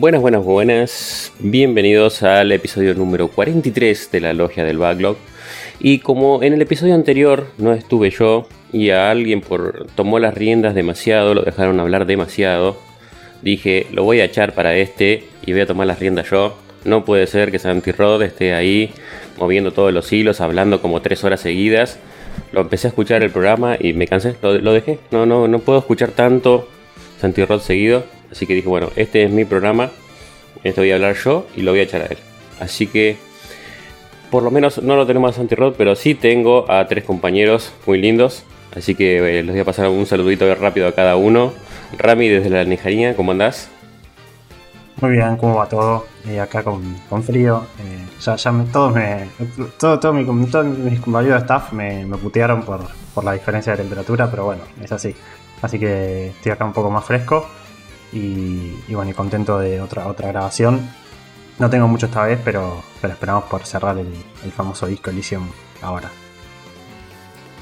Buenas, buenas, buenas. Bienvenidos al episodio número 43 de la Logia del Backlog. Y como en el episodio anterior no estuve yo y a alguien por tomó las riendas demasiado, lo dejaron hablar demasiado, dije, lo voy a echar para este y voy a tomar las riendas yo. No puede ser que Santi Rod esté ahí moviendo todos los hilos, hablando como tres horas seguidas. Lo empecé a escuchar el programa y me cansé, lo, lo dejé. No, no, no puedo escuchar tanto Santi Rod seguido. Así que dije, bueno, este es mi programa, esto voy a hablar yo y lo voy a echar a él. Así que, por lo menos no lo tenemos a Santi Rod, pero sí tengo a tres compañeros muy lindos. Así que eh, les voy a pasar un saludito rápido a cada uno. Rami desde la Nijarina, ¿cómo andás? Muy bien, ¿cómo va todo? Eh, acá con, con frío. Eh, ya, ya me- todos me, todo, todo mi- todos mis compañeros de staff me, me putearon por, por la diferencia de temperatura, pero bueno, es así. Así que estoy acá un poco más fresco y, bueno, y contento de otra, otra grabación. No tengo mucho esta vez, pero, pero esperamos por cerrar el, el famoso disco Elysium ahora.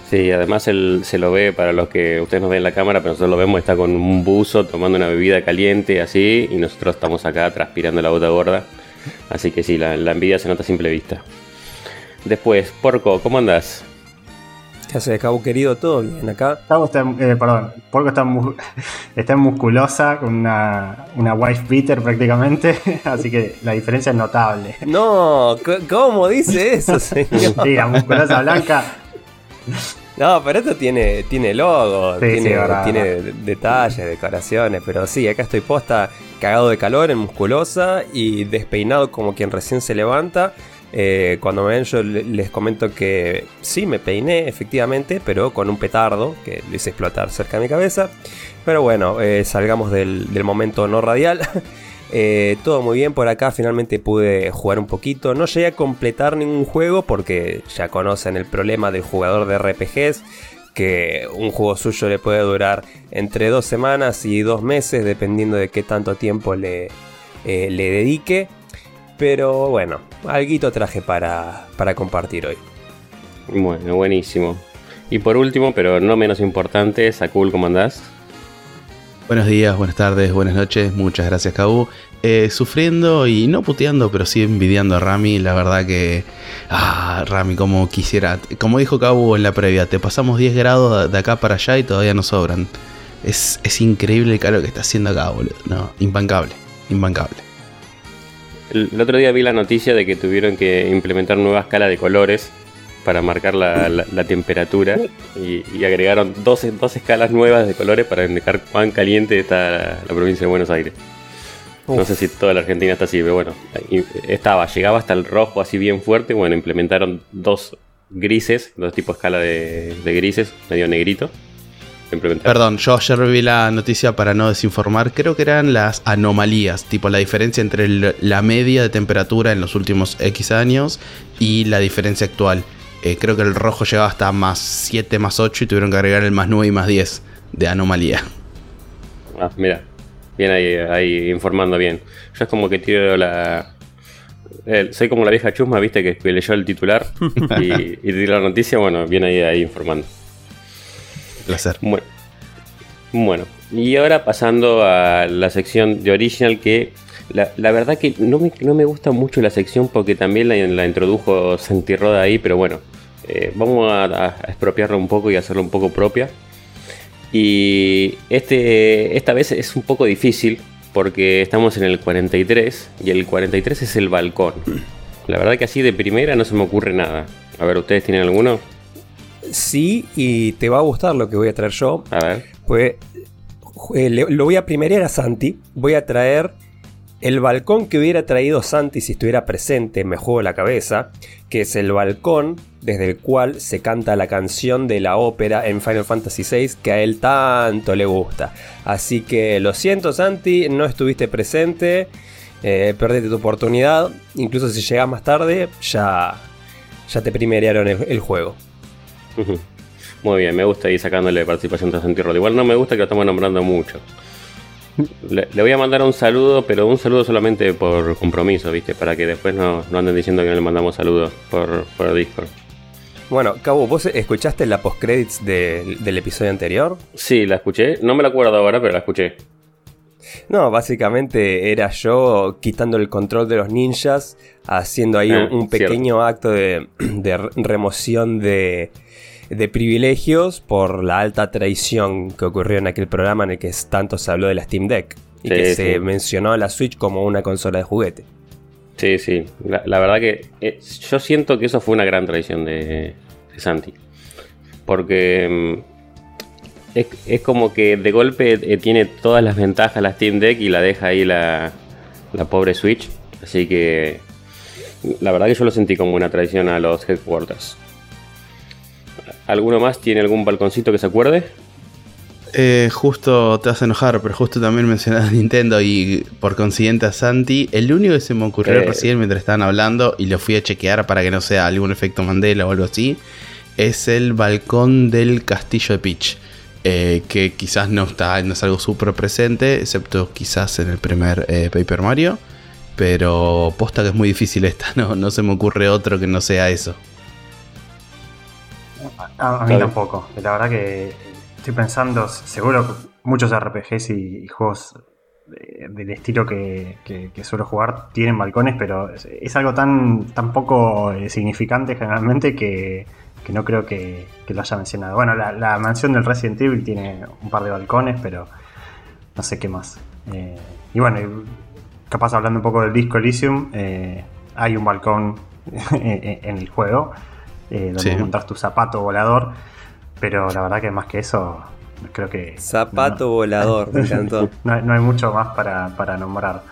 Sí, además él se lo ve para los que ustedes nos ven en la cámara, pero nosotros lo vemos, está con un buzo tomando una bebida caliente así, y nosotros estamos acá transpirando la bota gorda. Así que sí, la, la envidia se nota a simple vista. Después, Porco, ¿cómo andás? ¿Qué hace, Cabo querido? ¿Todo bien acá? Cabo está, eh, perdón, Porco está, mu- está musculosa, con una, una wife beater prácticamente, así que la diferencia es notable. No, ¿cómo dice eso, señor? Sí, la musculosa blanca. No, pero esto tiene, tiene logo, Sí, sí, tiene, verdad, tiene de- detalles, decoraciones, pero sí, acá estoy posta cagado de calor en musculosa y despeinado como quien recién se levanta. Eh, cuando me ven yo le- les comento que sí, me peiné efectivamente, pero con un petardo que lo hice explotar cerca de mi cabeza. Pero bueno, eh, salgamos del, momento no radial. Eh, todo muy bien por acá, finalmente pude jugar un poquito. No llegué a completar ningún juego porque ya conocen el problema del jugador de RPGs, que un juego suyo le puede durar entre dos semanas y dos meses, dependiendo de qué tanto tiempo le dedique. Pero bueno, alguito traje para, para compartir hoy. Bueno, buenísimo. Y por último, pero no menos importante, Sakul, ¿cómo andás? Buenos días, buenas tardes, buenas noches, muchas gracias Cabu. Eh, sufriendo y no puteando, pero sí envidiando a Rami, la verdad que... Ah, Rami, como quisiera. Como dijo Cabu en la previa, te pasamos 10 grados de acá para allá y todavía nos sobran. Es, es increíble el calor que está haciendo acá, boludo. No, imbancable, imbancable. El, el otro día vi la noticia de que tuvieron que implementar nueva escala de colores para marcar la, la- la temperatura y, y agregaron dos, dos escalas nuevas de colores para indicar cuán caliente está la, provincia de Buenos Aires. No sé si toda la Argentina está así, pero bueno, y- estaba, llegaba hasta el rojo así bien fuerte. Bueno, implementaron dos grises, dos tipos de escala de, de grises, medio negrito. Perdón, yo ayer vi la noticia para no desinformar. Creo que eran las anomalías, tipo la diferencia entre el- la media de temperatura en los últimos X años y la diferencia actual. Eh, creo que el rojo llegaba hasta más 7, más 8 y tuvieron que agregar el más 9 y más 10 de anomalía. Ah, mira, bien ahí, ahí informando bien. Yo es como que tiro la. soy como la vieja chusma, viste, que, leyó el titular y, y tiro la noticia, bueno, bien ahí, ahí informando. Placer. Bueno, bueno, y ahora pasando a la sección de Original, que la, verdad que no me, no me gusta mucho la sección porque también la, la introdujo Santi Roda ahí, pero bueno, eh, vamos a, a expropiarla un poco y hacerla un poco propia. Y este, esta vez es un poco difícil porque estamos en el 43 y el 43 es el balcón. La verdad que así de primera no se me ocurre nada. A ver, ¿ustedes tienen alguno? Sí, y te va a gustar lo que voy a traer yo. A ver. Pues eh, le- lo voy a primerear a Santi. Voy a traer el balcón que hubiera traído Santi si estuviera presente, me juego la cabeza, que es el balcón desde el cual se canta la canción de la ópera en Final Fantasy VI que a él tanto le gusta. Así que lo siento Santi, no estuviste presente, eh, perdiste tu oportunidad, incluso si llegas más tarde ya, ya te primerearon el, juego. Muy bien, me gusta ir sacándole participación a Santi Rod. Igual no me gusta que lo estamos nombrando mucho. Le, voy a mandar un saludo, pero un saludo solamente por compromiso, ¿viste? Para que después no, anden diciendo que no le mandamos saludos por, por Discord. Bueno, Cabo, ¿vos escuchaste la postcredits del episodio anterior? Sí, la escuché. No me la acuerdo ahora, pero la escuché. No, básicamente era yo quitando el control de los ninjas, haciendo ahí ah, un, pequeño acto de remoción de, de privilegios por la alta traición que ocurrió en aquel programa en el que tanto se habló de la Steam Deck y que se mencionó a la Switch como una consola de juguete. Sí, sí. La, verdad que eh, yo siento que eso fue una gran traición de, Santi. Porque mm, es, como que de golpe eh, tiene todas las ventajas la Steam Deck y la deja ahí la, la pobre Switch. Así que la verdad que yo lo sentí como una traición a los headquarters. ¿Alguno más tiene algún balconcito que se acuerde? Eh, justo te vas a enojar, pero justo también mencionas a Nintendo y por consiguiente a Santi. El único que se me ocurrió eh. recién mientras estaban hablando y lo fui a chequear para que no sea algún efecto Mandela o algo así, es el balcón del castillo de Peach. Eh, que quizás no está, no es algo súper presente, excepto quizás en el primer Paper Mario. Pero posta que es muy difícil esta, no, no se me ocurre otro que no sea eso. A, mí tampoco. La verdad que estoy pensando, seguro muchos RPGs y, juegos del estilo que, suelo jugar tienen balcones, pero es, algo tan, tan poco eh, significante generalmente que, no creo que, lo haya mencionado. Bueno, la, mansión del Resident Evil tiene un par de balcones, pero no sé qué más. Eh, y bueno, capaz hablando un poco del disco Elysium, eh, hay un balcón en el juego eh, donde encontrás tu zapato volador. Pero la verdad que más que eso, creo que. Zapato volador, me encantó. no, hay mucho más para, nombrar.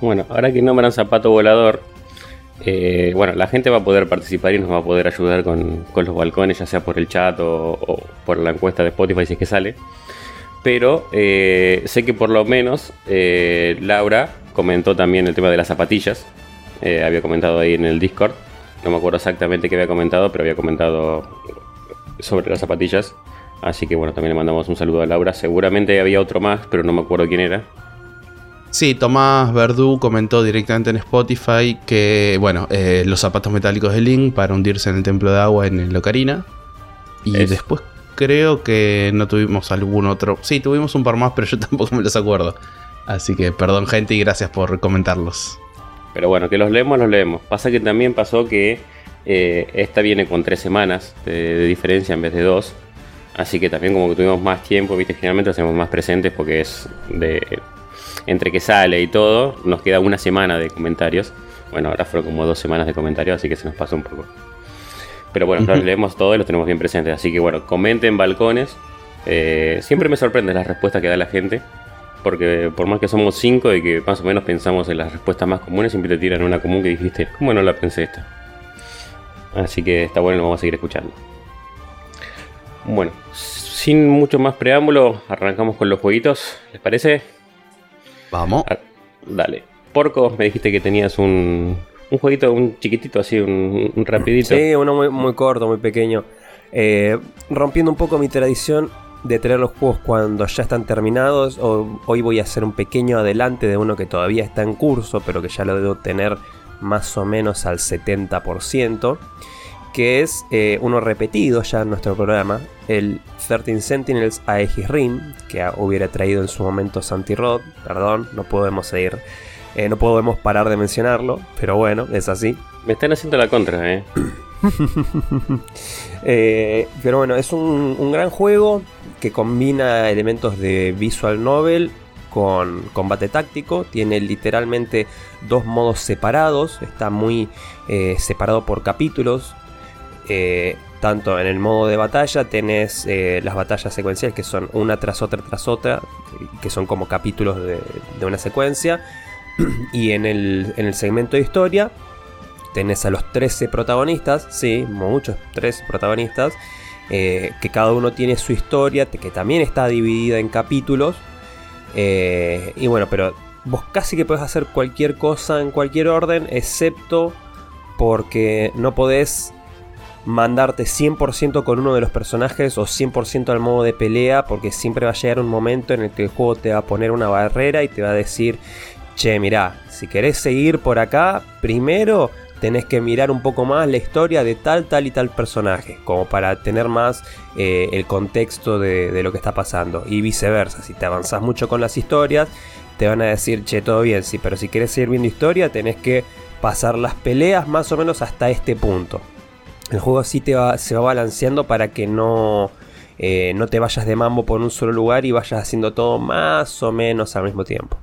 Bueno, ahora que nombran zapato volador, eh, bueno, la gente va a poder participar y nos va a poder ayudar con, los balcones, ya sea por el chat o, por la encuesta de Spotify si es que sale. Pero eh, sé que por lo menos Laura comentó también el tema de las zapatillas. había comentado ahí en el Discord. No me acuerdo exactamente qué había comentado, pero había comentado sobre las zapatillas. Así que bueno, también le mandamos un saludo a Laura. Seguramente había otro más, pero no me acuerdo quién era. Sí, Tomás Verdú comentó directamente en Spotify que, bueno, eh, los zapatos metálicos de Link para hundirse en el templo de agua en el Locarina. Y después creo que no tuvimos algún otro. Sí, tuvimos un par más, pero yo tampoco me los acuerdo. Así que perdón, gente, y gracias por comentarlos. Pero bueno, que los leemos, los leemos. Pasa que también pasó que eh, esta viene con tres semanas de, diferencia en vez de dos. Así que también como que tuvimos más tiempo, viste, generalmente hacemos más presentes porque es de... Entre que sale y todo, nos queda una semana de comentarios. Bueno, ahora fueron como dos semanas de comentarios, así que se nos pasó un poco. Pero bueno, los leemos todos y los tenemos bien presentes. Así que bueno, comenten balcones. Eh, siempre me sorprende las respuestas que da la gente porque por más que somos cinco y que más o menos pensamos en las respuestas más comunes, siempre te tiran una común que dijiste, ¿cómo no la pensé esta? Así que está bueno, lo vamos a seguir escuchando. Bueno, sin mucho más preámbulo, arrancamos con los jueguitos, ¿les parece? Vamos. Ah, dale. Porco, me dijiste que tenías un, un jueguito, un chiquitito así, un, rapidito. Sí, uno muy, corto, muy pequeño. Eh, rompiendo un poco mi tradición, de tener los juegos cuando ya están terminados. hoy voy a hacer un pequeño adelante de uno que todavía está en curso, pero que ya lo debo tener más o menos al 70%. Que es eh, uno repetido ya en nuestro programa, el 13 Sentinels Aegis Rim, que hubiera traído en su momento Santi Rod. Perdón, no podemos ir, eh, no podemos parar de mencionarlo, pero bueno, es así. Me están haciendo la contra, eh. eh pero bueno, es un gran juego que combina elementos de visual novel con combate táctico. Tiene literalmente dos modos separados. Está muy eh, separado por capítulos. Eh, tanto en el modo de batalla tenés eh, las batallas secuenciales que son una tras otra tras otra, que son como capítulos de, una secuencia. y en el, en el segmento de historia tenés a los 13 protagonistas, sí, muchos, 13 protagonistas, eh, que cada uno tiene su historia, que también está dividida en capítulos. Eh, y bueno, pero vos casi que podés hacer cualquier cosa en cualquier orden, excepto porque no podés mandarte 100% con uno de los personajes o 100% al modo de pelea, porque siempre va a llegar un momento en el que el juego te va a poner una barrera y te va a decir, che, mirá, si querés seguir por acá, primero tenés que mirar un poco más la historia de tal, tal y tal personaje, como para tener más eh, el contexto de, lo que está pasando. Y viceversa, si te avanzás mucho con las historias, te van a decir, che, todo bien, sí, pero si querés seguir viendo historia, tenés que pasar las peleas más o menos hasta este punto. El juego así te va, se va balanceando para que no, eh, no te vayas de mambo por un solo lugar y vayas haciendo todo más o menos al mismo tiempo.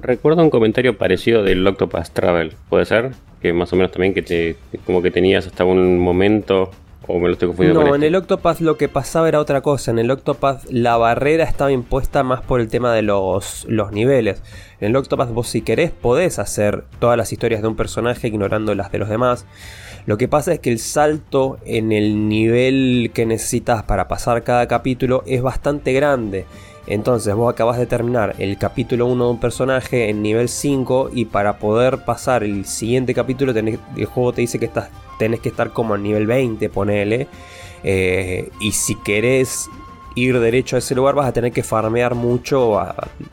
Recuerdo un comentario parecido del Octopath Travel, ¿puede ser? Que más o menos también que te, como que tenías hasta un momento ¿O me lo estoy confundiendo no, en este? el Octopath lo que pasaba era otra cosa. En el Octopath la barrera estaba impuesta más por el tema de los, los niveles. En el Octopath vos si querés podés hacer todas las historias de un personaje ignorando las de los demás. Lo que pasa es que el salto en el nivel que necesitas para pasar cada capítulo es bastante grande. Entonces vos acabas de terminar el capítulo 1 de un personaje en nivel 5 y para poder pasar el siguiente capítulo el juego te dice que estás, tenés que estar como en nivel 20, ponele. Eh, y si querés ir derecho a ese lugar vas a tener que farmear mucho,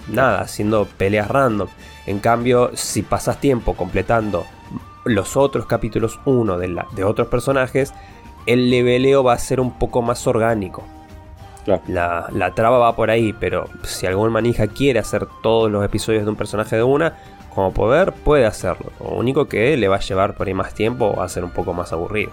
nada, haciendo peleas random. En cambio, si pasas tiempo completando los otros capítulos 1 de, de otros personajes, el leveleo va a ser un poco más orgánico. La, la, traba va por ahí, pero si algún manija quiere hacer todos los episodios de un personaje de una, como poder, puede hacerlo. Lo único que le va a llevar por ahí más tiempo o va a ser un poco más aburrido.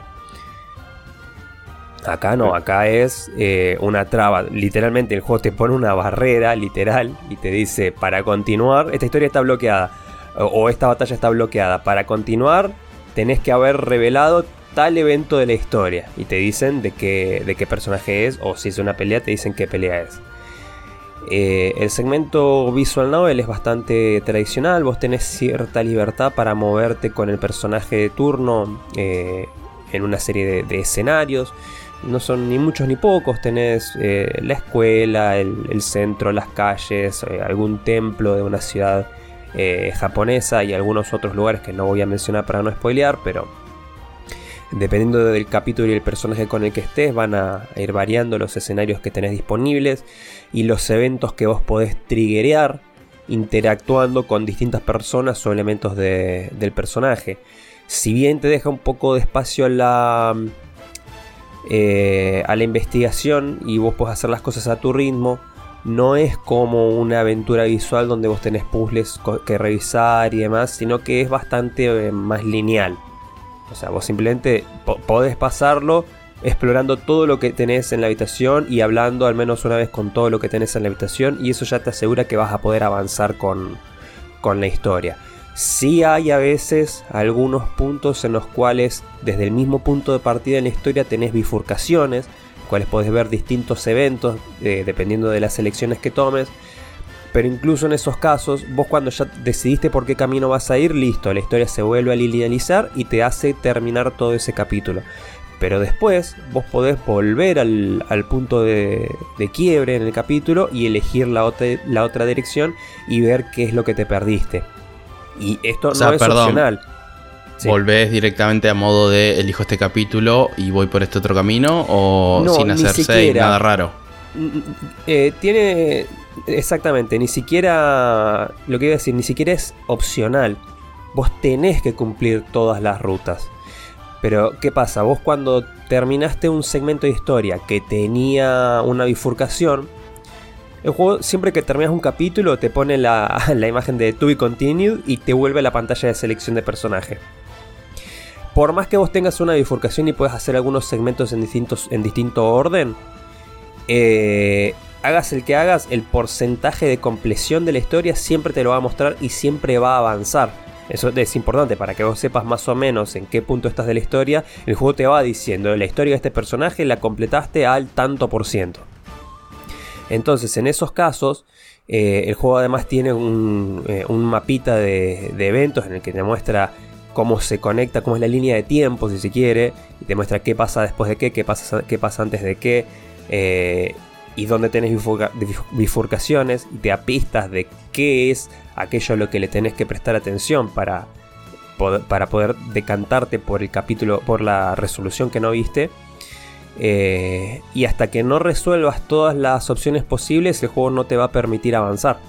Acá no, acá es eh, una traba. Literalmente el juego te pone una barrera, literal, y te dice, para continuar, esta historia está bloqueada. o esta batalla está bloqueada. Para continuar, tenés que haber revelado tal evento de la historia y te dicen de qué, de qué personaje es o si es una pelea te dicen qué pelea es. Eh, el segmento visual novel es bastante tradicional, vos tenés cierta libertad para moverte con el personaje de turno eh, en una serie de, escenarios. No son ni muchos ni pocos, tenés eh, la escuela, el, el, centro, las calles, algún templo de una ciudad japonesa y algunos otros lugares que no voy a mencionar para no spoilear, pero Dependiendo del capítulo y el personaje con el que estés, van a ir variando los escenarios que tenés disponibles y los eventos que vos podés triggerear interactuando con distintas personas o elementos del personaje. Si bien te deja un poco de espacio a la, eh, a la investigación y vos podés hacer las cosas a tu ritmo, no es como una aventura visual donde vos tenés puzzles que revisar y demás, sino que es bastante eh, más lineal. O sea, vos simplemente podés pasarlo explorando todo lo que tenés en la habitación y hablando al menos una vez con todo lo que tenés en la habitación y eso ya te asegura que vas a poder avanzar con, con la historia. Sí hay a veces algunos puntos en los cuales desde el mismo punto de partida en la historia tenés bifurcaciones, cuales podés ver distintos eventos eh, dependiendo de las elecciones que tomes pero incluso en esos casos, vos cuando ya decidiste por qué camino vas a ir, listo, la historia se vuelve a linealizar y te hace terminar todo ese capítulo. Pero después vos podés volver al, punto de, quiebre en el capítulo y elegir la otra, la otra dirección y ver qué es lo que te perdiste. Y esto no es opcional. ¿Volvés directamente a modo de elijo este capítulo y voy por este otro camino? ¿O sin hacerse nada raro? Mm, mm, eh, tiene Exactamente, ni siquiera, lo que iba a decir, ni siquiera es opcional. Vos tenés que cumplir todas las rutas. Pero, ¿qué pasa? Vos cuando terminaste un segmento de historia que tenía una bifurcación, el juego, siempre que terminas un capítulo, te pone la, imagen de To Be Continued y te vuelve a la pantalla de selección de personaje. Por más que vos tengas una bifurcación y puedas hacer algunos segmentos en, distintos, en distinto orden, eh, hagas el que hagas, el porcentaje de compleción de la historia siempre te lo va a mostrar y siempre va a avanzar. Eso es importante para que vos sepas más o menos en qué punto estás de la historia. El juego te va diciendo, la historia de este personaje la completaste al tanto por ciento. Entonces, en esos casos, Eh, el juego además tiene un, eh, mapita de, eventos en el que te muestra cómo se conecta, cómo es la línea de tiempo, si se quiere, y te muestra qué pasa después de qué, qué pasa, qué pasa antes de qué, eh, y dónde tenés bifurcaciones, y te da pistas de qué es aquello a lo que le tenés que prestar atención para, para poder decantarte por el capítulo, por la resolución que no viste. Eh, y hasta que no resuelvas todas las opciones posibles, el juego no te va a permitir avanzar.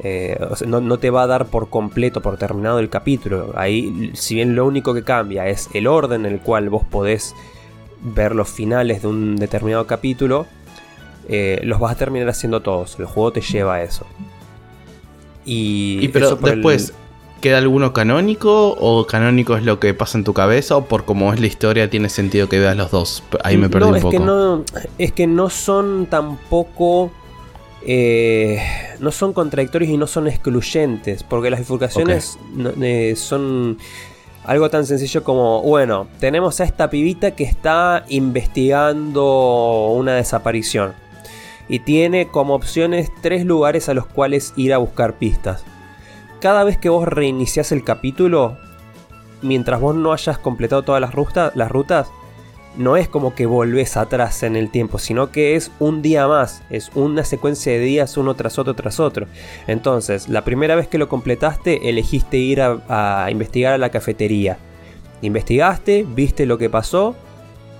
Eh, no, te va a dar por completo, por terminado el capítulo. Ahí, si bien lo único que cambia es el orden en el cual vos podés ver los finales de un determinado capítulo, eh, los vas a terminar haciendo todos. El juego te lleva a eso. Y, pero después, ¿queda alguno canónico? ¿O canónico es lo que pasa en tu cabeza? ¿O por cómo es la historia tiene sentido que veas los dos? Ahí me perdí un poco. Que no, es que no son tampoco eh, no son contradictorios y no son excluyentes, porque las bifurcaciones eh, son algo tan sencillo como, bueno, tenemos a esta pibita que está investigando una desaparición y tiene como opciones tres lugares a los cuales ir a buscar pistas. Cada vez que vos reiniciás el capítulo, mientras vos no hayas completado todas las, las rutas, no es como que volvés atrás en el tiempo, sino que es un día más, es una secuencia de días uno tras otro tras otro. Entonces, la primera vez que lo completaste, elegiste ir a, investigar a la cafetería. Investigaste, viste lo que pasó,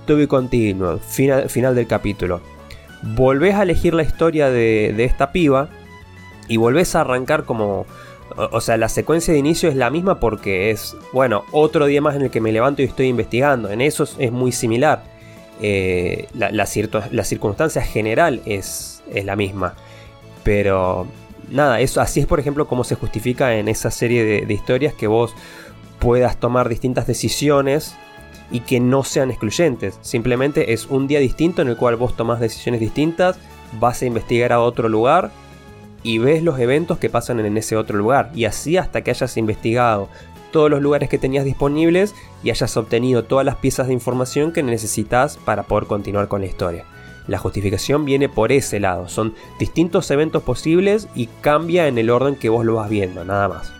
tuve continuo, final, final del capítulo. Volvés a elegir la historia de, de esta piba y volvés a arrancar como o, sea, la secuencia de inicio es la misma porque es, bueno, otro día más en el que me levanto y estoy investigando. En eso es, muy similar. Eh, la, circunstancia general es, es la misma. Pero nada, eso, así es por ejemplo como se justifica en esa serie de, historias que vos puedas tomar distintas decisiones y que no sean excluyentes. Simplemente es un día distinto en el cual vos tomás decisiones distintas, vas a investigar a otro lugar y ves los eventos que pasan en ese otro lugar. Y así hasta que hayas investigado todos los lugares que tenías disponibles y hayas obtenido todas las piezas de información que necesitas para poder continuar con la historia. La justificación viene por ese lado, son distintos eventos posibles y cambia en el orden que vos lo vas viendo, nada más.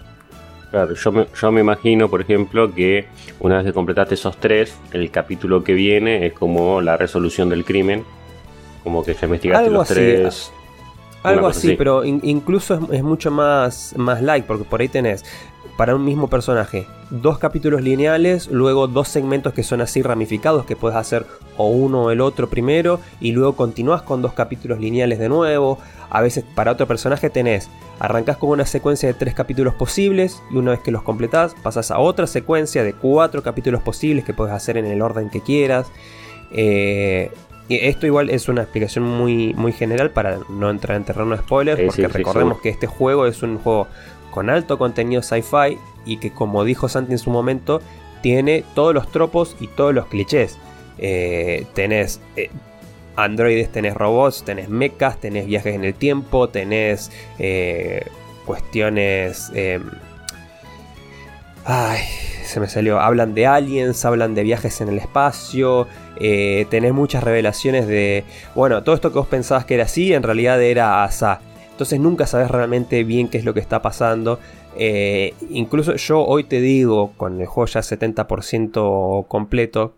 Claro, yo me, yo me imagino, por ejemplo, que una vez que completaste esos tres, el capítulo que viene es como la resolución del crimen, como que ya investigaste los tres algo así, pero incluso es, mucho más, más light, porque por ahí tenés para un mismo personaje dos capítulos lineales, luego dos segmentos que son así ramificados, que puedes hacer o uno o el otro primero, y luego continúas con dos capítulos lineales de nuevo. A veces para otro personaje tenés, arrancas con una secuencia de tres capítulos posibles, y una vez que los completás, pasas a otra secuencia de cuatro capítulos posibles que puedes hacer en el orden que quieras. Eh, esto igual es una explicación muy, muy general para no entrar en terreno de spoilers, porque recordemos que este juego es un juego con alto contenido sci-fi y que como dijo Santi en su momento, tiene todos los tropos y todos los clichés. Eh, tenés eh, androides, tenés robots, tenés mechas, tenés viajes en el tiempo, tenés eh, cuestiones... Em, ay, se me salió. Hablan de aliens, hablan de viajes en el espacio. Eh, tenés muchas revelaciones de. Bueno, todo esto que vos pensabas que era así, en realidad era Asa. Entonces nunca sabes realmente bien qué es lo que está pasando. Eh, incluso yo hoy te digo, con el juego ya 70% completo,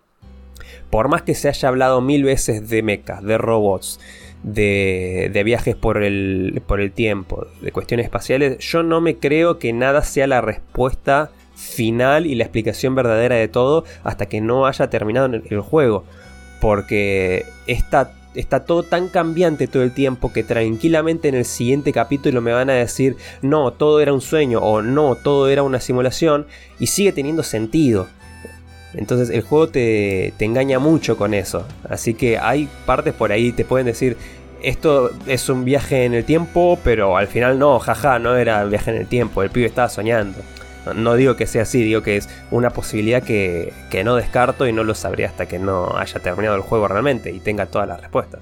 por más que se haya hablado mil veces de mechas, de robots, de, de, viajes por el, por el tiempo, de cuestiones espaciales, yo no me creo que nada sea la respuesta final y la explicación verdadera de todo hasta que no haya terminado el, juego. Porque está, está todo tan cambiante todo el tiempo que tranquilamente en el siguiente capítulo me van a decir no, todo era un sueño o no, todo era una simulación y sigue teniendo sentido. Entonces el juego te, te engaña mucho con eso. Así que hay partes por ahí te pueden decir esto es un viaje en el tiempo, pero al final no, jaja, no era un viaje en el tiempo, el pibe estaba soñando. No digo que sea así, digo que es una posibilidad que, no descarto y no lo sabría hasta que no haya terminado el juego realmente y tenga todas las respuestas.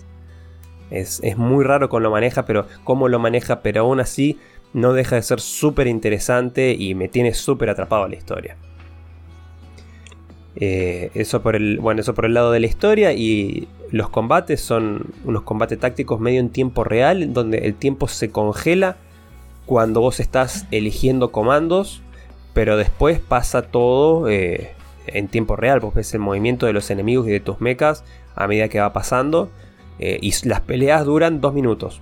Es, muy raro cómo lo maneja, pero cómo lo maneja, pero aún así no deja de ser súper interesante y me tiene súper atrapado la historia. Eh, eso, por el, bueno, eso por el lado de la historia y los combates son unos combates tácticos medio en tiempo real, donde el tiempo se congela cuando vos estás eligiendo comandos, pero después pasa todo eh, en tiempo real. Vos ves el movimiento de los enemigos y de tus mechas a medida que va pasando. Eh, y las peleas duran dos minutos,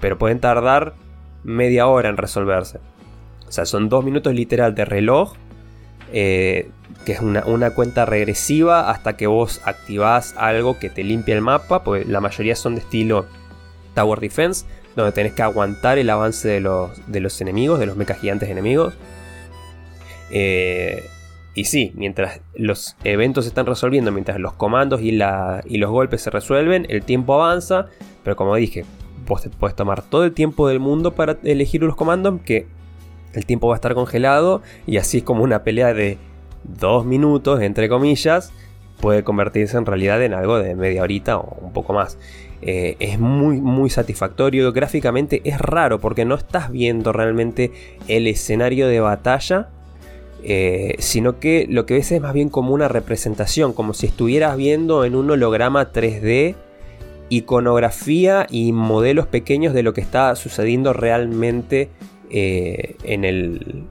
pero pueden tardar media hora en resolverse. O sea, son dos minutos literal de reloj, eh, que es una, cuenta regresiva hasta que vos activás algo que te limpia el mapa, pues la mayoría son de estilo Tower Defense, donde tenés que aguantar el avance de los, de los enemigos, de los mechas gigantes enemigos. Eh, y sí, mientras los eventos se están resolviendo, mientras los comandos y, la, y los golpes se resuelven, el tiempo avanza, pero como dije, vos puedes tomar todo el tiempo del mundo para elegir los comandos, que el tiempo va a estar congelado y así es como una pelea de dos minutos, entre comillas, puede convertirse en realidad en algo de media horita o un poco más. Eh, es muy, muy satisfactorio. Gráficamente es raro porque no estás viendo realmente el escenario de batalla. Eh, sino que lo que ves es más bien como una representación, como si estuvieras viendo en un holograma 3D iconografía y modelos pequeños de lo que está sucediendo realmente eh, en, el,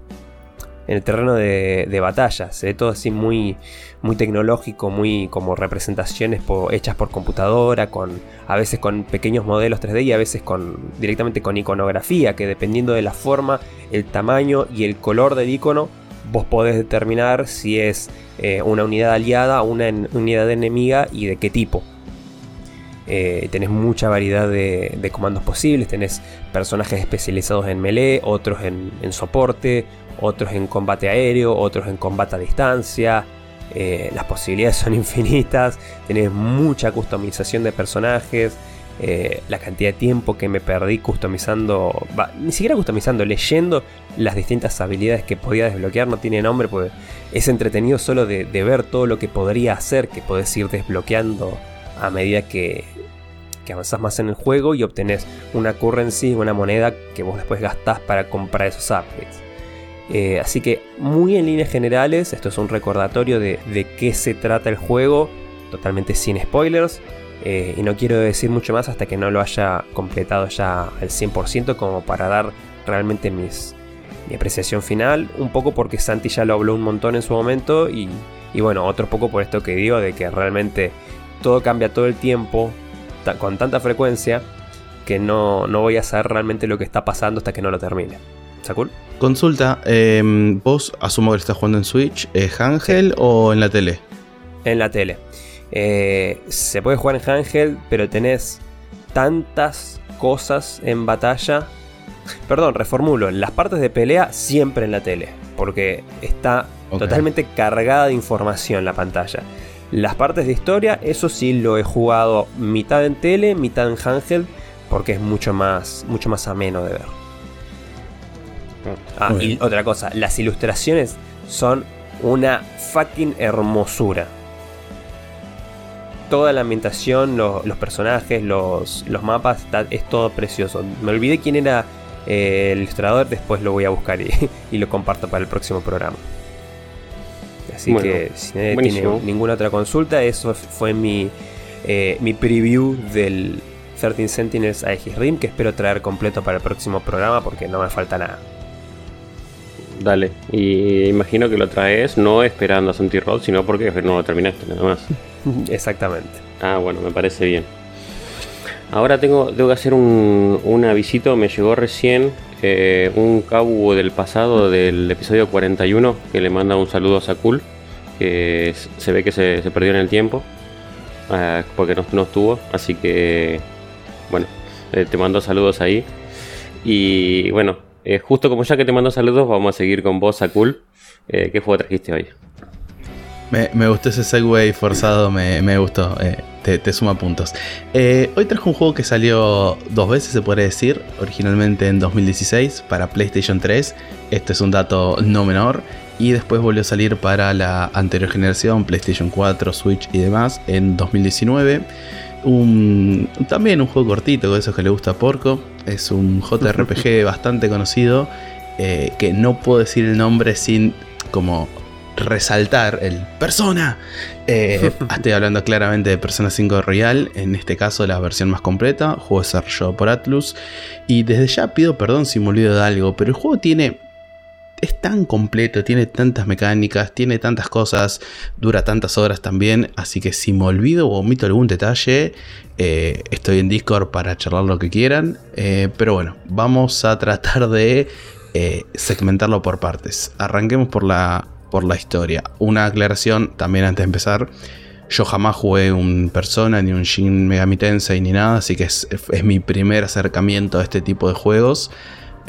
en el terreno de, batalla. Se ve todo así muy, muy tecnológico, muy como representaciones hechas por computadora, con, a veces con pequeños modelos 3D y a veces con, directamente con iconografía, que dependiendo de la forma, el tamaño y el color del icono, vos podés determinar si es eh, una unidad aliada una unidad enemiga y de qué tipo. Eh, tenés mucha variedad de, comandos posibles, tenés personajes especializados en melee, otros en, soporte, otros en combate aéreo, otros en combate a distancia. Eh, las posibilidades son infinitas, tenés mucha customización de personajes. Eh, la cantidad de tiempo que me perdí customizando, ni siquiera customizando, leyendo las distintas habilidades que podía desbloquear, no tiene nombre, pues es entretenido solo de, de ver todo lo que podría hacer, que podés ir desbloqueando a medida que, que avanzás más en el juego y obtenés una currency, una moneda que vos después gastás para comprar esos upgrades. Eh, así que muy en líneas generales, esto es un recordatorio de, qué se trata el juego, totalmente sin spoilers. Eh, y no quiero decir mucho más hasta que no lo haya completado ya al 100% como para dar realmente mis, mi apreciación final. Un poco porque Santi ya lo habló un montón en su momento y, y bueno, otro poco por esto que digo de que realmente todo cambia todo el tiempo, con tanta frecuencia, que no, voy a saber realmente lo que está pasando hasta que no lo termine. ¿Sacul? Consulta, em, vos asumo que estás jugando en Switch, ¿es Ángel o en la tele? En la tele. Eh, se puede jugar en Ángel, pero tenés tantas cosas en batalla. Perdón, reformulo. Las partes de pelea siempre en la tele. Porque está totalmente cargada de información la pantalla. Las partes de historia, eso sí lo he jugado mitad en tele, mitad en handheld, porque es mucho más, mucho más ameno de ver. Ah, y otra cosa, las ilustraciones son una fucking hermosura. Toda la ambientación, los personajes, los, mapas, es todo precioso. Me olvidé quién era eh, el ilustrador, después lo voy a buscar y lo comparto para el próximo programa. Así que si nadie tiene ninguna otra consulta, eso fue mi, eh, mi preview del 13 Sentinels Aegis Rim, que espero traer completo para el próximo programa porque no me falta nada. Dale, y imagino que lo traes no esperando a Santi Road, sino porque no lo terminaste nada más. Exactamente. Ah, bueno, me parece bien. Ahora tengo, tengo que hacer un, un avisito, me llegó recién eh, un cabo del pasado del episodio 41 que le manda un saludo a Sakul, que se ve que se, perdió en el tiempo ah, porque no, estuvo, así que bueno, eh, te mando saludos ahí. Y bueno, eh, justo como ya que te mando saludos, vamos a seguir con vos, Sakul. ¿Qué juego trajiste hoy? Me, gustó ese segue forzado, me, gustó, eh, te, suma puntos. Eh, hoy trajo un juego que salió dos veces, se puede decir, originalmente en 2016 para PlayStation 3, este es un dato no menor, y después volvió a salir para la anterior generación, PlayStation 4, Switch y demás, en 2019. también un juego cortito, de esos que le gusta a Porco, es un JRPG bastante conocido, eh, que no puedo decir el nombre sin como resaltar el persona. Eh, estoy hablando claramente de Persona 5 Royal, en este caso la versión más completa, juego desarrollado por Atlus. Y desde ya pido perdón si me olvido de algo, pero el juego tiene es tan completo, tiene tantas mecánicas, tiene tantas cosas, dura tantas horas también, así que si me olvido o omito algún detalle, eh, estoy en Discord para charlar lo que quieran, eh, pero bueno, vamos a tratar de segmentarlo por partes. Arranquemos por la por la historia. Una aclaración también antes de empezar. Yo jamás jugué un Persona, ni un Shin Megami Tensei, ni nada, así que es, mi primer acercamiento a este tipo de juegos.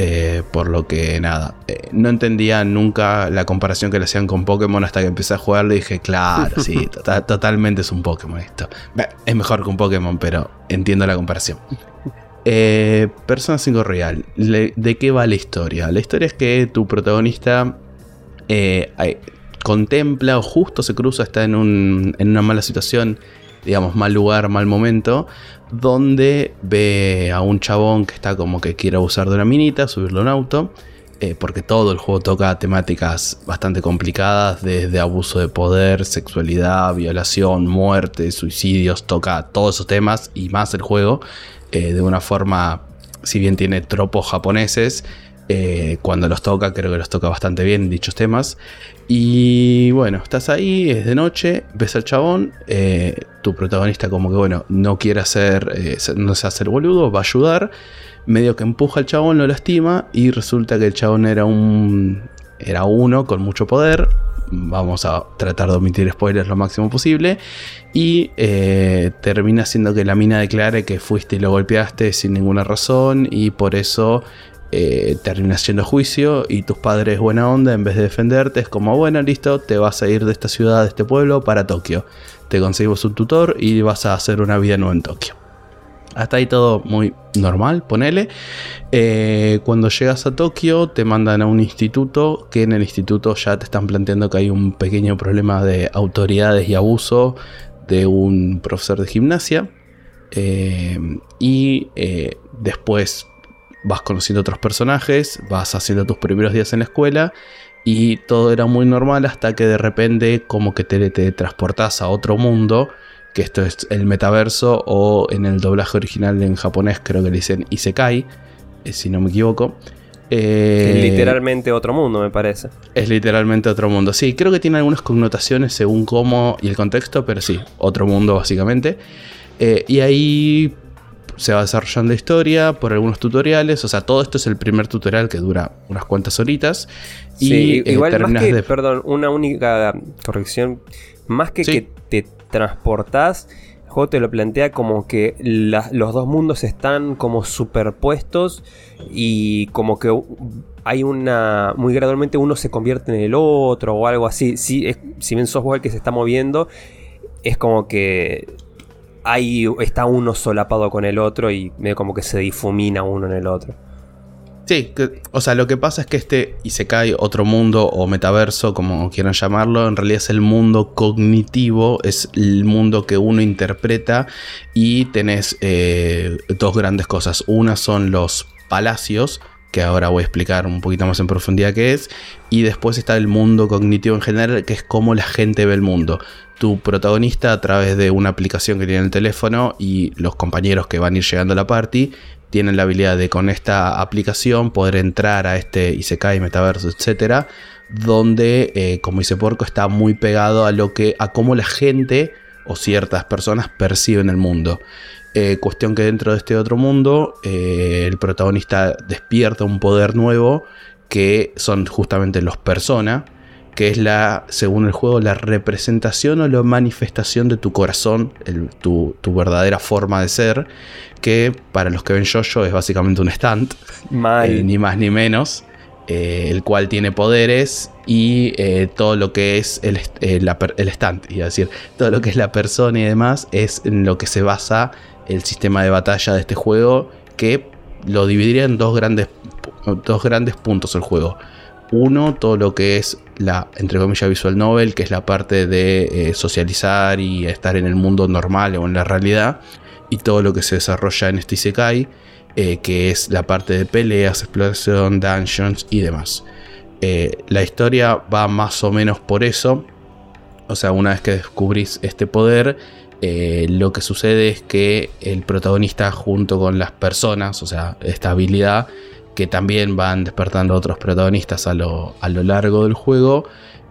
Eh, por lo que nada, eh, no entendía nunca la comparación que le hacían con Pokémon hasta que empecé a jugarlo y dije, claro, sí, tota-, totalmente es un Pokémon esto. Es mejor que un Pokémon, pero entiendo la comparación. Eh, Persona 5 Real, ¿de qué va la historia? La historia es que tu protagonista eh, contempla o justo se cruza, está en, una mala situación, digamos, mal lugar, mal momento, donde ve a un chabón que está como que quiere abusar de una minita, subirlo a un auto. Eh, porque todo el juego toca temáticas bastante complicadas, desde abuso de poder, sexualidad, violación, muerte, suicidios, toca todos esos temas y más el juego eh, de una forma, si bien tiene tropos japoneses, eh, cuando los toca, creo que los toca bastante bien dichos temas. Y bueno, estás ahí, es de noche, ves al chabón, eh, tu protagonista como que bueno, no quiere hacer, eh, no se hace el boludo, va a ayudar, medio que empuja al chabón, lo lastima y resulta que el chabón era un, era uno con mucho poder. Vamos a tratar de omitir spoilers lo máximo posible. Y termina siendo que la mina declare que fuiste y lo golpeaste sin ninguna razón. Y por eso eh, terminas yendo a juicio y tus padres buena onda, en vez de defenderte, es como, bueno, listo, te vas a ir de esta ciudad, de este pueblo, para Tokio. Te conseguimos un tutor y vas a hacer una vida nueva en Tokio. Hasta ahí todo muy normal, ponele. Eh, cuando llegas a Tokio te mandan a un instituto que en el instituto ya te están planteando que hay un pequeño problema de autoridades y abuso de un profesor de gimnasia. Eh, y después vas conociendo otros personajes, vas haciendo tus primeros días en la escuela y todo era muy normal hasta que de repente como que te, transportas a otro mundo, que esto es el metaverso o en el doblaje original en japonés creo que le dicen Isekai, eh, si no me equivoco. es eh, literalmente otro mundo, me parece. Es literalmente otro mundo. Sí, creo que tiene algunas connotaciones según cómo y el contexto, pero sí, otro mundo básicamente. Eh, y ahí se va desarrollando la historia por algunos tutoriales. O sea, todo esto es el primer tutorial que dura unas cuantas horitas. y eh, igual más que, perdón, una única corrección. Más que que te transportás, el juego te lo plantea como que los dos mundos están como superpuestos y como que hay una. Muy gradualmente uno se convierte en el otro o algo así. si bien sos el que se está moviendo, es como que ahí está uno solapado con el otro y medio como que se difumina uno en el otro. Sí, o sea, lo que pasa es que este y se cae otro mundo o metaverso, como quieran llamarlo, en realidad es el mundo cognitivo, es el mundo que uno interpreta y tenés eh, dos grandes cosas. Una son los palacios, que ahora voy a explicar un poquito más en profundidad qué es, y después está el mundo cognitivo en general, que es cómo la gente ve el mundo tu protagonista a través de una aplicación que tiene en el teléfono y los compañeros que van a ir llegando a la party tienen la habilidad de con esta aplicación poder entrar a este Isekai, metaverso, etcétera, donde, eh, como dice Porco, está muy pegado a lo que, a cómo la gente o ciertas personas perciben el mundo. Eh, cuestión que dentro de este otro mundo, eh, el protagonista despierta un poder nuevo que son justamente los personas que es la, según el juego, la representación o la manifestación de tu corazón, tu, verdadera forma de ser, que para los que ven Jojo es básicamente un stand, eh, ni más ni menos, eh, el cual tiene poderes y eh, todo lo que es el, el stand, es decir, todo lo que es la persona y demás, es en lo que se basa el sistema de batalla de este juego, que lo dividiría en dos grandes, dos grandes puntos el juego uno, todo lo que es la, entre comillas, visual novel, que es la parte de eh, socializar y estar en el mundo normal o en la realidad, y todo lo que se desarrolla en este Isekai, eh, que es la parte de peleas, exploración, dungeons y demás. Eh, la historia va más o menos por eso. O sea, una vez que descubrís este poder, lo que sucede es que el protagonista junto con las personas, o sea, esta habilidad, que también van despertando otros protagonistas a lo, largo del juego,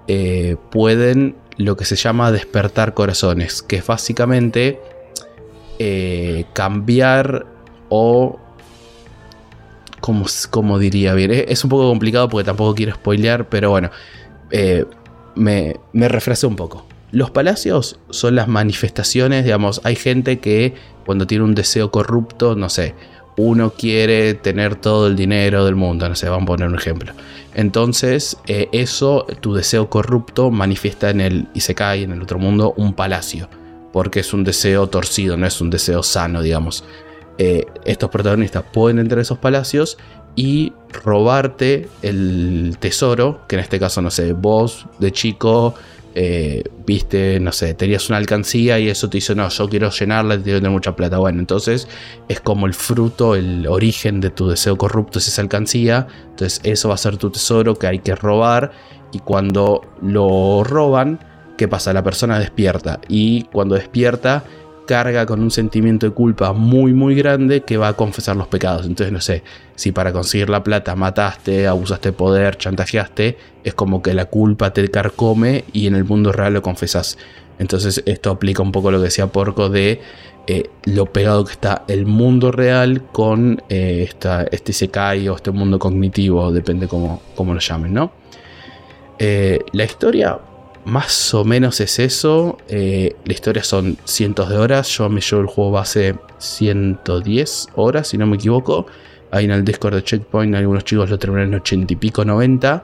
eh, pueden lo que se llama despertar corazones, que es básicamente cambiar o como, diría bien. Es, un poco complicado porque tampoco quiero spoilear, pero bueno, eh, me, me refresé un poco. Los palacios son las manifestaciones, digamos, hay gente que cuando tiene un deseo corrupto, no sé, uno quiere tener todo el dinero del mundo, no sé, vamos a poner un ejemplo. Entonces, eh, eso, tu deseo corrupto, manifiesta en el y se cae en el otro mundo un palacio, porque es un deseo torcido, no es un deseo sano, digamos. Eh, estos protagonistas pueden entrar a esos palacios y robarte el tesoro, que en este caso, no sé, vos de chico eh, viste, no sé, tenías una alcancía y eso te dice, no, yo quiero llenarla y tener mucha plata. Bueno, entonces es como el fruto, el origen de tu deseo corrupto es esa alcancía. Entonces eso va a ser tu tesoro que hay que robar y cuando lo roban, ¿qué pasa? La persona despierta y cuando despierta carga con un sentimiento de culpa muy muy grande que va a confesar los pecados. Entonces no sé, si para conseguir la plata mataste, abusaste de poder, chantajeaste, es como que la culpa te carcome y en el mundo real lo confesas. Entonces esto aplica un poco lo que decía Porco de eh, lo pegado que está el mundo real con eh, esta, este Sekai o este mundo cognitivo, depende cómo, cómo lo llamen, ¿no? Eh, la historia más o menos es eso. Eh, la historia son cientos de horas. Yo me llevo el juego base 110 horas, si no me equivoco. Ahí en el Discord de Checkpoint algunos chicos lo terminan en 80 y pico, 90.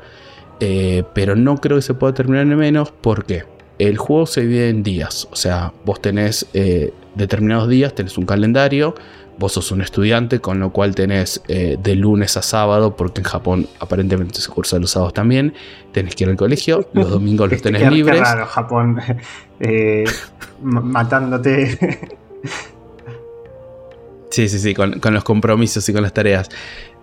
Eh, pero no creo que se pueda terminar en menos. porque El juego se divide en días. O sea, vos tenés eh, determinados días, tenés un calendario vos sos un estudiante, con lo cual tenés eh, de lunes a sábado, porque en Japón aparentemente se cursa los sábados también, tenés que ir al colegio, los domingos los tenés libres. Qué raro, Japón eh, matándote. sí, sí, sí, con, los compromisos y con las tareas.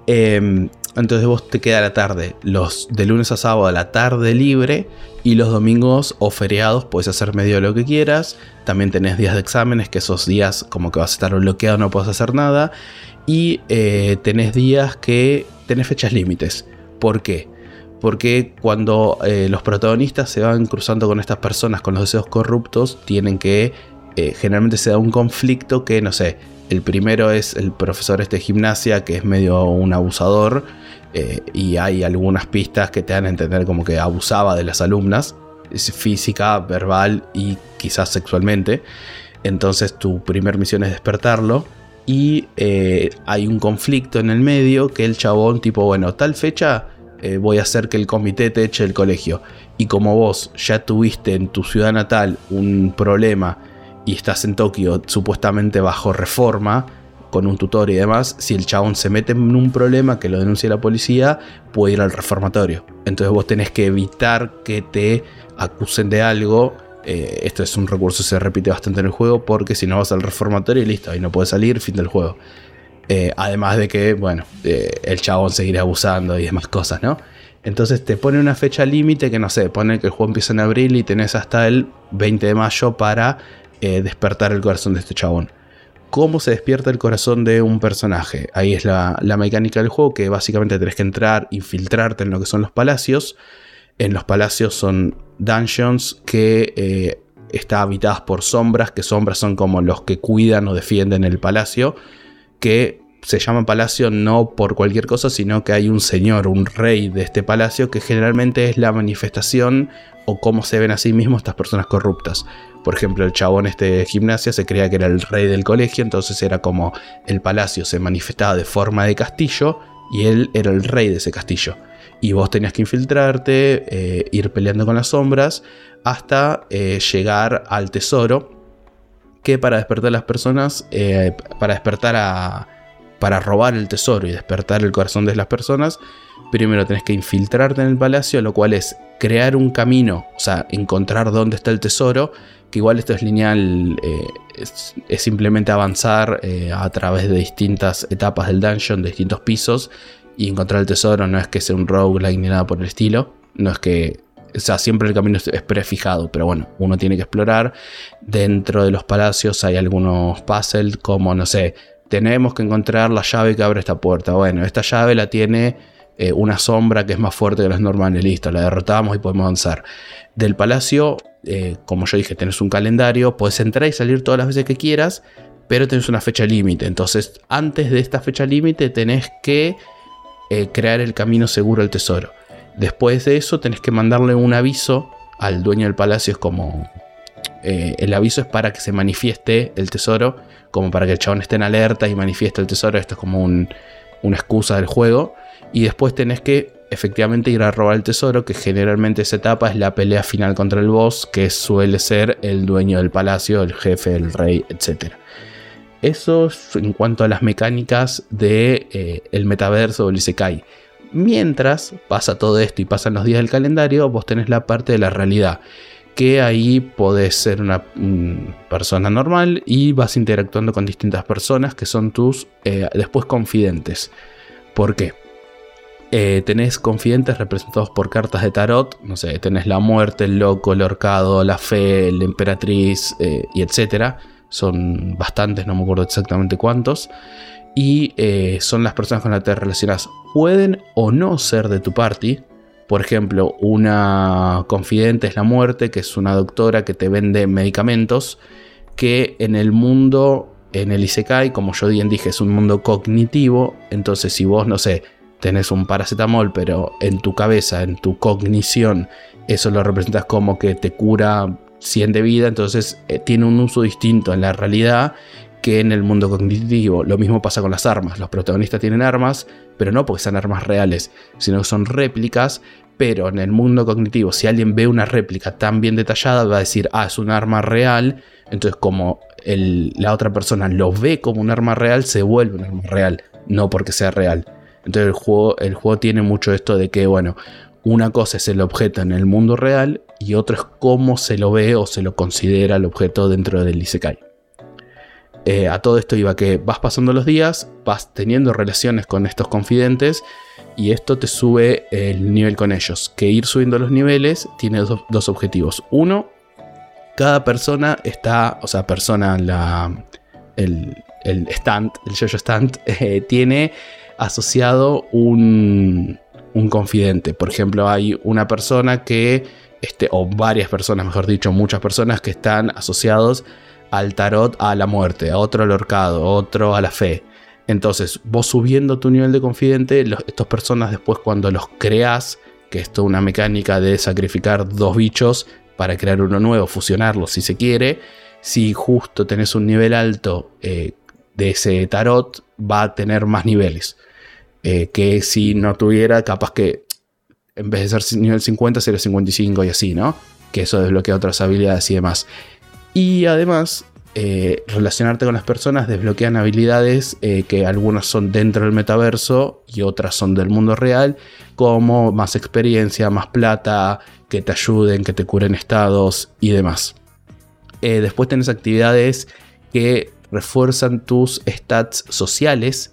Em, entonces vos te queda la tarde, los de lunes a sábado la tarde libre y los domingos o feriados puedes hacer medio lo que quieras. También tenés días de exámenes, que esos días como que vas a estar bloqueado, no puedes hacer nada. Y eh, tenés días que tenés fechas límites. ¿Por qué? Porque cuando eh, los protagonistas se van cruzando con estas personas con los deseos corruptos, tienen que. Eh, generalmente se da un conflicto que, no sé, el primero es el profesor este de gimnasia, que es medio un abusador eh, y hay algunas pistas que te dan a entender como que abusaba de las alumnas, física, verbal y quizás sexualmente. Entonces tu primer misión es despertarlo y eh, hay un conflicto en el medio que el chabón tipo, bueno, tal fecha eh, voy a hacer que el comité te eche el colegio. Y como vos ya tuviste en tu ciudad natal un problema y estás en Tokio supuestamente bajo reforma, con un tutor y demás, si el chabón se mete en un problema que lo denuncie la policía, puede ir al reformatorio. Entonces vos tenés que evitar que te acusen de algo. Eh, esto es un recurso que se repite bastante en el juego porque si no vas al reformatorio y listo, ahí no puedes salir, fin del juego. Eh, además de que, bueno, eh, el chabón seguirá abusando y demás cosas, ¿no? Entonces te pone una fecha límite que no sé, pone que el juego empieza en abril y tenés hasta el 20 de mayo para despertar el corazón de este chabón cómo se despierta el corazón de un personaje. Ahí es la, mecánica del juego, que básicamente tenés que entrar, infiltrarte en lo que son los palacios. En los palacios son dungeons que eh, están habitadas por sombras, que sombras son como los que cuidan o defienden el palacio, que se llama palacio no por cualquier cosa, sino que hay un señor, un rey de este palacio, que generalmente es la manifestación o cómo se ven a sí mismos estas personas corruptas. Por ejemplo, el chabón este de gimnasia se creía que era el rey del colegio, entonces era como el palacio se manifestaba de forma de castillo y él era el rey de ese castillo. Y vos tenías que infiltrarte, eh, ir peleando con las sombras, hasta eh, llegar al tesoro, que para despertar a las personas, eh, para despertar a... para robar el tesoro y despertar el corazón de las personas, primero tenés que infiltrarte en el palacio, lo cual es crear un camino, o sea, encontrar dónde está el tesoro que igual esto es lineal, eh, es, simplemente avanzar eh, a través de distintas etapas del dungeon, de distintos pisos, y encontrar el tesoro no es que sea un roguelike ni nada por el estilo. No es que. O sea, siempre el camino es prefijado, pero bueno, uno tiene que explorar. Dentro de los palacios hay algunos puzzles, como no sé, tenemos que encontrar la llave que abre esta puerta. Bueno, esta llave la tiene eh, una sombra que es más fuerte que las normales. Listo, la derrotamos y podemos avanzar. Del palacio, eh, como yo dije, tenés un calendario, puedes entrar y salir todas las veces que quieras, pero tenés una fecha límite. Entonces, antes de esta fecha límite, tenés que eh, crear el camino seguro al tesoro. Después de eso, tenés que mandarle un aviso al dueño del palacio. Es como. El aviso es para que se manifieste el tesoro, como para que el chabón esté en alerta y manifieste el tesoro. Esto es como una excusa del juego. Y después tenés que efectivamente ir a robar el tesoro, que generalmente esa etapa es la pelea final contra el boss, que suele ser el dueño del palacio, el jefe, el rey, etc. Eso en cuanto a las mecánicas del de, eh, metaverso o el. Mientras pasa todo esto y pasan los días del calendario, vos tenés la parte de la realidad. Que ahí podés ser una persona normal y vas interactuando con distintas personas que son tus eh, después confidentes. ¿Por qué? Eh, tenés confidentes representados por cartas de tarot. No sé, tenés la muerte, el loco, el horcado, la fe, la emperatriz y etcétera son bastantes, no me acuerdo exactamente cuántos, y eh, son las personas con las que te relacionas. Pueden o no ser de tu party. Por ejemplo, una confidente es la muerte, que es una doctora que te vende medicamentos, que en el mundo, en el Isekai, como yo bien dije, es un mundo cognitivo, entonces si vos, no sé, tenés un paracetamol, pero en tu cabeza, en tu cognición, eso lo representas como que te cura 100 de vida, entonces eh, tiene un uso distinto en la realidad que en el mundo cognitivo. Lo mismo pasa con las armas. Los protagonistas tienen armas, pero no porque sean armas reales, sino que son réplicas. Pero en el mundo cognitivo, si alguien ve una réplica tan bien detallada, va a decir, ah, es un arma real. Entonces, como la otra persona lo ve como un arma real, se vuelve un arma real, no porque sea real. Entonces el juego, el juego tiene mucho esto de que, bueno, una cosa es el objeto en el mundo real y otro es cómo se lo ve o se lo considera el objeto dentro del Isekai. Eh, a todo esto iba que vas pasando los días, vas teniendo relaciones con estos confidentes y esto te sube el nivel con ellos. Que ir subiendo los niveles tiene dos, objetivos. Uno, cada persona está, o sea, persona, la, el, stand, el Jojo stand, eh, tiene asociado un, un confidente. Por ejemplo, hay una persona que, este, o varias personas, mejor dicho, muchas personas que están asociados al tarot a la muerte, a otro al horcado, otro a la fe. Entonces, vos subiendo tu nivel de confidente, estas personas después cuando los creas, que es toda una mecánica de sacrificar dos bichos para crear uno nuevo, fusionarlos si se quiere, si justo tenés un nivel alto eh, de ese tarot, va a tener más niveles. Eh, que si no tuviera, capaz que en vez de ser nivel 50 sería 55 y así, ¿no? Que eso desbloquea otras habilidades y demás. Y además, eh, relacionarte con las personas desbloquean habilidades eh, que algunas son dentro del metaverso y otras son del mundo real, como más experiencia, más plata, que te ayuden, que te curen estados y demás. después tenés actividades que refuerzan tus stats sociales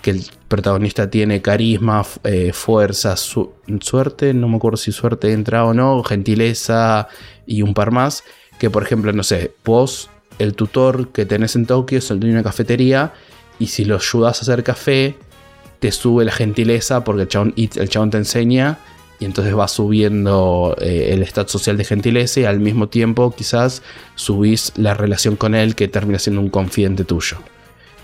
que el protagonista tiene carisma, eh, fuerza, suerte, no me acuerdo si suerte entra o no, gentileza y un par más, que por ejemplo, no sé, vos, el tutor que tenés en Tokio es el de una cafetería y si lo ayudas a hacer café, te sube la gentileza porque el chabón, el te enseña y entonces va subiendo eh, el estado social de gentileza y al mismo tiempo quizás subís la relación con él que termina siendo un confidente tuyo.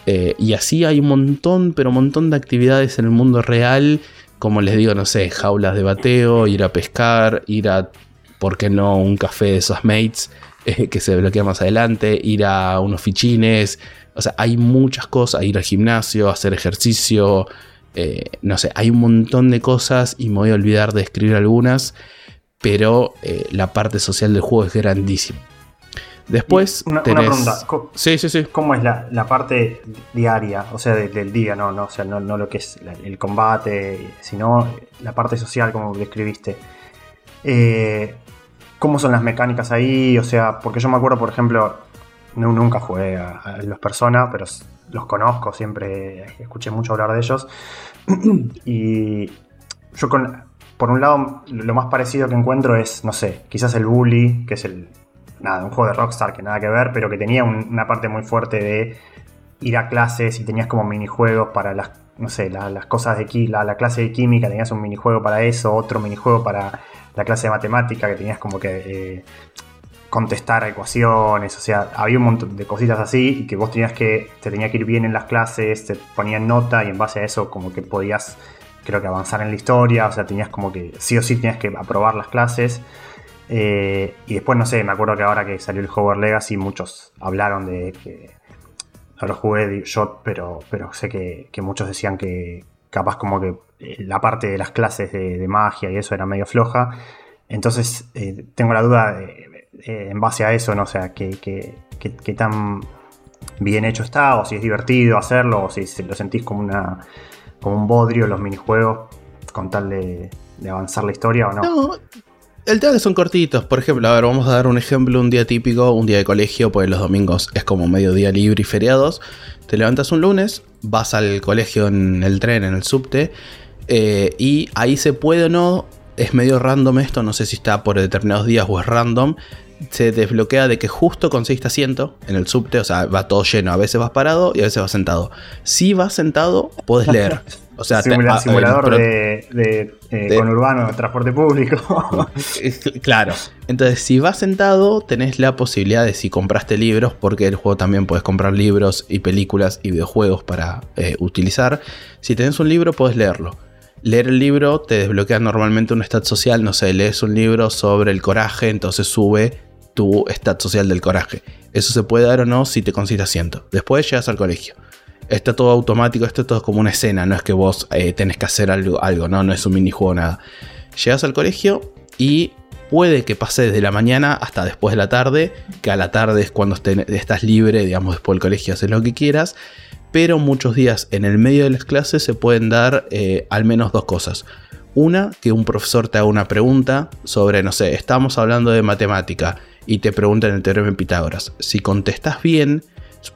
Eh, y así hay un montón, pero un montón de actividades en el mundo real. Como les digo, no sé, jaulas de bateo, ir a pescar, ir a, ¿por qué no?, un café de esos mates eh, que se bloquea más adelante, ir a unos fichines. O sea, hay muchas cosas, ir al gimnasio, hacer ejercicio. Eh, no sé, hay un montón de cosas y me voy a olvidar de escribir algunas. Pero la parte social del juego es grandísima. Después. Una, pregunta. Sí, sí, sí. ¿Cómo es la, parte diaria? O sea, del día, no, no, o sea, no, lo que es el combate, sino la parte social, como describiste. Eh, ¿Cómo son las mecánicas ahí? O sea, porque yo me acuerdo, por ejemplo, nunca jugué a, los Persona, pero los conozco, siempre escuché mucho hablar de ellos. y yo con, por un lado, lo más parecido que encuentro es, no sé, quizás el Bully, que es el, nada, un juego de Rockstar que nada que ver, pero que tenía una parte muy fuerte de ir a clases y tenías como minijuegos para las, no sé, las cosas de la, la clase de química, tenías un minijuego para eso, otro minijuego para la clase de matemática, que tenías como que eh, contestar ecuaciones, o sea, había un montón de cositas así y que vos tenías que, te tenía que ir bien en las clases, te ponían nota y en base a eso como que podías, creo que avanzar en la historia, o sea, tenías como que sí o sí tenías que aprobar las clases. Eh, y después, no sé, me acuerdo que ahora que salió el Hogwarts Legacy, muchos hablaron de que. No lo jugué yo, pero, pero sé que, muchos decían que capaz como que la parte de las clases de, magia y eso era medio floja. Entonces, eh, tengo la duda en base a eso, ¿no? O sea, que, tan bien hecho está, o si es divertido hacerlo, o si lo sentís como, una, como un bodrio los minijuegos, con tal de, avanzar la historia o no. No, el tema que son cortitos. Por ejemplo, a ver, vamos a dar un ejemplo, un día típico, un día de colegio, pues los domingos es como medio día libre y feriados. Te levantas un lunes, vas al colegio en el tren, en el subte, eh, y ahí se puede o no, es medio random esto, no sé si está por determinados días o es random, se desbloquea de que justo conseguiste asiento en el subte, o sea, va todo lleno, a veces vas parado y a veces vas sentado. Si vas sentado, puedes leer. O sea, ah, simulador de, de, eh, conurbano, transporte público. claro. Entonces, si vas sentado, tenés la posibilidad de si compraste libros, porque el juego también puedes comprar libros y películas y videojuegos para eh, utilizar. Si tenés un libro, puedes leerlo. Leer el libro te desbloquea normalmente un stat social, no sé, lees un libro sobre el coraje, entonces sube tu stat social del coraje. Eso se puede dar o no si te consigues asiento. Después llegas al colegio está todo automático, esto es todo como una escena, no es que vos eh, tenés que hacer algo, algo, ¿no? No es un minijuego, nada. Llegas al colegio y puede que pase desde la mañana hasta después de la tarde, que a la tarde es cuando estás libre, digamos, después del colegio haces lo que quieras, pero muchos días en el medio de las clases se pueden dar eh, al menos dos cosas. Una, que un profesor te haga una pregunta sobre, no sé, estamos hablando de matemática y te preguntan el teorema de Pitágoras. Si contestas bien,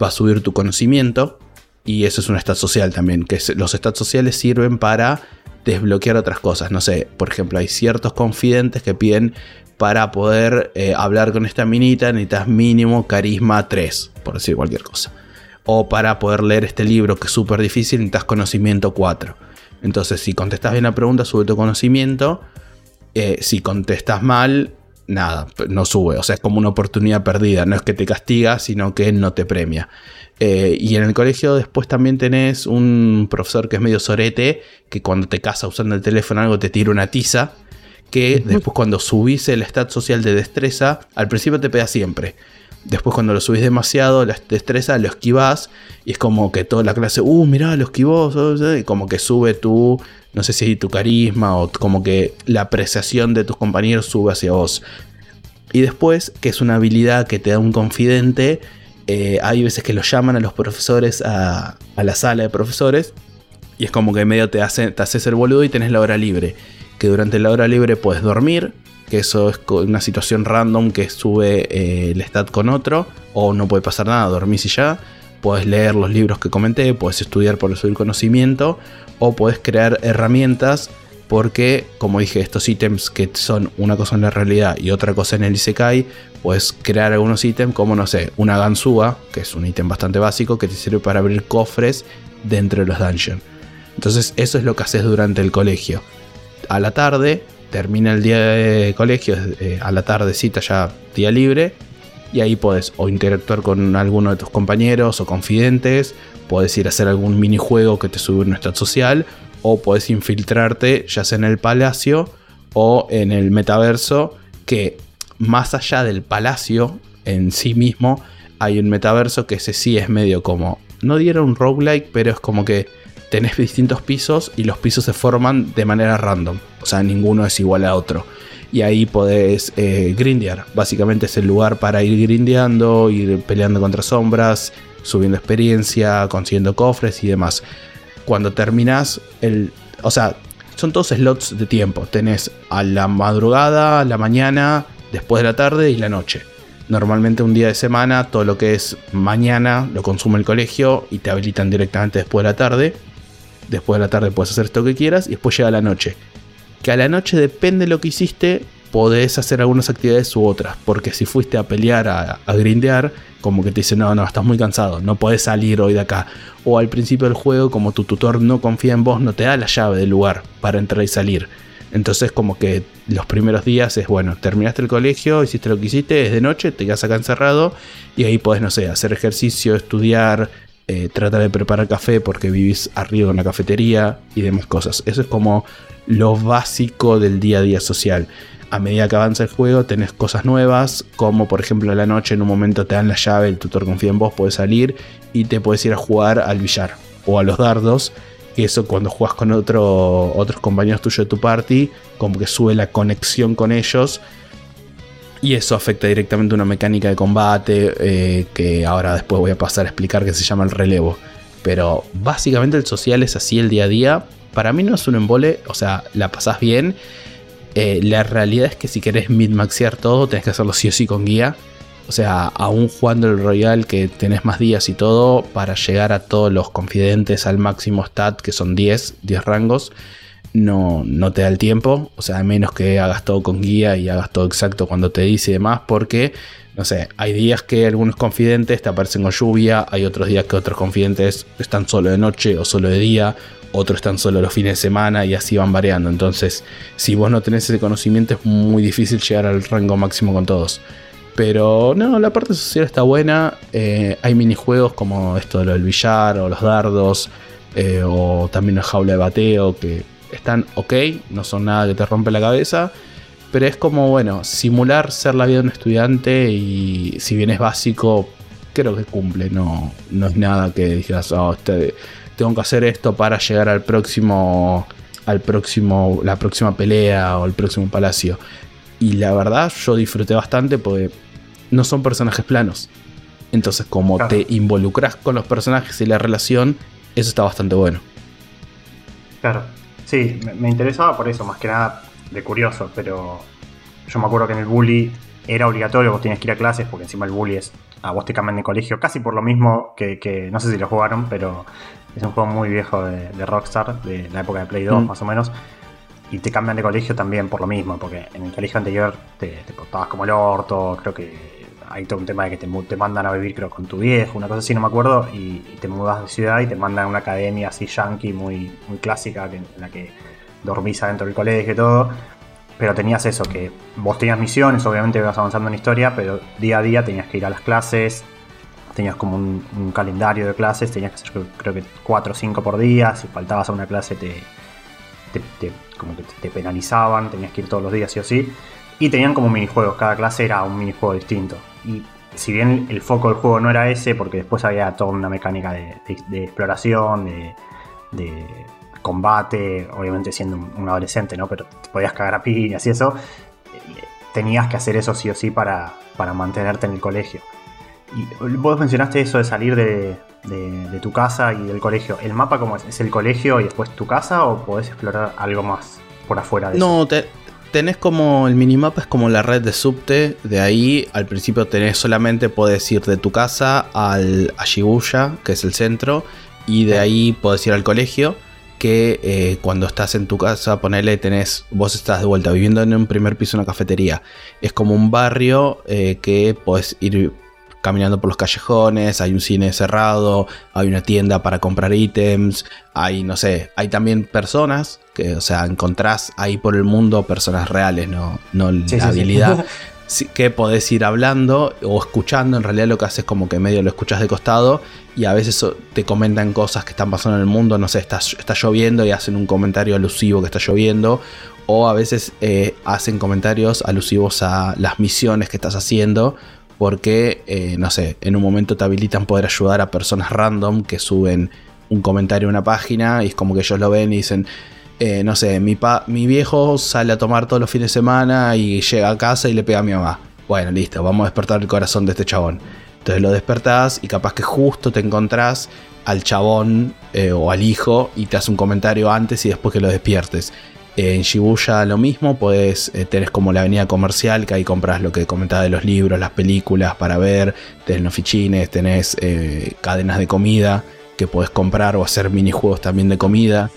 va a subir tu conocimiento y eso es un stat social también, que los stats sociales sirven para desbloquear otras cosas. No sé, por ejemplo, hay ciertos confidentes que piden para poder eh, hablar con esta minita necesitas mínimo carisma 3, por decir cualquier cosa. O para poder leer este libro que es súper difícil necesitas conocimiento 4. Entonces, si contestas bien la pregunta, sube tu conocimiento. Eh, si contestas mal, nada, no sube. O sea, es como una oportunidad perdida. No es que te castiga, sino que no te premia. Eh, y en el colegio después también tenés un profesor que es medio sorete, que cuando te casa usando el teléfono algo te tira una tiza, que después cuando subís el stat social de destreza, al principio te pega siempre. Después cuando lo subís demasiado, la destreza lo esquivás y es como que toda la clase, uh, mirá, lo esquivó, y como que sube tu, no sé si tu carisma o como que la apreciación de tus compañeros sube hacia vos. Y después, que es una habilidad que te da un confidente, eh, hay veces que los llaman a los profesores a, la sala de profesores y es como que medio te, te haces el boludo y tenés la hora libre. Que durante la hora libre puedes dormir, que eso es una situación random que sube eh, el stat con otro, o no puede pasar nada, dormís y ya. Puedes leer los libros que comenté, puedes estudiar por subir conocimiento, o puedes crear herramientas porque, como dije, estos ítems que son una cosa en la realidad y otra cosa en el Isekai, puedes crear algunos ítems como, no sé, una ganzúa, que es un ítem bastante básico que te sirve para abrir cofres dentro de los dungeons. Entonces, eso es lo que haces durante el colegio. A la tarde, termina el día de colegio, eh, a la tardecita ya día libre, y ahí puedes o interactuar con alguno de tus compañeros o confidentes, puedes ir a hacer algún minijuego que te sube un estado social, o puedes infiltrarte ya sea en el palacio o en el metaverso que más allá del palacio en sí mismo hay un metaverso que ese sí es medio como no diera un roguelike pero es como que tenés distintos pisos y los pisos se forman de manera random o sea ninguno es igual a otro y ahí podés eh, grindear básicamente es el lugar para ir grindeando ir peleando contra sombras subiendo experiencia consiguiendo cofres y demás cuando terminas el. O sea, son todos slots de tiempo. Tenés a la madrugada, a la mañana, después de la tarde y la noche. Normalmente un día de semana, todo lo que es mañana lo consume el colegio y te habilitan directamente después de la tarde. Después de la tarde puedes hacer esto que quieras y después llega la noche. Que a la noche depende de lo que hiciste, podés hacer algunas actividades u otras. Porque si fuiste a pelear, a, grindear, como que te dicen, no, no, estás muy cansado, no podés salir hoy de acá. O al principio del juego, como tu tutor no confía en vos, no te da la llave del lugar para entrar y salir. Entonces como que los primeros días es, bueno, terminaste el colegio, hiciste lo que hiciste, es de noche, te quedas acá encerrado y ahí podés, no sé, hacer ejercicio, estudiar, eh, tratar de preparar café porque vivís arriba de una cafetería y demás cosas. Eso es como lo básico del día a día social a medida que avanza el juego tenés cosas nuevas, como por ejemplo a la noche en un momento te dan la llave, el tutor confía en vos, puedes salir y te puedes ir a jugar al billar o a los dardos. Eso cuando juegas con otro, otros compañeros tuyos de tu party, como que sube la conexión con ellos. Y eso afecta directamente una mecánica de combate eh, que ahora después voy a pasar a explicar que se llama el relevo. Pero básicamente el social es así el día a día. Para mí no es un embole, o sea, la pasás bien eh, la realidad es que si querés mid-maxear todo, tenés que hacerlo sí o sí con guía. O sea, aún jugando el Royal que tenés más días y todo, para llegar a todos los confidentes al máximo stat, que son 10, 10 rangos, no, no te da el tiempo. O sea, a menos que hagas todo con guía y hagas todo exacto cuando te dice y demás, porque, no sé, hay días que algunos confidentes te aparecen con lluvia, hay otros días que otros confidentes están solo de noche o solo de día, otros están solo los fines de semana y así van variando. Entonces, si vos no tenés ese conocimiento, es muy difícil llegar al rango máximo con todos. Pero no, la parte social está buena. Eh, hay minijuegos como esto del billar o los dardos. Eh, o también la jaula de bateo que están ok, no son nada que te rompe la cabeza. Pero es como, bueno, simular ser la vida de un estudiante y si bien es básico, creo que cumple. No, no es nada que digas, oh, este, tengo que hacer esto para llegar al próximo, al próximo, la próxima pelea o el próximo palacio. Y la verdad, yo disfruté bastante porque no son personajes planos. Entonces, como te involucras con los personajes y la relación, eso está bastante bueno. Claro, sí, me, interesaba por eso, más que nada de curioso, pero yo me acuerdo que en el bully era obligatorio, vos tienes que ir a clases, porque encima el bully es a vos te cambian de colegio, casi por lo mismo que, que no sé si lo jugaron, pero es un juego muy viejo de, Rockstar, de la época de Play 2 mm. más o menos. Y te cambian de colegio también por lo mismo, porque en el colegio anterior te, te portabas como el orto, creo que hay todo un tema de que te, te, mandan a vivir creo con tu viejo, una cosa así, no me acuerdo, y, te mudas de ciudad y te mandan a una academia así yankee, muy, muy clásica, en la que dormís adentro del colegio y todo. Pero tenías eso, que vos tenías misiones, obviamente ibas avanzando en historia, pero día a día tenías que ir a las clases, tenías como un, calendario de clases, tenías que hacer creo que 4 o 5 por día, si faltabas a una clase te, como que te penalizaban, tenías que ir todos los días sí o sí, y tenían como minijuegos, cada clase era un minijuego distinto. Y si bien el foco del juego no era ese, porque después había toda una mecánica de, exploración, de, combate, obviamente siendo un, adolescente, ¿no? Pero te podías cagar a piñas y eso, eh, tenías que hacer eso sí o sí para, para mantenerte en el colegio. Y vos mencionaste eso de salir de, tu casa y del colegio. ¿El mapa cómo es? ¿Es el colegio y después tu casa o podés explorar algo más por afuera de no, eso? No, tenés como el minimapa es como la red de subte. De ahí al principio tenés solamente podés ir de tu casa al a que es el centro, y de ahí podés ir al colegio. Que eh, cuando estás en tu casa, ponele, tenés, vos estás de vuelta viviendo en un primer piso una cafetería. Es como un barrio eh, que podés ir caminando por los callejones, hay un cine cerrado, hay una tienda para comprar ítems, hay, no sé, hay también personas que, o sea, encontrás ahí por el mundo personas reales, no, no la habilidad. que podés ir hablando o escuchando, en realidad lo que haces es como que medio lo escuchas de costado y a veces te comentan cosas que están pasando en el mundo, no sé, está, está lloviendo y hacen un comentario alusivo que está lloviendo, o a veces eh, hacen comentarios alusivos a las misiones que estás haciendo porque, eh, no sé, en un momento te habilitan poder ayudar a personas random que suben un comentario a una página y es como que ellos lo ven y dicen, eh, no sé, mi, mi viejo sale a tomar todos los fines de semana y llega a casa y le pega a mi mamá. Bueno, listo, vamos a despertar el corazón de este chabón. Entonces lo despertás y capaz que justo te encontrás al chabón eh, o al hijo y te hace un comentario antes y después que lo despiertes. En Shibuya lo mismo, pues tenés como la avenida comercial, que ahí compras lo que comentaba de los libros, las películas para ver, tenés los fichines, tenés eh, cadenas de comida que podés comprar o hacer minijuegos también de comida.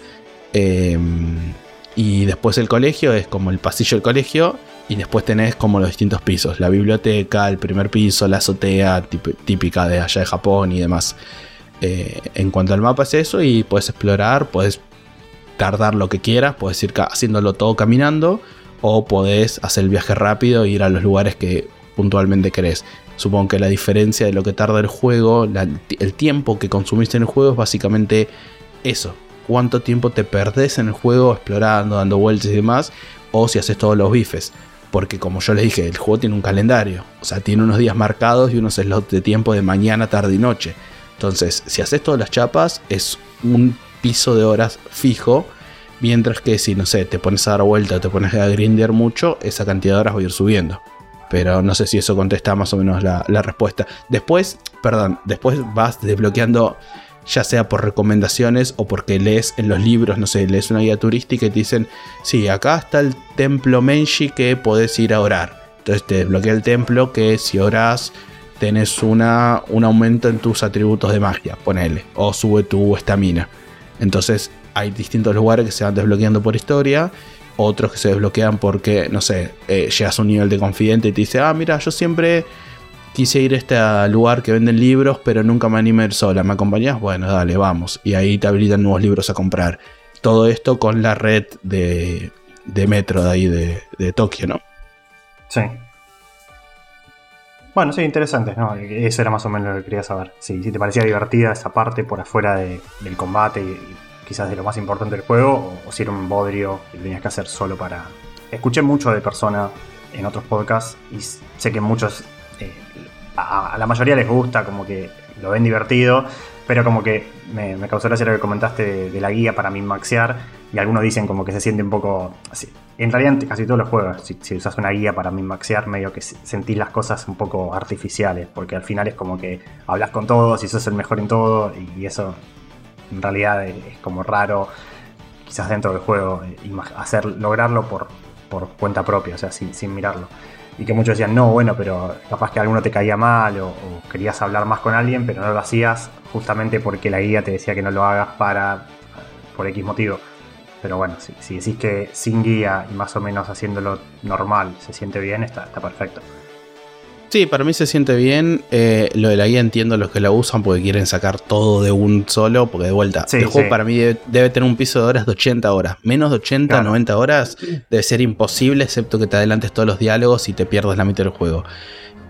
Em, y después el colegio es como el pasillo del colegio y después tenés como los distintos pisos, la biblioteca, el primer piso, la azotea típica de allá de Japón y demás. Eh, en cuanto al mapa es eso y puedes explorar, puedes tardar lo que quieras, puedes ir haciéndolo todo caminando o podés hacer el viaje rápido e ir a los lugares que puntualmente querés. Supongo que la diferencia de lo que tarda el juego, el tiempo que consumiste en el juego es básicamente eso. Cuánto tiempo te perdés en el juego explorando, dando vueltas y demás, o si haces todos los bifes. Porque como yo les dije, el juego tiene un calendario. O sea, tiene unos días marcados y unos slots de tiempo de mañana, tarde y noche. Entonces, si haces todas las chapas, es un piso de horas fijo. Mientras que si, no sé, te pones a dar vuelta, te pones a grinder mucho, esa cantidad de horas va a ir subiendo. Pero no sé si eso contesta más o menos la, respuesta. Después, perdón, después vas desbloqueando, ya sea por recomendaciones o porque lees en los libros, no sé, lees una guía turística y te dicen, sí, acá está el templo Menshi que podés ir a orar. Entonces te desbloquea el templo que si oras tenés una, un aumento en tus atributos de magia, ponele, o sube tu estamina. Entonces hay distintos lugares que se van desbloqueando por historia, otros que se desbloquean porque, no sé, eh, llegas a un nivel de confidente y te dice, ah, mira, yo siempre quise ir a este lugar que venden libros, pero nunca me animé a ir sola, ¿me acompañás? Bueno, dale, vamos. Y ahí te habilitan nuevos libros a comprar. Todo esto con la red de, de metro de ahí de, de Tokio, ¿no? Sí. Bueno, sí, interesante, ¿no? Eso era más o menos lo que quería saber. Sí, si te parecía divertida esa parte por afuera del combate y, quizás de lo más importante del juego, o, si era un bodrio que tenías que hacer solo para. Escuché mucho de Persona en otros podcasts y sé que muchos. Eh, a, la mayoría les gusta, como que lo ven divertido, pero como que me, causó gracia lo que comentaste de, la guía para min-maxear y algunos dicen como que se siente un poco. Así, en realidad, casi todos los juegos, si, usas una guía para min-maxear, medio que sentís las cosas un poco artificiales, porque al final es como que hablas con todos y sos el mejor en todo, y eso en realidad es como raro, quizás dentro del juego, eh, hacer, lograrlo por, por cuenta propia, o sea, sin, mirarlo. Y que muchos decían, no, bueno, pero capaz que alguno te caía mal o, querías hablar más con alguien, pero no lo hacías justamente porque la guía te decía que no lo hagas para por X motivo. Pero bueno, si, decís que sin guía y más o menos haciéndolo normal se siente bien, está, está perfecto. Sí, para mí se siente bien. Eh, lo de la guía entiendo los que la usan porque quieren sacar todo de un solo. Porque de vuelta, el juego para mí debe, tener un piso de horas de 80 horas. Menos de 80, 90 horas debe ser imposible, excepto que te adelantes todos los diálogos y te pierdas la mitad del juego.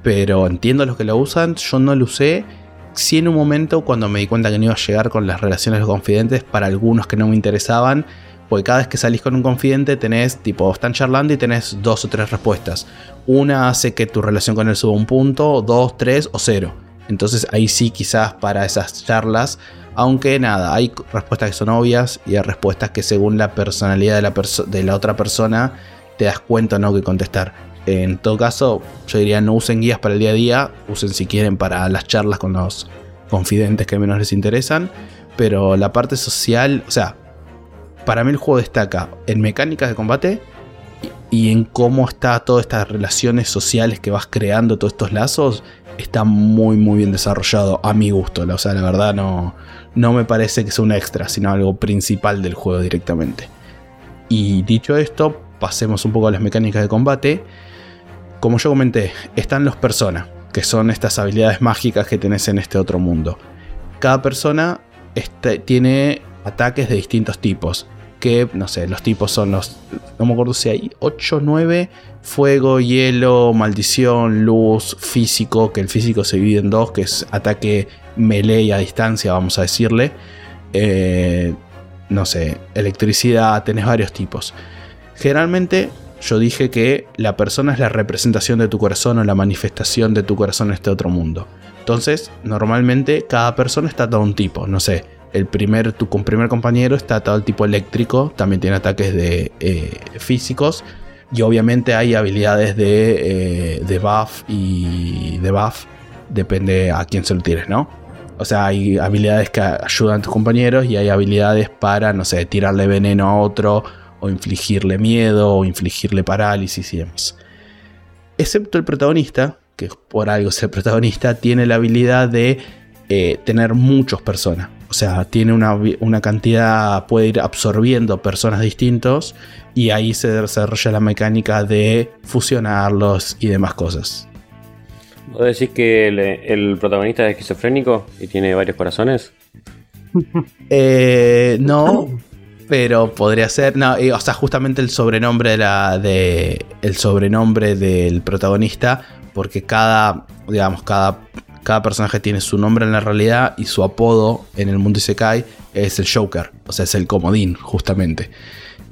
Pero entiendo los que lo usan. Yo no lo usé. Sí, en un momento, cuando me di cuenta que no iba a llegar con las relaciones confidentes, para algunos que no me interesaban porque cada vez que salís con un confidente tenés, tipo, están charlando y tenés dos o tres respuestas. Una hace que tu relación con él suba un punto, dos, tres o cero. Entonces ahí sí quizás para esas charlas, aunque nada, hay respuestas que son obvias y hay respuestas que según la personalidad de la, de la otra persona te das cuenta no que contestar. En todo caso, yo diría no usen guías para el día a día, usen si quieren para las charlas con los confidentes que menos les interesan, pero la parte social, o sea, para mí el juego destaca en mecánicas de combate y, en cómo está todas estas relaciones sociales que vas creando, todos estos lazos, está muy muy bien desarrollado a mi gusto. O sea, la verdad no, no me parece que sea un extra, sino algo principal del juego directamente. Y dicho esto, pasemos un poco a las mecánicas de combate. Como yo comenté, están los personas, que son estas habilidades mágicas que tenés en este otro mundo. Cada persona este, tiene ataques de distintos tipos que, no sé, los tipos son los, no me acuerdo si hay 8 9, fuego, hielo, maldición, luz, físico, que el físico se divide en dos, que es ataque melee a distancia, vamos a decirle. Eh, no sé, electricidad, tenés varios tipos. Generalmente yo dije que la persona es la representación de tu corazón o la manifestación de tu corazón en este otro mundo. Entonces, normalmente cada persona está todo un tipo, no sé, el primer, tu primer compañero está atado al tipo eléctrico, también tiene ataques de eh, físicos. Y obviamente hay habilidades de, eh, de buff y de buff, depende a quién se lo tires, ¿no? O sea, hay habilidades que ayudan a tus compañeros y hay habilidades para, no sé, tirarle veneno a otro o infligirle miedo, o infligirle parálisis y demás. Excepto el protagonista, que por algo es el protagonista, tiene la habilidad de eh, tener muchas personas. O sea, tiene una, una, cantidad, puede ir absorbiendo personas distintos y ahí se desarrolla la mecánica de fusionarlos y demás cosas. ¿Vos decís que el, protagonista es esquizofrénico y tiene varios corazones? Eh, no, pero podría ser. No, o sea, justamente el sobrenombre de la. De, el sobrenombre del protagonista. Porque cada. Digamos, cada. Cada personaje tiene su nombre en la realidad y su apodo en el mundo Isekai es el Joker, o sea, es el comodín, justamente.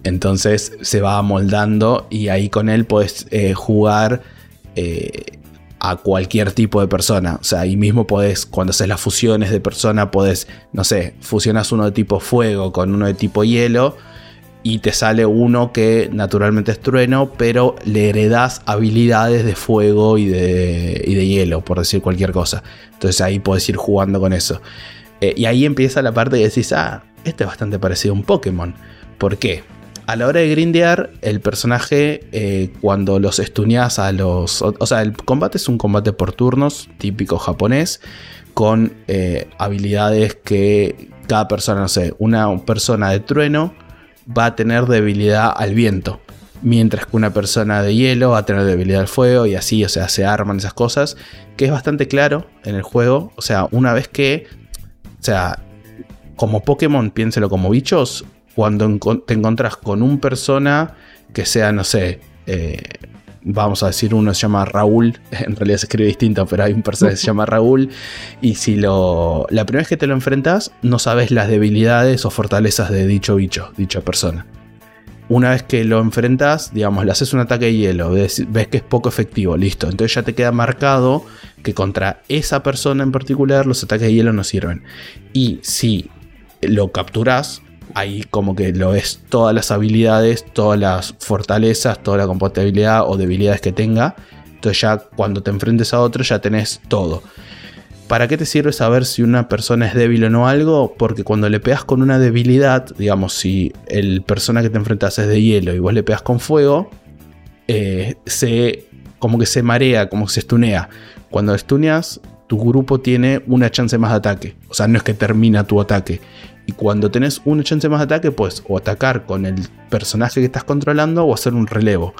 Entonces se va moldando y ahí con él puedes eh, jugar eh, a cualquier tipo de persona. O sea, ahí mismo podés, cuando haces las fusiones de persona, podés, no sé, fusionas uno de tipo fuego con uno de tipo hielo y te sale uno que naturalmente es trueno, pero le heredas habilidades de fuego y de, y de hielo, por decir cualquier cosa. Entonces ahí podés ir jugando con eso. Eh, y ahí empieza la parte que decís, ah, este es bastante parecido a un Pokémon. ¿Por qué? a la hora de grindear, el personaje, eh, cuando los estuneas a los. O, sea, el combate es un combate por turnos, típico japonés, con eh, habilidades que cada persona, no sé, una persona de trueno va a tener debilidad al viento. Mientras que una persona de hielo va a tener debilidad al fuego y así, o sea, se arman esas cosas. Que es bastante claro en el juego. O sea, una vez que. O sea, como Pokémon, piénselo como bichos, cuando te encontrás con un persona que sea, no sé, eh, vamos a decir, uno se llama Raúl, en realidad se escribe distinto, pero hay un personaje que se llama Raúl, y si lo, la primera vez que te lo enfrentas, no sabes las debilidades o fortalezas de dicho bicho, dicha persona. Una vez que lo enfrentas, digamos, le haces un ataque de hielo, ves, ves, que es poco efectivo, listo. Entonces ya te queda marcado que contra esa persona en particular los ataques de hielo no sirven. Y si lo capturas, ahí como que lo ves todas las habilidades, todas las fortalezas, toda la compatibilidad o debilidades que tenga. Entonces ya cuando te enfrentes a otro ya tenés todo. ¿Para qué te sirve saber si una persona es débil o no algo? Porque cuando le pegas con una debilidad, digamos, si el persona que te enfrentas es de hielo y vos le pegas con fuego, eh, se como que se marea, como que se estunea. Cuando estuneas, tu grupo tiene una chance más de ataque. O sea, no es que termina tu ataque, y cuando tenés una chance más de ataque, puedes o atacar con el personaje que estás controlando o hacer un relevo.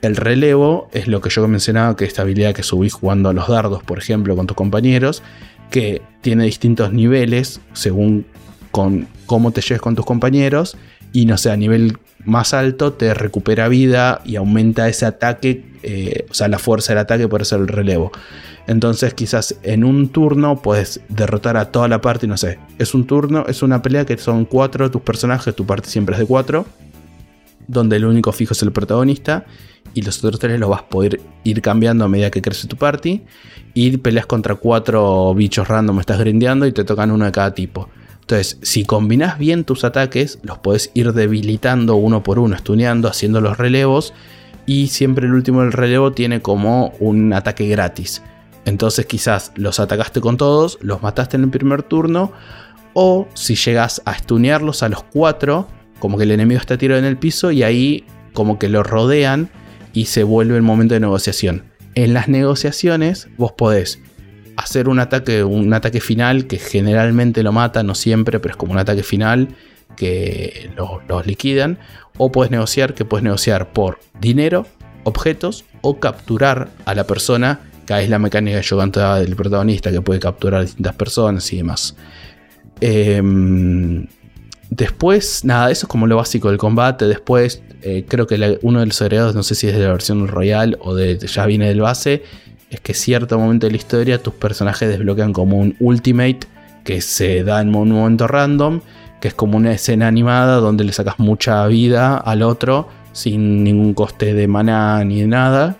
El relevo es lo que yo mencionaba, que esta habilidad que subís jugando a los dardos, por ejemplo, con tus compañeros, que tiene distintos niveles según con cómo te lleves con tus compañeros. Y no sé, a nivel más alto te recupera vida y aumenta ese ataque, eh, o sea, la fuerza del ataque por hacer el relevo. Entonces quizás en un turno puedes derrotar a toda la parte, no sé, es un turno, es una pelea que son cuatro tus personajes, tu parte siempre es de cuatro, donde el único fijo es el protagonista y los otros tres los vas a poder ir cambiando a medida que crece tu party y peleas contra cuatro bichos random, estás grindeando y te tocan uno de cada tipo. Entonces, si combinas bien tus ataques, los puedes ir debilitando uno por uno, estuneando, haciendo los relevos. Y siempre el último del relevo tiene como un ataque gratis. Entonces quizás los atacaste con todos, los mataste en el primer turno, o si llegas a stunearlos a los cuatro, como que el enemigo está tirado en el piso y ahí como que lo rodean y se vuelve el momento de negociación. En las negociaciones vos podés hacer un ataque, un ataque final que generalmente lo mata, no siempre, pero es como un ataque final que los liquidan. O puedes negociar, que puedes negociar por dinero, objetos o capturar a la persona es la mecánica que cantaba del protagonista que puede capturar a distintas personas y demás. Em, después, nada, eso es como lo básico del combate. Después, eh, creo que uno de los agregados, no sé si es de la versión royal o de ya viene del base, es que cierto momento de la historia tus personajes desbloquean como un ultimate que se da en un momento random, que es como una escena animada donde le sacas mucha vida al otro sin ningún coste de maná ni de nada.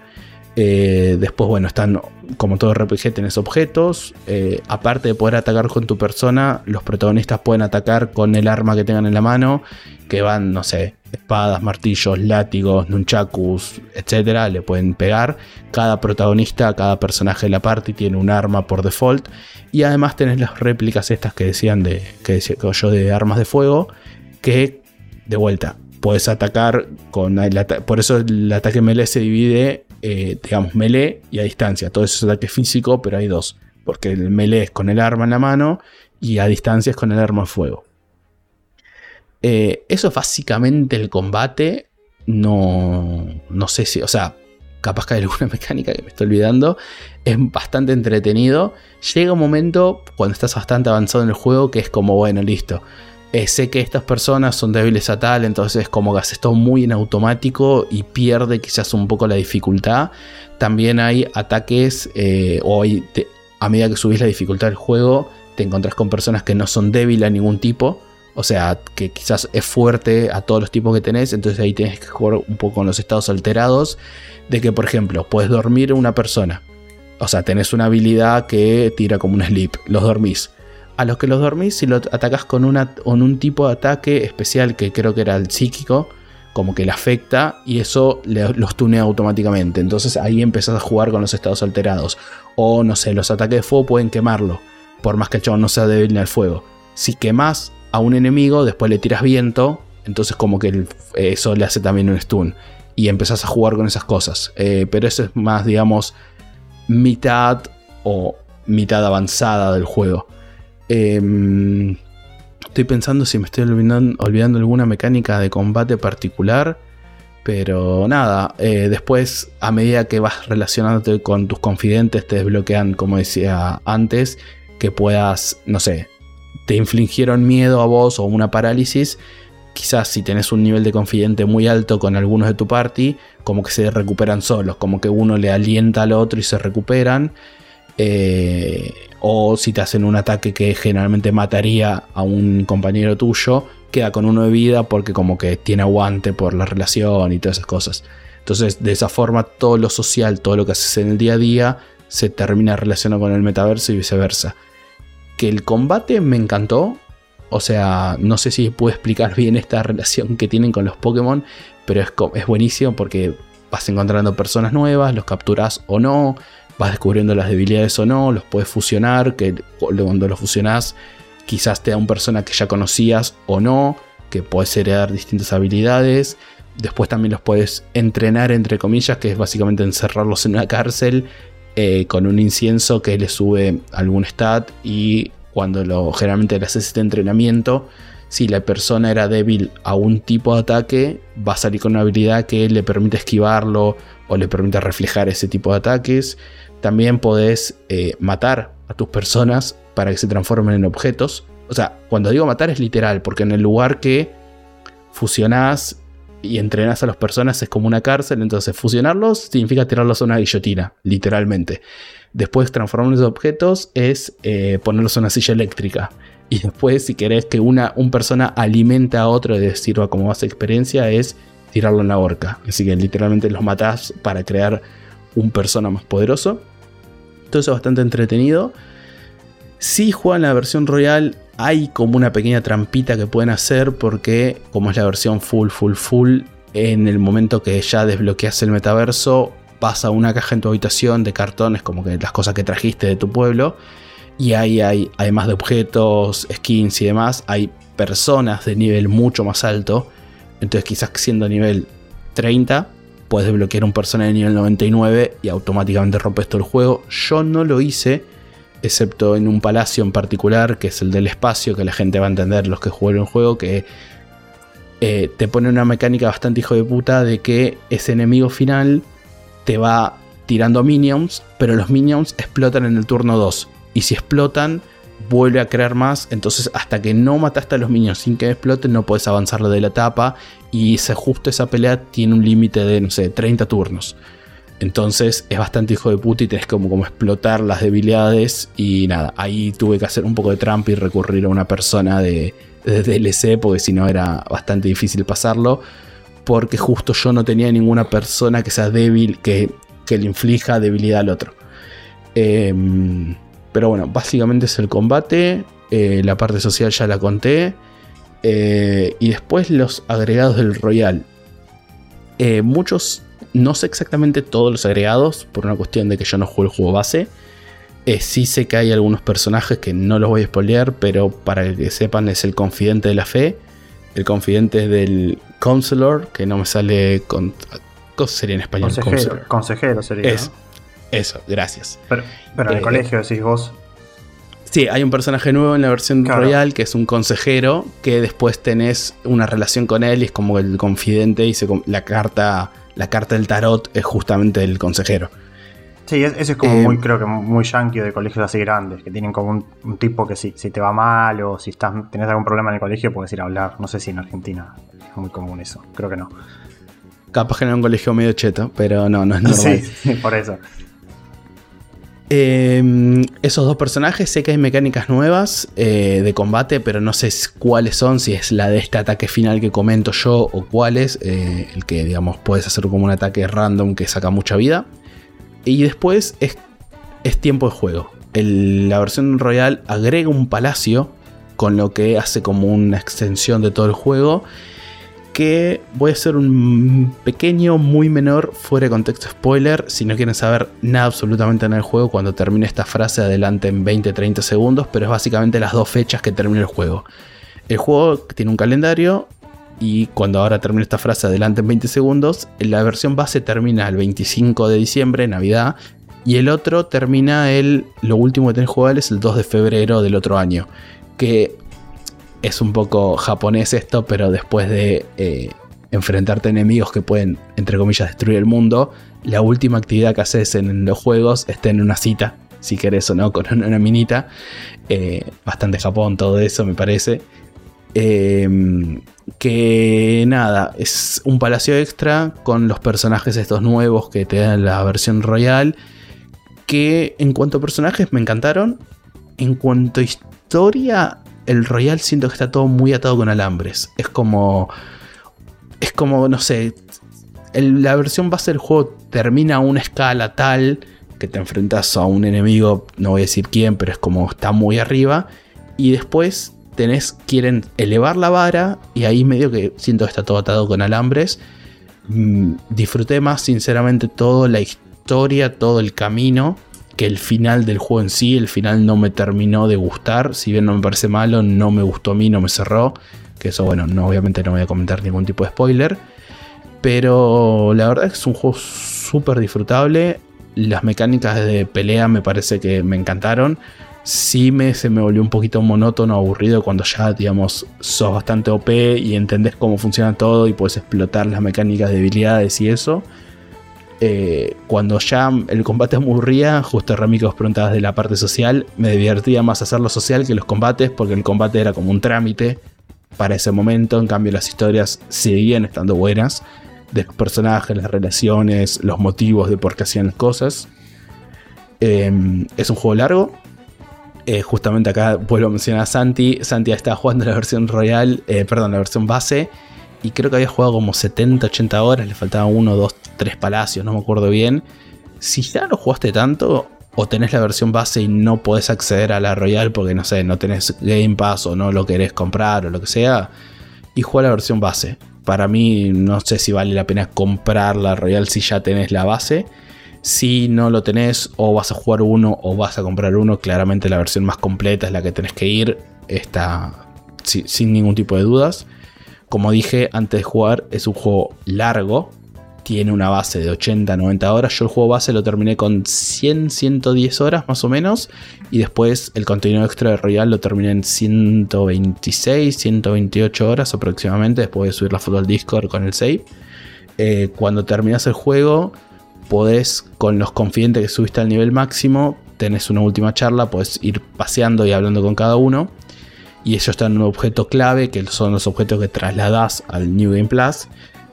Eh, después, bueno, están como todo RPG, tenés objetos. Eh, aparte de poder atacar con tu persona, los protagonistas pueden atacar con el arma que tengan en la mano, que van, no sé, espadas, martillos, látigos, nunchakus, etcétera, le pueden pegar. Cada protagonista, cada personaje de la party tiene un arma por default. Y además tenés las réplicas estas que decían de que decía yo de armas de fuego, que de vuelta puedes atacar con Por eso el ataque melee se divide, eh, digamos, melee y a distancia. Todo eso es ataque físico, pero hay dos. Porque el melee es con el arma en la mano y a distancia es con el arma de fuego. Eh, eso es básicamente el combate. No, no sé si, o sea, capaz que hay alguna mecánica que me estoy olvidando. Es bastante entretenido. Llega un momento cuando estás bastante avanzado en el juego que es como, bueno, listo. Eh, sé que estas personas son débiles a tal, entonces como que haces todo muy en automático y pierde quizás un poco la dificultad. También hay ataques, eh, o a medida que subís la dificultad del juego, te encontrás con personas que no son débiles a ningún tipo. O sea, que quizás es fuerte a todos los tipos que tenés. Entonces ahí tienes que jugar un poco con los estados alterados. De que, por ejemplo, puedes dormir una persona. O sea, tenés una habilidad que tira como un sleep. Los dormís. A los que los dormís, si lo atacas con, una, con un tipo de ataque especial que creo que era el psíquico, como que le afecta y eso los tunea automáticamente. Entonces ahí empezás a jugar con los estados alterados. O no sé, los ataques de fuego pueden quemarlo. Por más que el chabón no sea débil el fuego. Si quemas a un enemigo, después le tiras viento, entonces como que eso le hace también un stun. Y empezás a jugar con esas cosas. Eh, pero eso es más, digamos, mitad o mitad avanzada del juego. Em, estoy pensando si me estoy olvidando, alguna mecánica de combate particular. Pero nada, eh, después a medida que vas relacionándote con tus confidentes te desbloquean, como decía antes, que puedas, no sé, te infligieron miedo a vos o una parálisis, quizás si tenés un nivel de confidente muy alto con algunos de tu party, como que se recuperan solos, como que uno le alienta al otro y se recuperan. Eh, o si te hacen un ataque que generalmente mataría a un compañero tuyo, queda con uno de vida porque como que tiene aguante por la relación y todas esas cosas. Entonces, de esa forma, todo lo social, todo lo que haces en el día a día, se termina relacionado con el metaverso y viceversa que el combate me encantó. O sea, no sé si puedo explicar bien esta relación que tienen con los Pokémon, pero es, es buenísimo porque vas encontrando personas nuevas, los capturas o no, vas descubriendo las debilidades o no, los puedes fusionar, que cuando los fusionas quizás te da un persona que ya conocías o no, que puedes heredar distintas habilidades. Después también los puedes entrenar, entre comillas, que es básicamente encerrarlos en una cárcel eh, con un incienso que le sube algún stat y cuando lo, generalmente le haces este entrenamiento, si la persona era débil a un tipo de ataque, va a salir con una habilidad que le permite esquivarlo o le permite reflejar ese tipo de ataques. También podés eh, matar a tus personas para que se transformen en objetos. O sea, cuando digo matar es literal, porque en el lugar que fusionás y entrenas a las personas es como una cárcel, entonces fusionarlos significa tirarlos a una guillotina, literalmente. Después transformar los objetos es eh, ponerlos en una silla eléctrica. Y después, si querés que una un persona alimente a otro y sirva como base de experiencia, es tirarlo en la horca. Así que literalmente los matás para crear un persona más poderoso. Todo eso es bastante entretenido. Si juegan la versión royal, hay como una pequeña trampita que pueden hacer porque como es la versión full, full, full, en el momento que ya desbloqueas el metaverso, pasa una caja en tu habitación de cartones como que las cosas que trajiste de tu pueblo. Y ahí hay, además de objetos, skins y demás, hay personas de nivel mucho más alto. Entonces quizás siendo nivel 30, puedes desbloquear un personaje de nivel 99 y automáticamente rompes todo el juego. Yo no lo hice excepto en un palacio en particular, que es el del espacio, que la gente va a entender los que jugaron el juego, que eh, te pone una mecánica bastante hijo de puta de que ese enemigo final te va tirando minions, pero los minions explotan en el turno 2. Y si explotan, vuelve a crear más. Entonces, hasta que no mataste a los minions sin que exploten, no puedes avanzar de la etapa. Y justo esa pelea tiene un límite de, no sé, 30 turnos. Entonces es bastante hijo de puta y tenés como, como explotar las debilidades. Y nada, ahí tuve que hacer un poco de trampa y recurrir a una persona de, DLC, porque si no era bastante difícil pasarlo. Porque justo yo no tenía ninguna persona que sea débil, que, le inflija debilidad al otro. Em, pero bueno, básicamente es el combate. Eh, la parte social ya la conté. Eh, y después los agregados del Royal. Eh, muchos no sé exactamente todos los agregados, por una cuestión de que yo no juego el juego base. Eh, sí sé que hay algunos personajes que no los voy a spoilear, pero para que sepan es el confidente de la fe, el confidente del counselor, que no me sale con... ¿Cómo sería en español? Consejero, Counselor. consejero sería. Es, ¿no? Eso, gracias. Pero, pero en el Eh, colegio decís vos. Sí, hay un personaje nuevo en la versión Claro. royal que es un consejero que después tenés una relación con él y es como el confidente y se la carta la carta del tarot es justamente el consejero. Sí, es- ese es como Eh, muy, creo que muy yankee de colegios así grandes, que tienen como un, un tipo que si, si te va mal o si estás, tenés algún problema en el colegio puedes ir a hablar. No sé si en Argentina es muy común eso, creo que no. Capaz que era un colegio medio cheto, pero no, no es normal. Sí, por eso. Eh, esos dos personajes, sé que hay mecánicas nuevas eh, de combate, pero no sé cuáles son, si es la de este ataque final que comento yo o cuáles, eh, el que digamos puedes hacer como un ataque random que saca mucha vida. Y después es, es tiempo de juego. La versión royal agrega un palacio, con lo que hace como una extensión de todo el juego. Que voy a hacer un pequeño, muy menor, fuera de contexto spoiler. Si no quieren saber nada absolutamente en el juego, cuando termine esta frase, adelante en 20-30 segundos. Pero es básicamente las dos fechas que termina el juego. El juego tiene un calendario. Y cuando ahora termine esta frase, adelante en 20 segundos, la versión base termina el 25 de diciembre, Navidad. Y el otro termina el. Lo último que tenés jugable es el 2 de febrero del otro año. Que es un poco japonés esto, pero después de eh, enfrentarte a enemigos que pueden, entre comillas, destruir el mundo, la última actividad que haces en los juegos es tener una cita, si querés o no, con una, minita. Eh, bastante Japón todo eso, me parece. Eh, que nada, es un palacio extra con los personajes estos nuevos que te dan la versión royal. Que en cuanto a personajes me encantaron. En cuanto a historia, el Royal siento que está todo muy atado con alambres. Es como. Es como, no sé. la versión base del juego termina a una escala tal que te enfrentas a un enemigo, no voy a decir quién, pero es como está muy arriba. Y después tenés, quieren elevar la vara y ahí medio que siento que está todo atado con alambres. Mm, disfruté más sinceramente toda la historia, todo el camino, que el final del juego en sí. El final no me terminó de gustar, si bien no me parece malo, no me gustó a mí, no me cerró. Que eso, bueno, no, obviamente no voy a comentar ningún tipo de spoiler. Pero la verdad es que es un juego súper disfrutable. Las mecánicas de pelea me parece que me encantaron. Sí me, se me volvió un poquito monótono, aburrido cuando ya, digamos, sos bastante OP y entendés cómo funciona todo y puedes explotar las mecánicas de habilidades y eso. Eh, cuando ya el combate aburría, justo Rami que os preguntabas de la parte social, me divertía más hacerlo social que los combates, porque el combate era como un trámite para ese momento. En cambio, las historias seguían estando buenas de los personajes, las relaciones, los motivos de por qué hacían las cosas. Eh, es un juego largo. Eh, justamente acá vuelvo a mencionar a Santi. Santi estaba jugando la versión royal, eh, perdón, la versión base. Y creo que había jugado como 70, 80 horas. Le faltaban uno, dos, tres palacios, no me acuerdo bien. Si ya lo jugaste tanto, o tenés la versión base y no podés acceder a la royal porque no sé, no tenés Game Pass o no lo querés comprar o lo que sea, y juega la versión base. Para mí no sé si vale la pena comprar la Royal si ya tenés la base. Si no lo tenés o vas a jugar uno o vas a comprar uno, claramente la versión más completa es la que tenés que ir. Está si- sin ningún tipo de dudas. Como dije antes de jugar, es un juego largo. Tiene una base de 80-90 horas. Yo el juego base lo terminé con 100-110 horas más o menos. Y después el contenido extra de Royal lo terminé en 126, 128 horas aproximadamente. Después de subir la foto al Discord con el save. Eh, cuando terminas el juego, podés, con los confidentes que subiste al nivel máximo, tenés una última charla, podés ir paseando y hablando con cada uno. Y ellos están en un objeto clave, que son los objetos que trasladas al New Game Plus.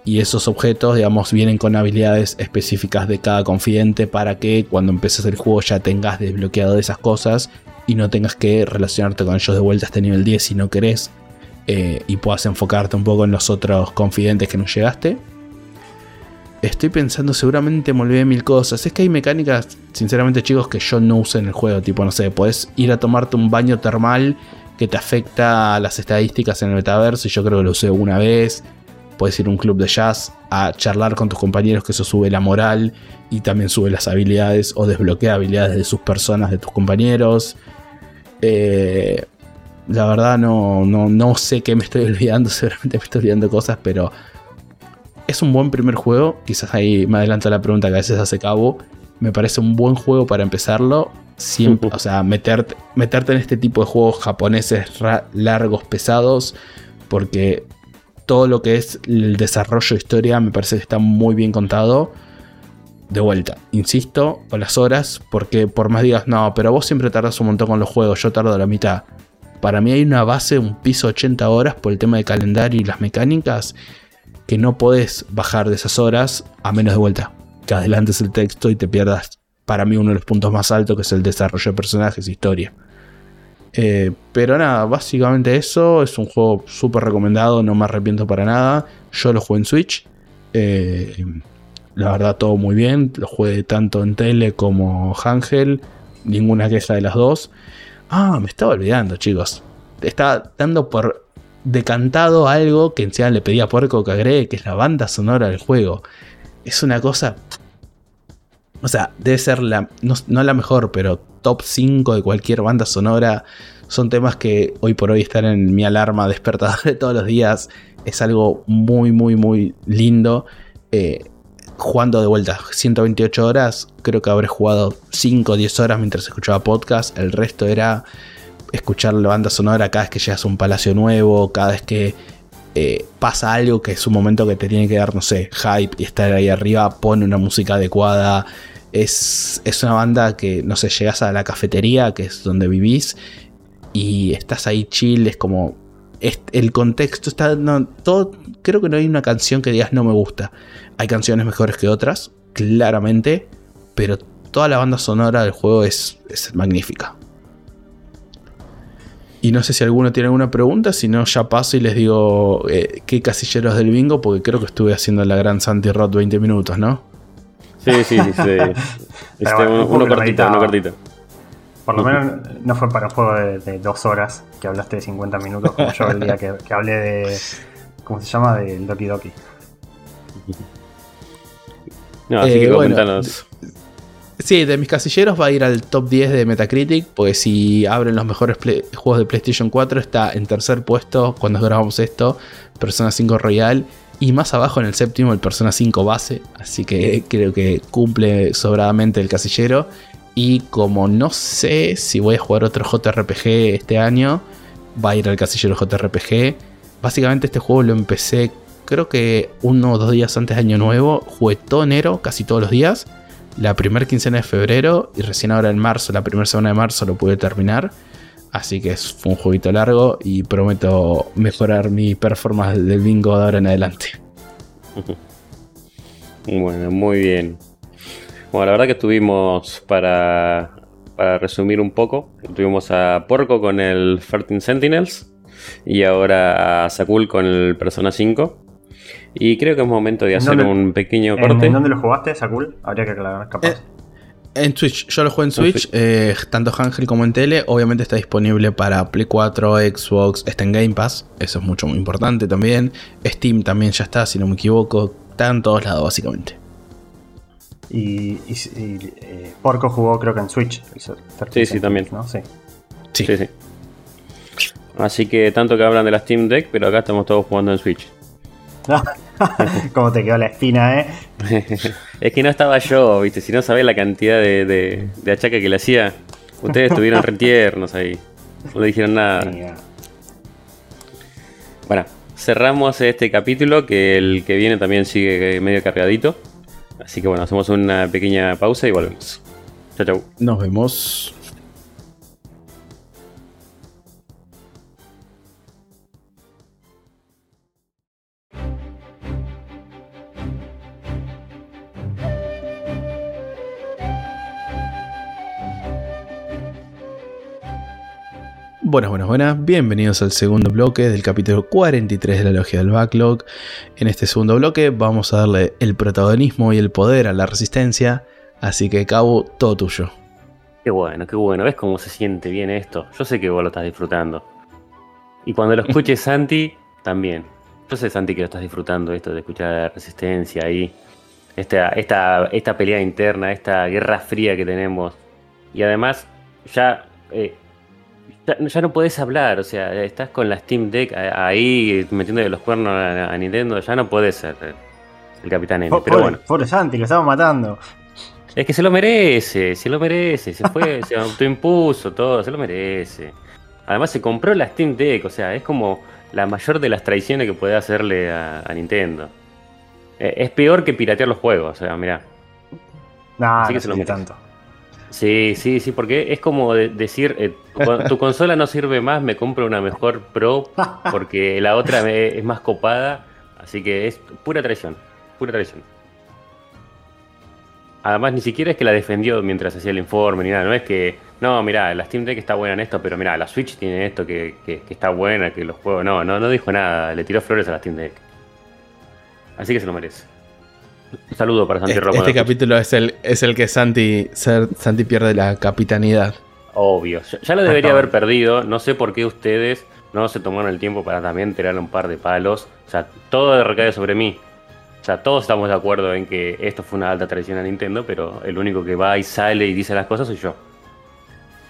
Y esos objetos, digamos, vienen con habilidades específicas de cada confidente para que cuando empieces el juego ya tengas desbloqueado esas cosas y no tengas que relacionarte con ellos de vuelta hasta nivel 10 si no querés. eh, y puedas enfocarte un poco en los otros confidentes que no llegaste. Estoy pensando, seguramente me olvidé mil cosas. Es que hay mecánicas, sinceramente, chicos, que yo no usé en el juego. Tipo, no sé, podés ir a tomarte un baño termal que te afecta a las estadísticas en el metaverso. Y yo creo que lo usé una vez. Puedes ir a un club de jazz a charlar con tus compañeros, que eso sube la moral y también sube las habilidades o desbloquea habilidades de sus personas, de tus compañeros. Eh, la verdad no, no, no sé qué me estoy olvidando, seguramente me estoy olvidando cosas, pero es un buen primer juego. Quizás ahí me adelanto la pregunta que a veces hace Cabo. Me parece un buen juego para empezarlo. Siempre, o sea, meterte, meterte en este tipo de juegos japoneses largos, pesados, porque todo lo que es el desarrollo de historia me parece que está muy bien contado. De vuelta, insisto, con las horas, porque por más digas, no, pero vos siempre tardas un montón con los juegos, yo tardo la mitad. Para mí hay una base, un piso 80 horas por el tema de calendario y las mecánicas, que no podés bajar de esas horas a menos de vuelta. Que adelantes el texto y te pierdas, para mí, uno de los puntos más altos, que es el desarrollo de personajes e historia. Eh, pero nada, básicamente eso. Es un juego súper recomendado, no me arrepiento para nada. Yo lo jugué en Switch. Eh, la verdad, todo muy bien. Lo jugué tanto en tele como Ángel. Ninguna queja de las dos. Ah, me estaba olvidando, chicos. Estaba dando por decantado algo que encima le pedía a Puerco que agregue, que es la banda sonora del juego. Es una cosa. O sea, debe ser la. no la mejor, pero top 5 de cualquier banda sonora. Son temas que hoy por hoy están en mi alarma despertador de todos los días. Es algo muy, muy, muy lindo. Eh, jugando de vuelta 128 horas, creo que habré jugado 5 o 10 horas mientras escuchaba podcast. El resto era escuchar la banda sonora cada vez que llegas a un palacio nuevo, cada vez que eh, pasa algo que es un momento que te tiene que dar, no sé, hype y estar ahí arriba, pone una música adecuada. Es, una banda que, no sé, llegas a la cafetería, que es donde vivís, y estás ahí chill, es como... el contexto está... todo, creo que no hay una canción que digas no me gusta. Hay canciones mejores que otras, claramente, pero toda la banda sonora del juego es, magnífica. Y no sé si alguno tiene alguna pregunta, si no ya paso y les digo eh, qué casilleros del bingo, porque creo que estuve haciendo la gran Santi Rot 20 minutos, ¿no? Sí, sí, sí. sí. Este, uno, cortito, uno cortito. Por lo menos no fue para un juego de, dos horas que hablaste de 50 minutos, como yo el día que, hablé de. ¿Cómo se llama? De Doki Doki. No, así que eh, coméntanos. Sí, de mis casilleros va a ir al top 10 de Metacritic, pues si abren los mejores juegos de PlayStation 4 está en tercer puesto cuando grabamos esto, Persona 5 Royal y más abajo en el séptimo el Persona 5 base, así que creo que cumple sobradamente el casillero. Y como no sé si voy a jugar otro JRPG este año, va a ir al casillero JRPG. Básicamente este juego lo empecé creo que uno o dos días antes de Año Nuevo. Jugué todo enero, casi todos los días. La primera quincena de febrero y recién ahora en marzo, la primera semana de marzo lo pude terminar. Así que fue un jueguito largo y prometo mejorar mi performance del bingo de ahora en adelante. Bueno, muy bien. Bueno, la verdad que estuvimos para, para resumir un poco. Tuvimos a Porco con el 13 Sentinels y ahora a Sakul con el Persona 5. Y creo que es momento de hacer un pequeño corte. ¿En dónde lo jugaste, Sakul? Habría que aclarar, capaz. Eh, en Switch, yo lo juego en Switch, eh, tanto Ángel como en tele. Obviamente está disponible para Play 4, Xbox, está en Game Pass, eso es mucho muy importante también. Steam también ya está, si no me equivoco, está en todos lados básicamente. Y, eh, Porco jugó creo que en Switch. Sí, sí, también. Sí. Sí. sí. Así que tanto que hablan de la Steam Deck, pero acá estamos todos jugando en Switch. ¿Cómo te quedó la espina, eh? es que no estaba yo, viste, si no sabés la cantidad de, de, achaque que le hacía. Ustedes estuvieron retiernos ahí. No le dijeron nada. Bueno, cerramos este capítulo que el que viene también sigue medio cargadito. Así que bueno, hacemos una pequeña pausa y volvemos. Chau, chau. Nos vemos. Buenas, buenas, buenas. Bienvenidos al segundo bloque del capítulo 43 de la Logia del Backlog. En este segundo bloque vamos a darle el protagonismo y el poder a la resistencia. Así que, Cabo, todo tuyo. Qué bueno, qué bueno. ¿Ves cómo se siente bien esto? Yo sé que vos lo estás disfrutando. Y cuando lo escuches, Santi, también. Yo sé, Santi, que lo estás disfrutando esto de escuchar la resistencia ahí. Esta, esta, esta pelea interna, esta guerra fría que tenemos. Y además, ya. Eh, ya, no puedes hablar, o sea, estás con la Steam Deck ahí metiendo los cuernos a, Nintendo, ya no puedes ser. el Capitán N. Pero bueno, pobre Santi, lo estamos matando. es que se lo merece, se lo merece. Se fue, se autoimpuso todo, se lo merece. Además, se compró la Steam Deck, o sea, es como la mayor de las traiciones que puede hacerle a, a Nintendo. Eh, es peor que piratear los juegos, o sea, mirá. Nah, Así que no se lo merece. tanto. Sí, sí, sí, porque es como de- decir, eh, tu, con- tu consola no sirve más, me compro una mejor Pro porque la otra es más copada, así que es pura traición, pura traición. Además, ni siquiera es que la defendió mientras hacía el informe ni nada, no es que, no, mirá, la Steam Deck está buena en esto, pero mirá, la Switch tiene esto que, que- que está buena, que los juegos, no, no, no dijo nada, le tiró flores a la Steam Deck. Así que se lo merece. Un saludo para Santi Este, Romo. este capítulo es el, es el que Santi, Santi pierde la capitanidad. Obvio, ya, ya lo debería haber perdido. No sé por qué ustedes no se tomaron el tiempo para también tirarle un par de palos. O sea, todo recae sobre mí. O sea, todos estamos de acuerdo en que esto fue una alta traición a Nintendo, pero el único que va y sale y dice las cosas soy yo.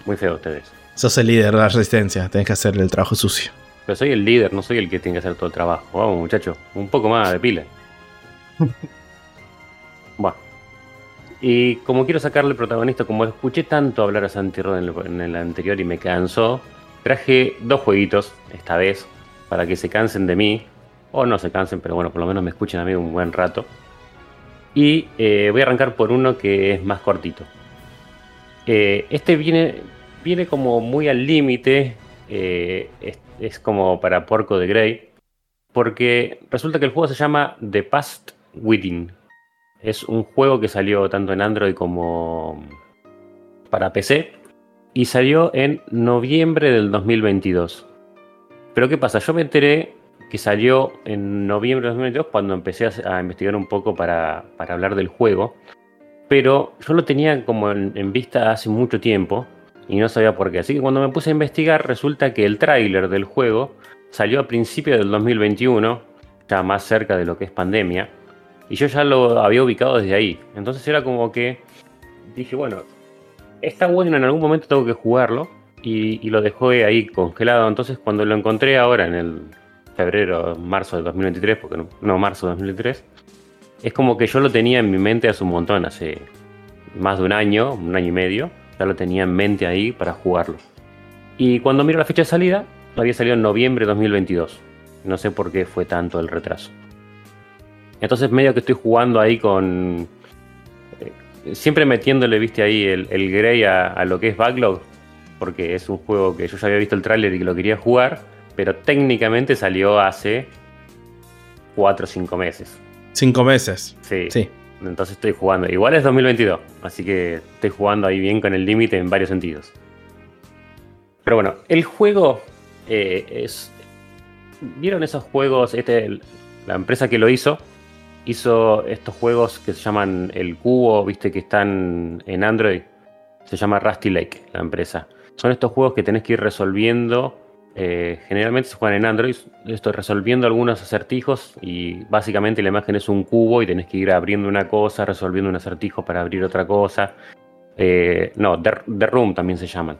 Muy feo ustedes. Sos el líder de la resistencia, tenés que hacer el trabajo sucio. Pero soy el líder, no soy el que tiene que hacer todo el trabajo. Vamos, muchacho, un poco más de pila. Bueno. Y como quiero sacarle protagonista, como escuché tanto hablar a Santi Rod en el, en el anterior y me cansó, traje dos jueguitos esta vez para que se cansen de mí. O no se cansen, pero bueno, por lo menos me escuchen a mí un buen rato. Y eh, voy a arrancar por uno que es más cortito. Eh, este viene, viene como muy al límite. eh, es, es como para Porco de Grey. Porque resulta que el juego se llama The Past Within. Es un juego que salió tanto en Android como para PC. Y salió en noviembre del 2022. Pero ¿qué pasa? Yo me enteré que salió en noviembre del 2022 cuando empecé a, investigar un poco para, para hablar del juego. Pero yo lo tenía como en, en vista hace mucho tiempo y no sabía por qué. Así que cuando me puse a investigar resulta que el tráiler del juego salió a principios del 2021, ya más cerca de lo que es pandemia. Y yo ya lo había ubicado desde ahí. Entonces era como que dije, bueno, está bueno, en algún momento tengo que jugarlo. Y, lo dejé ahí congelado. Entonces cuando lo encontré ahora en el febrero, marzo del 2023, porque no, no marzo del 2023, es como que yo lo tenía en mi mente hace un montón, hace más de un año, un año y medio. Ya lo tenía en mente ahí para jugarlo. Y cuando miro la fecha de salida, había salido en noviembre de 2022. No sé por qué fue tanto el retraso. Entonces medio que estoy jugando ahí con... eh, siempre metiéndole, viste, ahí el, el Grey a, a lo que es Backlog. Porque es un juego que yo ya había visto el tráiler y que lo quería jugar. Pero técnicamente salió hace 4 o 5 meses. Cinco meses. Sí. Sí. Entonces estoy jugando. Igual es 2022. Así que estoy jugando ahí bien con el límite en varios sentidos. Pero bueno, el juego eh, es. ¿Vieron esos juegos? Este, la empresa que lo hizo hizo estos juegos que se llaman El Cubo, viste, que están en Android. Se llama Rusty Lake, la empresa. Son estos juegos que tenés que ir resolviendo. eh, generalmente se juegan en Android. Esto resolviendo algunos acertijos. Y básicamente la imagen es un cubo y tenés que ir abriendo una cosa, resolviendo un acertijo para abrir otra cosa. Eh, no, The, The Room también se llaman.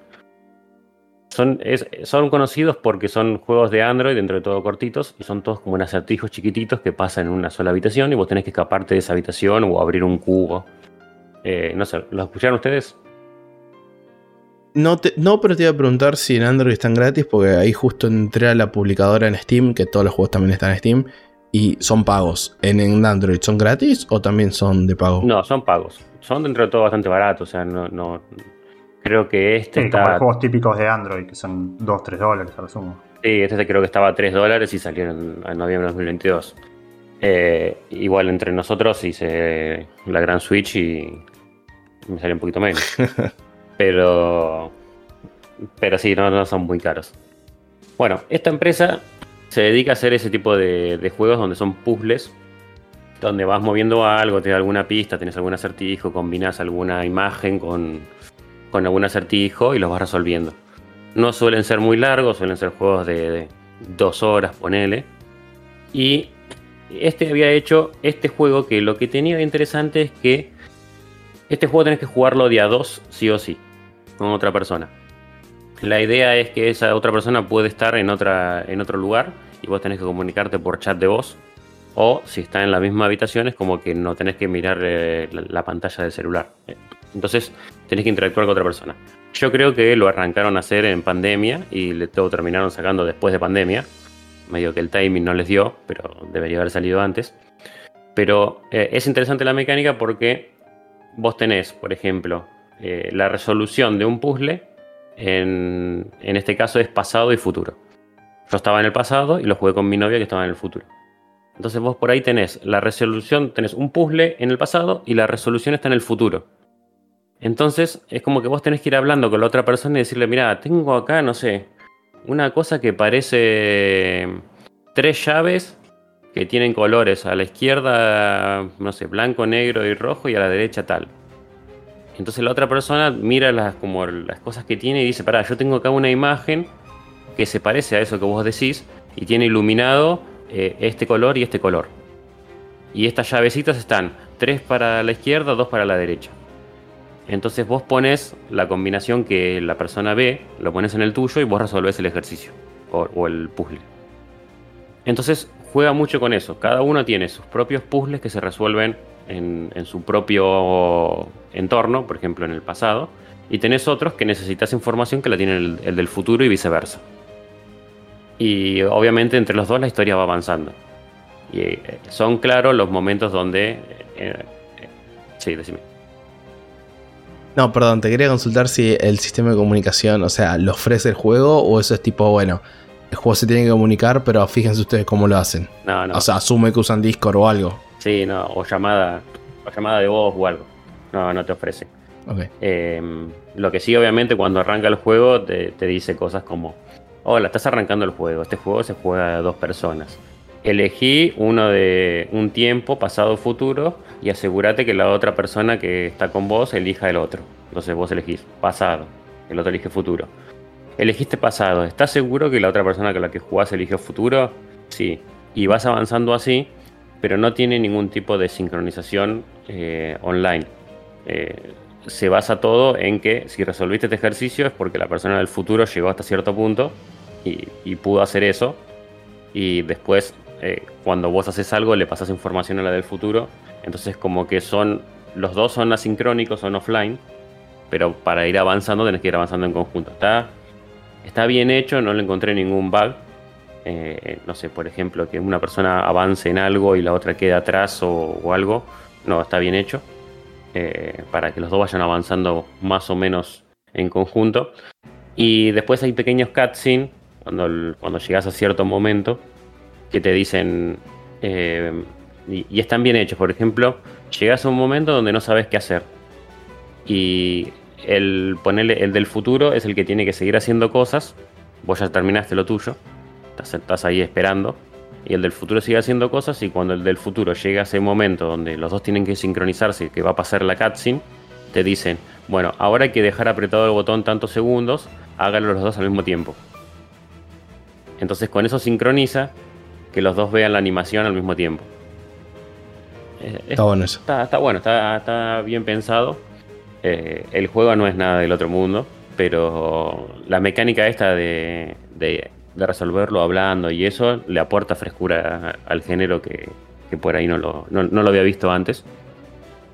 Son, es- son conocidos porque son juegos de Android, dentro de todo cortitos, y son todos como en acertijos chiquititos que pasan en una sola habitación y vos tenés que escaparte de esa habitación o abrir un cubo. Eh, no sé, ¿lo escucharon ustedes? No, te- no, pero te iba a preguntar si en Android están gratis, porque ahí justo entré a la publicadora en Steam, que todos los juegos también están en Steam, y son pagos. ¿En, en Android son gratis o también son de pago? No, son pagos. Son dentro de todo bastante baratos, o sea, no, no creo que este Sí, como está los juegos típicos de Android, que son 2-3 dólares a lo sumo. Sí, este creo que estaba a 3 dólares y salió en, en noviembre de 2022. Eh, igual entre nosotros hice la gran Switch y me salió un poquito menos. pero, pero sí, no, no son muy caros. Bueno, esta empresa se dedica a hacer ese tipo de, de juegos donde son puzzles, donde vas moviendo algo, da alguna pista, tienes algún acertijo, combinas alguna imagen con, con algún acertijo y los vas resolviendo. No suelen ser muy largos, suelen ser juegos de, dos horas, ponele. Y este había hecho este juego que lo que tenía interesante es que este juego tenés que jugarlo de a dos, sí o sí, con otra persona. La idea es que esa otra persona puede estar en, otra, en otro lugar y vos tenés que comunicarte por chat de voz O si está en la misma habitación es como que no tenés que mirar eh, la, la pantalla del celular. Entonces tenés que interactuar con otra persona. Yo creo que lo arrancaron a hacer en pandemia y todo terminaron sacando después de pandemia. Medio que el timing no les dio, pero debería haber salido antes. Pero eh, es interesante la mecánica porque vos tenés, por ejemplo, eh, la resolución de un puzzle. En, en este caso es pasado y futuro. Yo estaba en el pasado y lo jugué con mi novia que estaba en el futuro. Entonces vos por ahí tenés la resolución, tenés un puzzle en el pasado y la resolución está en el futuro. Entonces es como que vos tenés que ir hablando con la otra persona y decirle, mira, tengo acá, no sé, una cosa que parece tres llaves que tienen colores. A la izquierda, no sé, blanco, negro y rojo y a la derecha tal. Entonces la otra persona mira las, como las cosas que tiene y dice, pará, yo tengo acá una imagen que se parece a eso que vos decís y tiene iluminado eh, este color y este color. Y estas llavecitas están tres para la izquierda, dos para la derecha. Entonces vos pones la combinación que la persona ve, lo pones en el tuyo y vos resolvés el ejercicio o, el puzzle. Entonces juega mucho con eso. Cada uno tiene sus propios puzzles que se resuelven en, su propio entorno, por ejemplo en el pasado, y tenés otros que necesitas información que la tiene el, del futuro y viceversa. Y obviamente entre los dos la historia va avanzando. Y eh, son claros los momentos donde... Eh, eh, sí, decime. No, perdón, te quería consultar si el sistema de comunicación, o sea, ¿lo ofrece el juego o eso es tipo, bueno, el juego se tiene que comunicar, pero fíjense ustedes cómo lo hacen? No, no. O sea, asume que usan Discord o algo. Sí, no, o llamada, o llamada de voz o algo. No, no te ofrece. Ok. Em, lo que sí, obviamente, cuando arranca el juego, te, te dice cosas como: Hola, estás arrancando el juego. Este juego se juega a dos personas. Elegí uno de un tiempo, pasado futuro, y asegúrate que la otra persona que está con vos elija el otro. Entonces vos elegís pasado, el otro elige futuro. Elegiste pasado, ¿estás seguro que la otra persona con la que jugás eligió futuro? Sí. Y vas avanzando así, pero no tiene ningún tipo de sincronización eh, online. Eh, se basa todo en que si resolviste este ejercicio es porque la persona del futuro llegó hasta cierto punto y pudo hacer eso. Y después eh, cuando vos haces algo le pasas información a la del futuro. Entonces como que son, los dos son asincrónicos, son offline, pero para ir avanzando tenés que ir avanzando en conjunto. Está, está bien hecho, no le encontré ningún bug. Eh, no sé, por ejemplo, que una persona avance en algo y la otra quede atrás o, algo. No, está bien hecho. Eh, para que los dos vayan avanzando más o menos en conjunto. Y después hay pequeños cutscenes cuando, cuando llegas a cierto momento que te dicen eh, y, están bien hechos. Por ejemplo, llegas a un momento donde no sabes qué hacer. Y el ponerle el del futuro es el que tiene que seguir haciendo cosas. Vos ya terminaste lo tuyo. Estás, ahí esperando. Y el del futuro sigue haciendo cosas. Y cuando el del futuro llega a ese momento donde los dos tienen que sincronizarse, que va a pasar la cutscene, te dicen, bueno, ahora hay que dejar apretado el botón tantos segundos, háganlo los dos al mismo tiempo. Entonces con eso sincroniza que los dos vean la animación al mismo tiempo. Eh, está bueno eso. Está, bueno, está, bien pensado. Eh, el juego no es nada del otro mundo, pero la mecánica esta de, resolverlo hablando y eso le aporta frescura al género que, por ahí no lo, no, lo, había visto antes.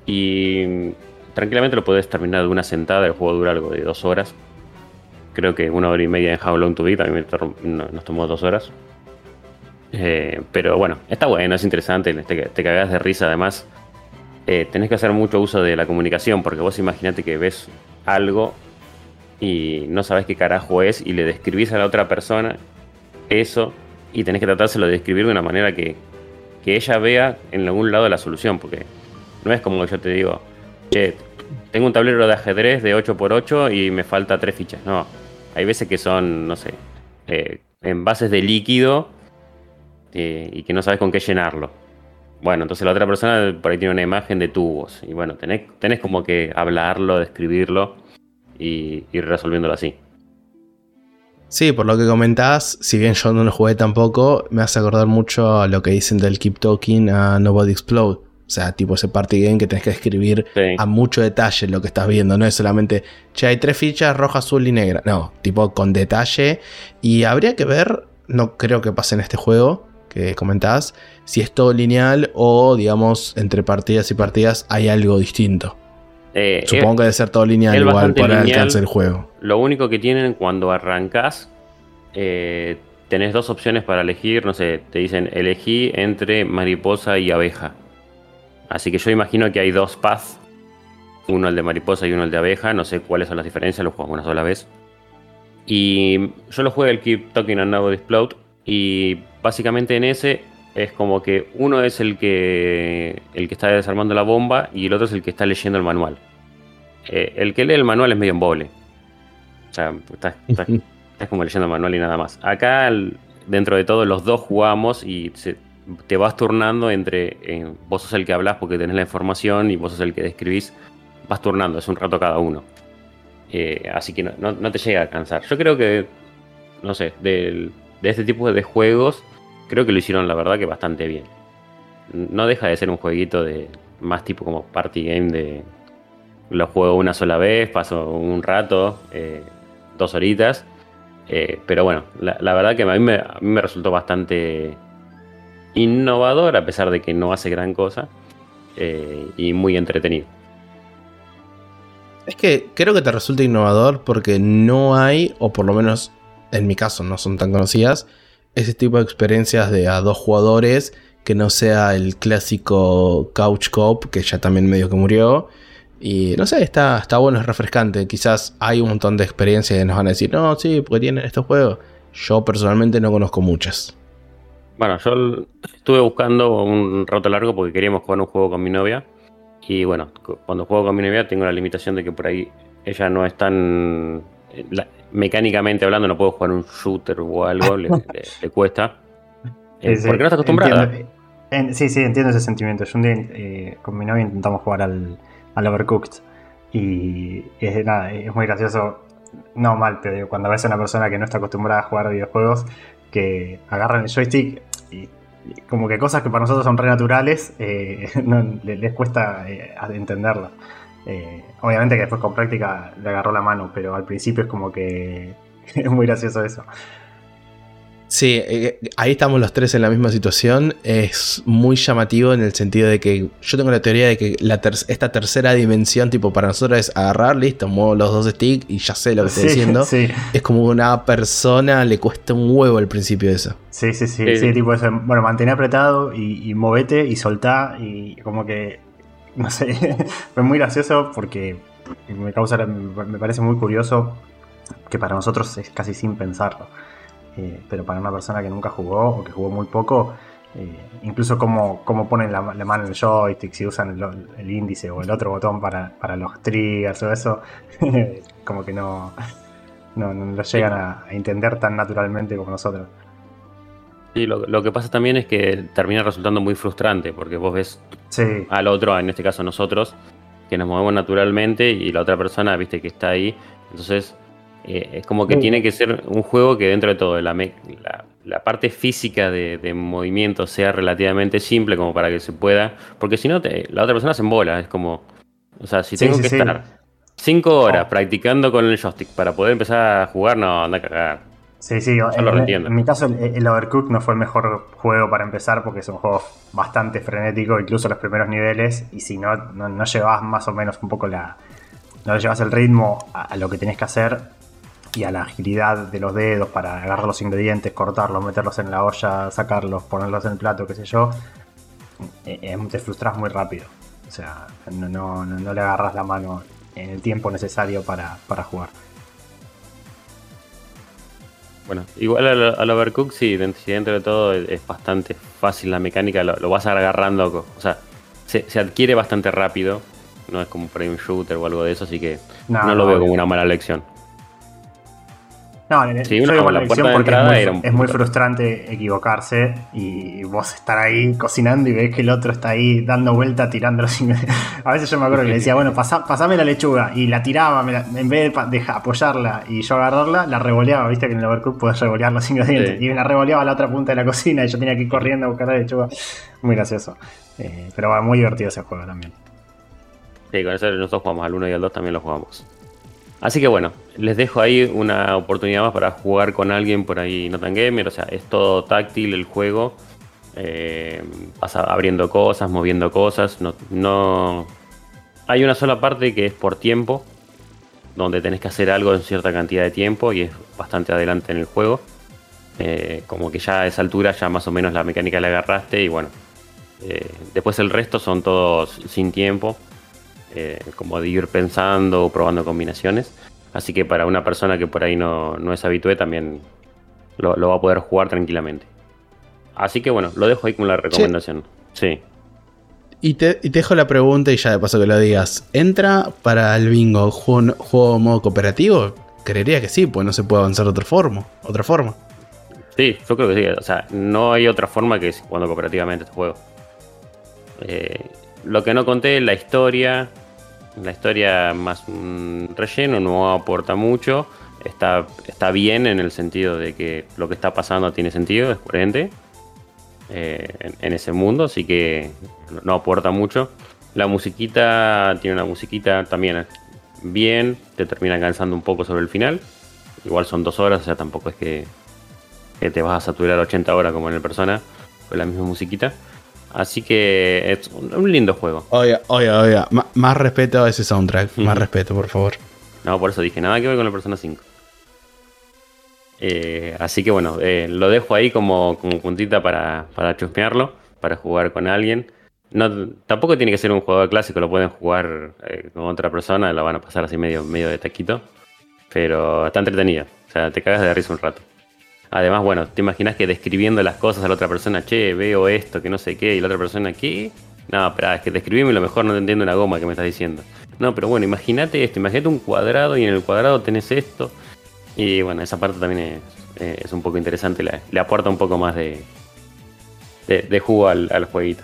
Y tranquilamente lo puedes terminar de una sentada, el juego dura algo de dos horas. Creo que una hora y media en How Long to Beat, a mí nos tomó dos horas. Eh, pero bueno, está bueno, es interesante, te, te cagás de risa además. Eh, tenés que hacer mucho uso de la comunicación, porque vos imaginate que ves algo y no sabes qué carajo es y le describís a la otra persona eso y tenés que tratárselo de describir de una manera que, que ella vea en algún lado la solución, porque no es como yo te digo, che, tengo un tablero de ajedrez de 8x8 y me falta tres fichas. No, hay veces que son, no sé, eh, envases de líquido eh, y que no sabes con qué llenarlo. Bueno, entonces la otra persona por ahí tiene una imagen de tubos. Y bueno, tenés, tenés como que hablarlo, describirlo y ir resolviéndolo así. Sí, por lo que comentás, si bien yo no lo jugué tampoco, me hace acordar mucho a lo que dicen del Keep Talking a Nobody Explode. O sea, tipo ese party game que tenés que escribir a mucho detalle lo que estás viendo. No es solamente, che, hay tres fichas roja, azul y negra. No, tipo con detalle. Y habría que ver, no creo que pase en este juego, que comentás, si es todo lineal o, digamos, entre partidas y partidas hay algo distinto. Eh, Supongo que debe ser todo lineal igual para el lineal. alcance del juego. Lo único que tienen cuando arrancas, eh, tenés dos opciones para elegir. No sé, te dicen elegí entre mariposa y abeja. Así que yo imagino que hay dos paths. Uno el de mariposa y uno el de abeja. No sé cuáles son las diferencias, lo jugamos una sola vez. Y yo lo jugué el Keep Talking and Now Explode. Y básicamente en ese es como que uno es el que, el que está desarmando la bomba y el otro es el que está leyendo el manual. Eh, el que lee el manual es medio embole. O sea, estás, estás- estás como leyendo el manual y nada más. Acá, dentro de todo, los dos jugamos y se- te vas turnando entre. eh, vos sos el que hablas porque tenés la información y vos sos el que describís. Vas turnando, es un rato cada uno. Eh, así que no, no- no te llega a cansar. Yo creo que, no sé, del- de este tipo de juegos, creo que lo hicieron la verdad que bastante bien. No deja de ser un jueguito de más tipo como party game de lo juego una sola vez, paso un rato, eh, dos horitas. eh, pero bueno, la, verdad que a mí, me, a mí me resultó bastante innovador, a pesar de que no hace gran cosa. eh, y muy entretenido. Es que creo que te resulta innovador porque no hay, o por lo menos en mi caso no son tan conocidas, ese tipo de experiencias de a dos jugadores que no sea el clásico couch cop que ya también medio que murió. Y no sé, está, está bueno, es refrescante. Quizás hay un montón de experiencias que nos van a decir, no, sí, porque tienen estos juegos. Yo personalmente no conozco muchas. Bueno, yo estuve buscando un rato largo porque queríamos jugar un juego con mi novia. Y bueno, cu- cuando juego con mi novia tengo la limitación de que por ahí ella no es tan. eh, mecánicamente hablando, no puedo jugar un shooter o algo, le, le- le cuesta. Eh, Sí, sí, porque no está acostumbrada. entiendo. En- sí, sí, entiendo ese sentimiento. Yo un día eh, con mi novia intentamos jugar al, al Overcooked y es, nada, es muy gracioso, no mal, pero digo, cuando ves a una persona que no está acostumbrada a jugar videojuegos, que agarran el joystick y, y como que cosas que para nosotros son re naturales, eh, no- le- les cuesta eh, entenderlas. Eh, obviamente que después con práctica le agarró la mano, pero al principio es como que es muy gracioso eso. Sí, eh, ahí estamos los tres en la misma situación. Es muy llamativo en el sentido de que yo tengo la teoría de que la ter- esta tercera dimensión, tipo, para nosotros es agarrar, listo, muevo los dos sticks y ya sé lo que estoy Sí, diciendo. sí. Es como una persona le cuesta un huevo al principio eso. Sí, sí, sí, Sí. sí, tipo eso. Bueno, mantén apretado y, y movete y soltá y como que, no sé, fue muy gracioso porque me causa, me parece muy curioso que para nosotros es casi sin pensarlo. Eh, pero para una persona que nunca jugó o que jugó muy poco, eh, incluso cómo, cómo ponen la, la mano en el joystick, si usan el, el índice o el otro botón para, para los triggers o eso, como que no, no, no lo llegan a, a entender tan naturalmente como nosotros. Sí, lo, lo que pasa también es que termina resultando muy frustrante porque vos ves Sí, al otro, en este caso nosotros, que nos movemos naturalmente y la otra persona, viste, que está ahí. Entonces, eh, es como que tiene que ser un juego que dentro de todo, la, la, la parte física de, de movimiento sea relativamente simple como para que se pueda. Porque si no, te- la otra persona se embola. Es como, o sea, si Sí, tengo que estar cinco horas Oh. practicando con el joystick para poder empezar a jugar, no, anda a cagar. Sí, sí, Yo en, lo en- entiendo. en mi caso el, el Overcooked no fue el mejor juego para empezar porque es un juego bastante frenético, incluso los primeros niveles, y si no, no, no llevas más o menos un poco la... No le llevas el ritmo a, a lo que tenés que hacer y a la agilidad de los dedos para agarrar los ingredientes, cortarlos, meterlos en la olla, sacarlos, ponerlos en el plato, qué sé yo, eh, eh, te frustras muy rápido. O sea, no, no, no- no le agarras la mano en el tiempo necesario para, para jugar. Bueno, igual al, al Overcooked, sí, dentro, si dentro de todo es, bastante fácil la mecánica, lo, lo vas agarrando, o sea, se, se adquiere bastante rápido, no es como por ahí un shooter o algo de eso, así que No, no, lo veo como una mala lección. No, en- Sí, yo una- digo por la la puerta elección de porque es muy, es frustrante equivocarse y vos estar ahí cocinando y ves que el otro está ahí dando vuelta, tirando los ingredientes. A veces yo me acuerdo que le decía, bueno, pasá- pasame la lechuga y la tiraba, me la- en vez de deja- apoyarla y yo agarrarla, la revoleaba, viste que en el Overcooked puedes revolear los ingredientes Sí. y me la revoleaba a la otra punta de la cocina y yo tenía que ir corriendo a buscar la lechuga. Muy gracioso. Eh, pero va, muy divertido ese juego también. Sí, con eso nosotros jugamos al 1 y al 2 también lo jugamos. Así que bueno, les dejo ahí una oportunidad más para jugar con alguien por ahí no tan gamer, o sea, es todo táctil el juego. eh, abriendo cosas, moviendo cosas. No, no, Hay una sola parte que es por tiempo, donde tenés que hacer algo en cierta cantidad de tiempo y es bastante adelante en el juego. Eh, como que ya a esa altura ya más o menos la mecánica la agarraste y bueno. Eh, después el resto son todos sin tiempo, como de ir pensando o probando combinaciones. Así que para una persona que por ahí no, es habitué también lo, va a poder jugar tranquilamente. Así que bueno, lo dejo ahí como la recomendación. Sí. Y te, dejo la pregunta y ya de paso que lo digas. ¿Entra para el bingo juego, juego modo cooperativo? Creería que sí, pues no se puede avanzar de otra forma. Otra forma. Sí, yo creo que sí. O sea, no hay otra forma que jugando cooperativamente este juego. Eh, lo que no conté es la historia la historia más relleno, no aporta mucho. Está, está bien en el sentido de que lo que está pasando tiene sentido, es coherente eh, en, ese mundo, así que no aporta mucho. La musiquita tiene una musiquita también bien, te termina cansando un poco sobre el final. Igual son dos horas, o sea, tampoco es que, que te vas a saturar 80 horas como en el Persona, con la misma musiquita. Así que es un, lindo juego. Oiga, oiga, oiga. más respeto a ese soundtrack. Más respeto, por favor. No, por eso dije, nada que ver con la Persona 5. Eh, así que bueno, eh, lo dejo ahí como, como puntita para, para chusmearlo, para jugar con alguien. No, tampoco tiene que ser un jugador clásico, lo pueden jugar eh, con otra persona, lo van a pasar así medio, medio de taquito. Pero está entretenido, o sea, te cagas de risa un rato. Además, bueno, te imaginas que describiendo las cosas a la otra persona, che, veo esto, que no sé qué, y la otra persona, ¿qué? No, pero es que describime lo mejor no te entiendo una goma que me estás diciendo. No, pero bueno, imagínate esto, imagínate un cuadrado y en el cuadrado tenés esto. Y bueno, esa parte también es, es un poco interesante, le, aporta un poco más de, de, jugo al, al, jueguito.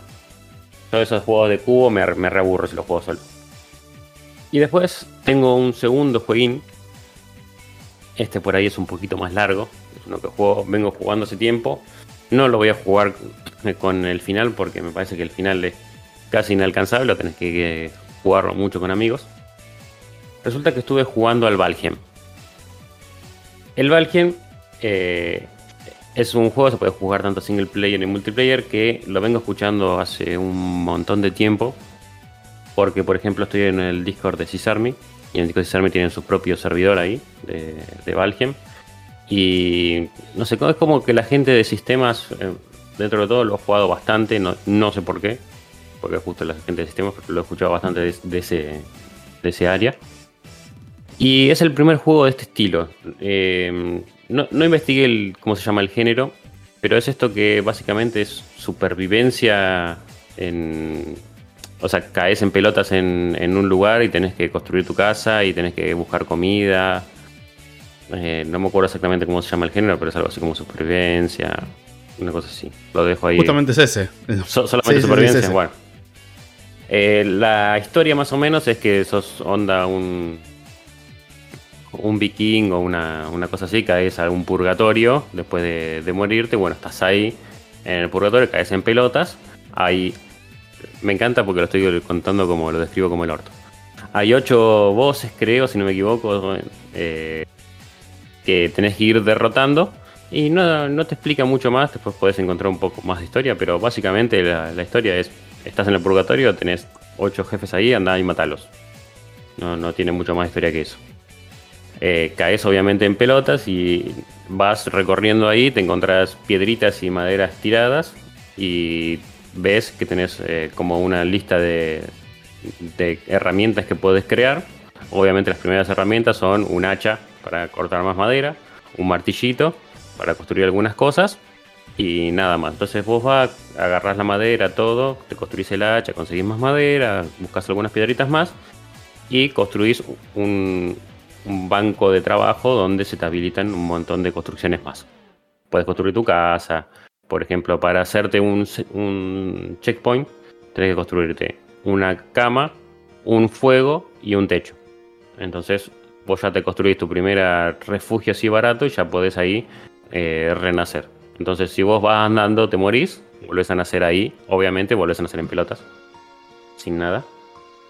Todos esos juegos de cubo me, me reaburro si los juego solo. Y después tengo un segundo jueguín. Este por ahí es un poquito más largo uno que juego, vengo jugando hace tiempo. No lo voy a jugar con el final porque me parece que el final es casi inalcanzable, lo tenés que jugarlo mucho con amigos. Resulta que estuve jugando al Valheim. El Valheim eh, es un juego, se puede jugar tanto single player y multiplayer, que lo vengo escuchando hace un montón de tiempo. Porque, por ejemplo, estoy en el Discord de Cisarmy. Y el Cisarmy tienen su propio servidor ahí, de, de Valheim. Y no sé, es como que la gente de sistemas, eh, dentro de todo, lo ha jugado bastante, no, sé por qué, porque justo la gente de sistemas lo he escuchado bastante de, ese, de ese área. Y es el primer juego de este estilo. Eh, no, no, investigué el, cómo se llama el género, pero es esto que básicamente es supervivencia en... O sea, caes en pelotas en, en un lugar y tenés que construir tu casa y tenés que buscar comida eh, no me acuerdo exactamente cómo se llama el género, pero es algo así como supervivencia, una cosa así. Lo dejo ahí. Justamente es ese. solamente supervivencia, bueno. Eh, la historia más o menos es que sos onda un, un viking o una, cosa así, caes a un purgatorio después de, morirte. Bueno, estás ahí en el purgatorio, caes en pelotas. Ahí me encanta porque lo estoy contando como lo describo como el orto. Hay ocho voces, creo, si no me equivoco. Eh, que tenés que ir derrotando. Y no, no, te explica mucho más, después podés encontrar un poco más de historia, pero básicamente la, historia es, estás en el purgatorio, tenés ocho jefes ahí, anda y matalos. No, no tiene mucho más historia que eso. Eh, caes obviamente en pelotas y vas recorriendo ahí, te encontrás piedritas y maderas tiradas y ves que tenés eh, como una lista de, herramientas que puedes crear. Obviamente las primeras herramientas son un hacha para cortar más madera, un martillito para construir algunas cosas y nada más. Entonces vos vas, agarrás la madera, todo, te construís el hacha, conseguís más madera, buscas algunas piedritas más y construís un, banco de trabajo donde se te habilitan un montón de construcciones más. Puedes construir tu casa, por ejemplo, para hacerte un, checkpoint, tenés que construirte una cama, un fuego y un techo. Entonces vos ya te construís tu primer refugio así barato y ya podés ahí eh, renacer. Entonces, si vos vas andando, te morís, volvés a nacer ahí. Obviamente, volvés a nacer en pelotas, sin nada.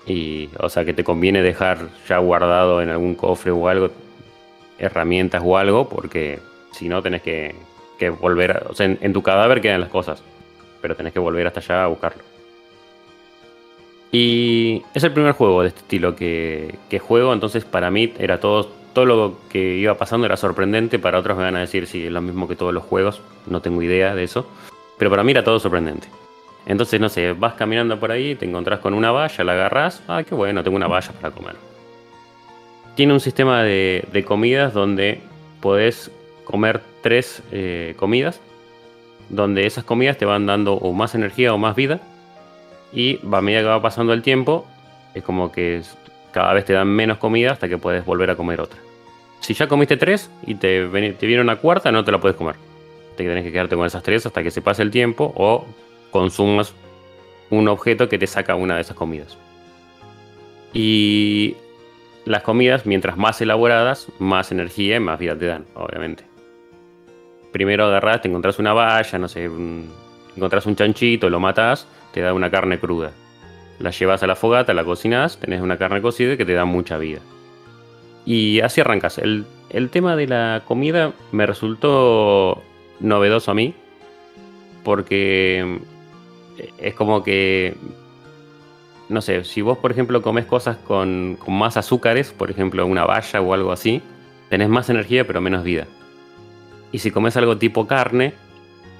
Y, o sea, que te conviene dejar ya guardado en algún cofre o algo, herramientas o algo, porque si no tenés que, volver, o sea, en, tu cadáver quedan las cosas. pero tenés que volver hasta allá a buscarlo. Y es el primer juego de este estilo que, que juego, entonces para mí era todo, todo lo que iba pasando era sorprendente, para otros me van a decir si es lo mismo que todos los juegos, no tengo idea de eso, pero para mí era todo sorprendente. Entonces, no sé, vas caminando por ahí, te encontrás con una valla, la agarrás, ah, qué bueno, tengo una valla para comer. Tiene un sistema de, de comidas donde podés comer tres eh, comidas, donde esas comidas te van dando o más energía o más vida, y a medida que va pasando el tiempo, es como que cada vez te dan menos comida hasta que puedes volver a comer otra. Si ya comiste tres y te, te viene una cuarta, no te la puedes comer. Te tenés que quedarte con esas tres hasta que se pase el tiempo o consumas un objeto que te saca una de esas comidas. Y las comidas, mientras más elaboradas, más energía y más vida te dan, obviamente. Primero agarras, te encontrás una valla, no sé, encontrás un chanchito, lo matas, te da una carne cruda. La llevas a la fogata, la cocinas, tenés una carne cocida que te da mucha vida. Y así arrancas. El, el tema de la comida me resultó novedoso a mí, porque es como que, no sé, si vos por ejemplo comes cosas con, más azúcares, por ejemplo una valla o algo así, tenés más energía pero menos vida. Y si comes algo tipo carne,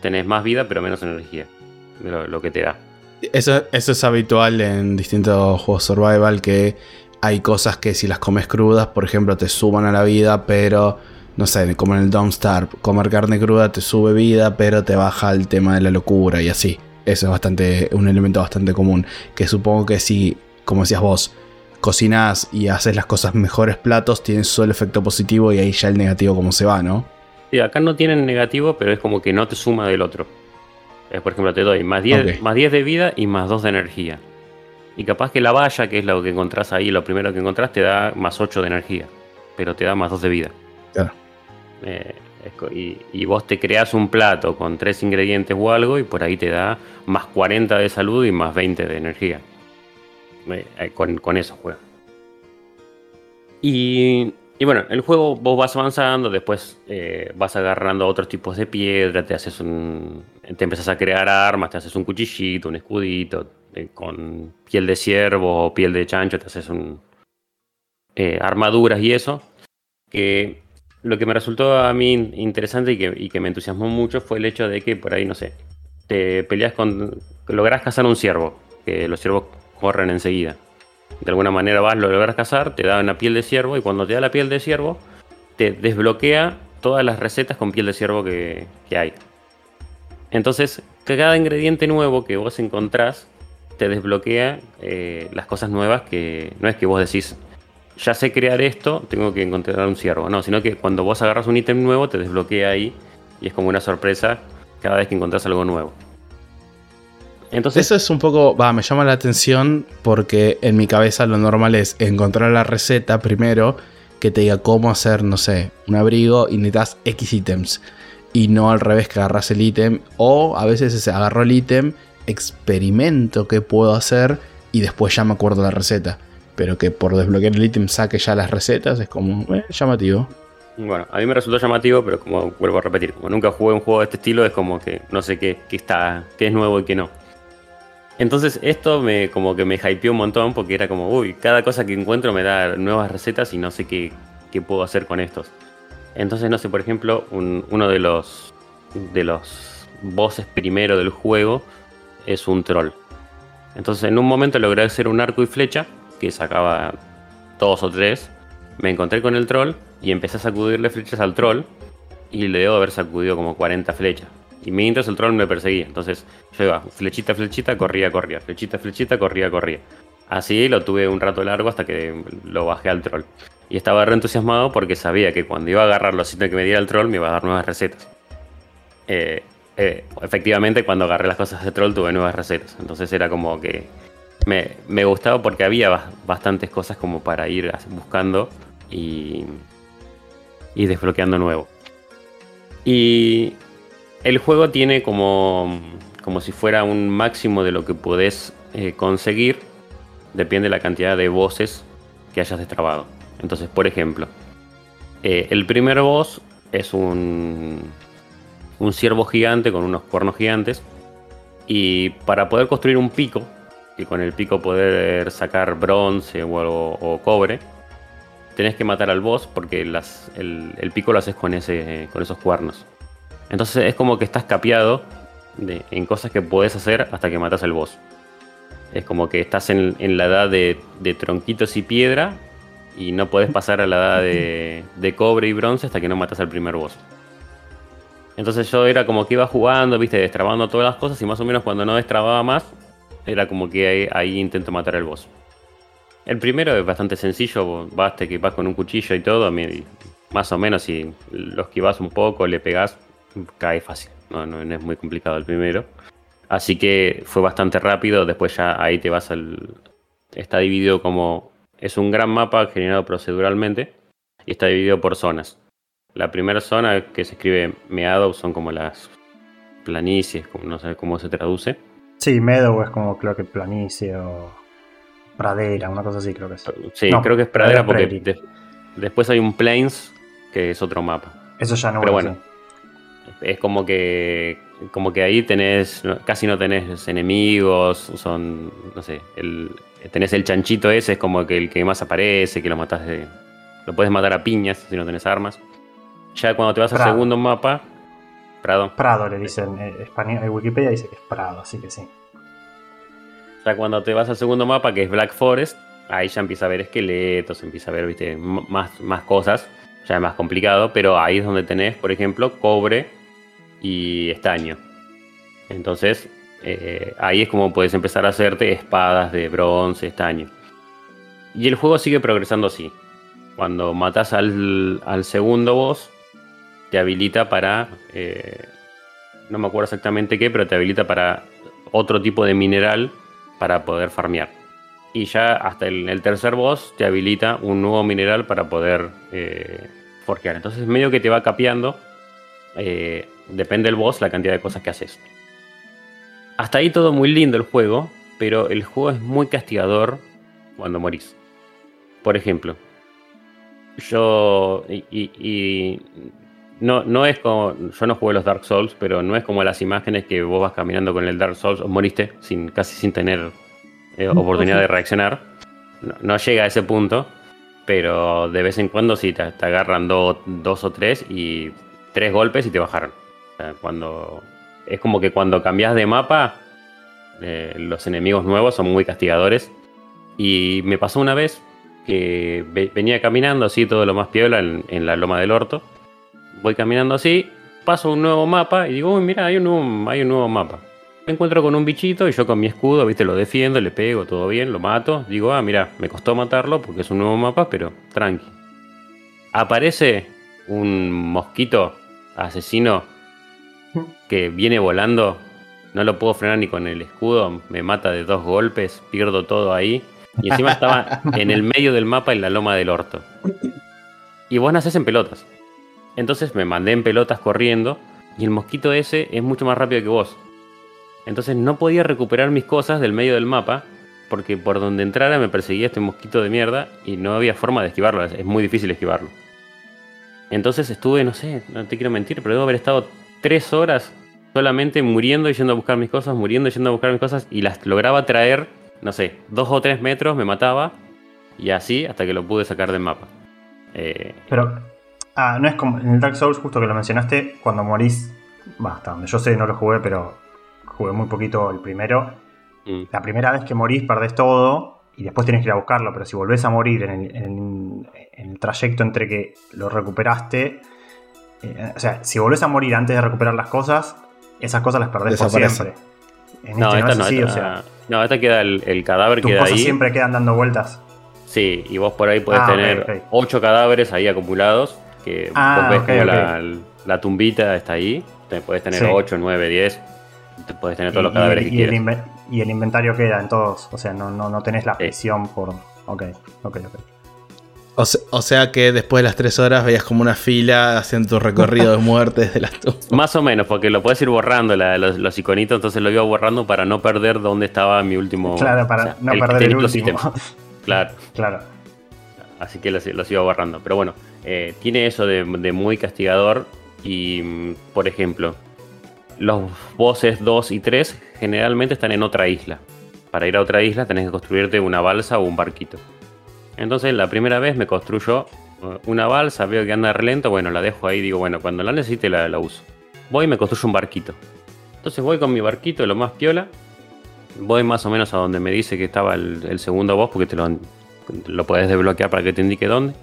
tenés más vida pero menos energía, lo, lo que te da. Eso, es habitual en distintos juegos survival que hay cosas que si las comes crudas, por ejemplo, te suban a la vida, pero no sé, como en el Don't Starve, comer carne cruda te sube vida, pero te baja el tema de la locura y así. Eso es bastante, un elemento bastante común. Que supongo que si, como decías vos, cocinas y haces las cosas mejores platos, tienes solo efecto positivo y ahí ya el negativo como se va, ¿no? Sí, acá no tienen negativo, pero es como que no te suma del otro. por ejemplo, te doy más 10, más 10 de vida y más 2 de energía. Y capaz que la valla, que es lo que encontrás ahí, lo primero que encontrás, te da más 8 de energía. Pero te da más 2 de vida. Claro. Eh, y, vos te creas un plato con tres ingredientes o algo y por ahí te da más 40 de salud y más 20 de energía. Eh, eh, con, eso juega. Y, bueno, el juego vos vas avanzando, después eh, vas agarrando otros tipos de piedra, te haces un. te empezás a crear armas, te haces un cuchillito, un escudito, con piel de ciervo o piel de chancho, te haces un. armaduras y eso. Que lo que me resultó a mí interesante y que, me entusiasmó mucho fue el hecho de que por ahí, no sé, te peleas con. logras cazar un ciervo, que los ciervos corren enseguida. De alguna manera vas, lo logras cazar, te da una piel de ciervo y cuando te da la piel de ciervo, te desbloquea todas las recetas con piel de ciervo que, hay. Entonces, cada ingrediente nuevo que vos encontrás te desbloquea eh, las cosas nuevas que no es que vos decís, ya sé crear esto, tengo que encontrar un ciervo. No, sino que cuando vos agarras un ítem nuevo, te desbloquea ahí y es como una sorpresa cada vez que encontrás algo nuevo. Entonces, Eso es un poco, va, me llama la atención porque en mi cabeza lo normal es encontrar la receta primero que te diga cómo hacer, no sé, un abrigo y necesitas X ítems. Y no al revés que agarras el ítem. O a veces se agarro el ítem, experimento qué puedo hacer y después ya me acuerdo la receta pero que por desbloquear el ítem saque ya las recetas es como eh, llamativo. Bueno, a mí me resultó llamativo, pero como vuelvo a repetir, como nunca jugué un juego de este estilo, es como que no sé qué, está, qué es nuevo y qué no. Entonces esto me como que me hypeó un montón porque era como, uy, cada cosa que encuentro me da nuevas recetas y no sé qué, qué puedo hacer con estos. Entonces, no sé, por ejemplo, uno de los de los bosses primero del juego es un troll. Entonces, en un momento logré hacer un arco y flecha que sacaba dos o tres, me encontré con el troll y empecé a sacudirle flechas al troll y le debo haber sacudido como 40 flechas. Y mientras el troll me perseguía. Entonces yo iba flechita, flechita, corría, corría. Flechita, flechita, corría, corría. Así lo tuve un rato largo hasta que lo bajé al troll. Y estaba re entusiasmado porque sabía que cuando iba a agarrar los ítems que me diera el troll me iba a dar nuevas recetas. Eh, eh, efectivamente, cuando agarré las cosas de troll tuve nuevas recetas. Entonces era como que me, gustaba porque había bastantes cosas como para ir buscando y, y desbloqueando nuevo. Y el juego tiene como, como si fuera un máximo de lo que podés eh, conseguir. Depende de la cantidad de voces que hayas destrabado. Entonces, por ejemplo, eh, el primer boss es un, un ciervo gigante con unos cuernos gigantes Y para poder construir un pico, y con el pico poder sacar bronce o, o cobre, tenés que matar al boss porque las, el, el, pico lo haces con, ese, con esos cuernos. Entonces es como que estás capeado en cosas que puedes hacer hasta que matas al boss. Es como que estás en, la edad de, tronquitos y piedra y no puedes pasar a la edad de, cobre y bronce hasta que no matas al primer boss. Entonces yo era como que iba jugando, viste, destrabando todas las cosas y más o menos cuando no destrababa más, era como que ahí, intento matar al boss. El primero es bastante sencillo, basta que vas con un cuchillo y todo, más o menos si lo esquivas un poco, le pegas, cae fácil, no, no, es muy complicado el primero. Así que fue bastante rápido, después ya ahí te vas al... Está dividido como... Es un gran mapa generado proceduralmente y está dividido por zonas. La primera zona que se escribe Meadow son como las planicies, como no sé cómo se traduce. Sí, Meadow es como creo que planicie o pradera, una cosa así creo que es. Sí, creo que es pradera, porque de, después hay un Plains que es otro mapa. Eso ya no Pero bueno, es como que como que ahí tenés casi no tenés enemigos, son no sé, el, tenés el chanchito ese es como que el que más aparece, que lo matas de, lo puedes matar a piñas si no tenés armas. Ya cuando te vas al segundo mapa, Prado. Prado le dicen en español, en Wikipedia dice que es Prado, así que sí. Ya cuando te vas al segundo mapa, que es Black Forest, ahí ya empieza a ver esqueletos, empieza a ver, viste, más, más cosas, ya es más complicado, pero ahí es donde tenés, por ejemplo, cobre y estaño. Entonces, eh, ahí es como puedes empezar a hacerte espadas de bronce, estaño. Y el juego sigue progresando así. Cuando matas al, al segundo boss, te habilita para... Eh, no me acuerdo exactamente qué, pero te habilita para otro tipo de mineral para poder farmear. Y ya hasta el, tercer boss te habilita un nuevo mineral para poder eh, forjear. Entonces medio que te va capeando. Eh, depende del boss la cantidad de cosas que haces. Hasta ahí todo muy lindo el juego, pero el juego es muy castigador cuando morís. Por ejemplo, yo y, no, no es como. Yo no jugué los Dark Souls, pero no es como las imágenes que vos vas caminando con el Dark Souls, o moriste sin, casi sin tener eh, oportunidad de reaccionar. No, llega a ese punto, pero de vez en cuando sí te, agarran dos o tres y tres golpes y te bajaron. Cuando. Es como que cuando cambias de mapa, eh, los enemigos nuevos son muy castigadores. Y me pasó una vez que venía caminando así todo lo más piola en la loma del orto voy caminando así, paso un nuevo mapa y digo, uy, mira, hay un nuevo, hay un nuevo mapa. Me encuentro con un bichito y yo con mi escudo, viste, lo defiendo, le pego, todo bien, lo mato. Digo, ah, mira, me costó matarlo porque es un nuevo mapa, pero tranqui. Aparece un mosquito asesino que viene volando. No lo puedo frenar ni con el escudo, me mata de dos golpes, pierdo todo ahí. Y encima estaba en el medio del mapa en la loma del orto. Y vos nacés en pelotas. Entonces me mandé en pelotas corriendo y el mosquito ese es mucho más rápido que vos. Entonces no podía recuperar mis cosas del medio del mapa porque por donde entrara me perseguía este mosquito de mierda y no había forma de esquivarlo, es muy difícil esquivarlo. Entonces estuve, no sé, no te quiero mentir, pero debo haber estado tres horas solamente muriendo y yendo a buscar mis cosas, muriendo y yendo a buscar mis cosas y las lograba traer, no sé, dos o tres metros, me mataba y así hasta que lo pude sacar del mapa. Eh, pero Ah, no es como en el Dark Souls, justo que lo mencionaste, cuando morís. Basta, donde yo sé, no lo jugué, pero jugué muy poquito el primero. Mm. La primera vez que morís, perdés todo y después tienes que ir a buscarlo. Pero si volvés a morir en el, trayecto entre que lo recuperaste. Eh, o sea, si volvés a morir antes de recuperar las cosas, esas cosas las perdés por siempre. no, este esta no, esta, o sea, no, esta queda el, cadáver tus cosas siempre quedan dando vueltas. Sí, y vos por ahí puedes ah, tener 8 cadáveres ahí acumulados que ah, vos ves la, tumbita está ahí, te puedes tener 8, 9, 10, te puedes tener todos los cadáveres que quieras. y el inventario queda en todos, o sea, no, no, no tenés la presión por... Ok, ok, ok. O sea, que después de las 3 horas veías como una fila haciendo tu recorrido de muertes de las tumbas. Más o menos, porque lo puedes ir borrando los, iconitos, entonces lo iba borrando para no perder dónde estaba mi último. Claro, para no perder el último. Claro. claro. Así que los, los iba borrando. Pero bueno, eh, tiene eso de, muy castigador y, mm, por ejemplo, los bosses 2 y 3 generalmente están en otra isla. Para ir a otra isla tenés que construirte una balsa o un barquito. Entonces la primera vez me construyo eh, una balsa, veo que anda lento, bueno, la dejo ahí, digo, bueno, cuando la necesite la, la uso. Voy y me construyo un barquito. Entonces voy con mi barquito, lo más piola. Voy más o menos a donde me dice que estaba el, segundo boss, porque te lo, lo puedes desbloquear para que te indique dónde.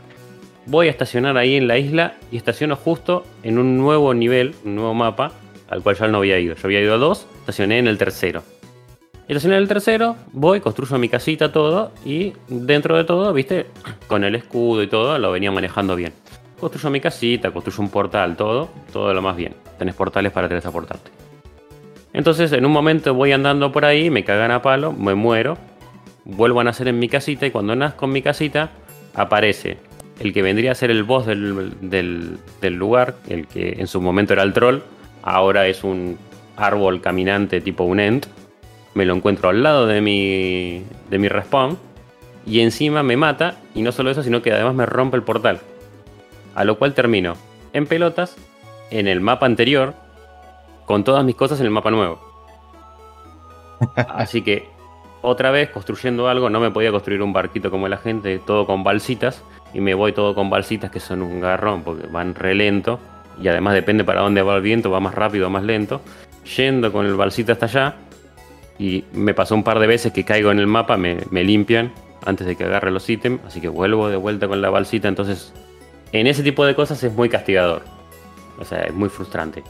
Voy a estacionar ahí en la isla y estaciono justo en un nuevo nivel, un nuevo mapa, al cual ya no había ido. Yo había ido a dos, estacioné en el tercero. Estacioné en el tercero, voy, construyo mi casita, todo, y dentro de todo, viste, con el escudo y todo, lo venía manejando bien. Construyo mi casita, construyo un portal, todo, todo lo más bien. Tenés portales para teletransportarte. Entonces, en un momento voy andando por ahí, me cagan a palo, me muero, vuelvo a nacer en mi casita, y cuando nazco en mi casita, aparece el que vendría a ser el boss del, del, del lugar, el que en su momento era el troll, ahora es un árbol caminante tipo un Ent. Me lo encuentro al lado de mi, de mi respawn. Y encima me mata. Y no solo eso, sino que además me rompe el portal. A lo cual termino en pelotas en el mapa anterior. Con todas mis cosas en el mapa nuevo. Así que otra vez construyendo algo. No me podía construir un barquito como la gente. Todo con balsitas. Y me voy todo con balsitas que son un garrón porque van re lento y además depende para dónde va el viento, va más rápido o más lento, yendo con el balsito hasta allá, y me pasó un par de veces que caigo en el mapa, me, me limpian antes de que agarre los ítems, así que vuelvo de vuelta con la balsita, entonces en ese tipo de cosas es muy castigador, o sea, es muy frustrante.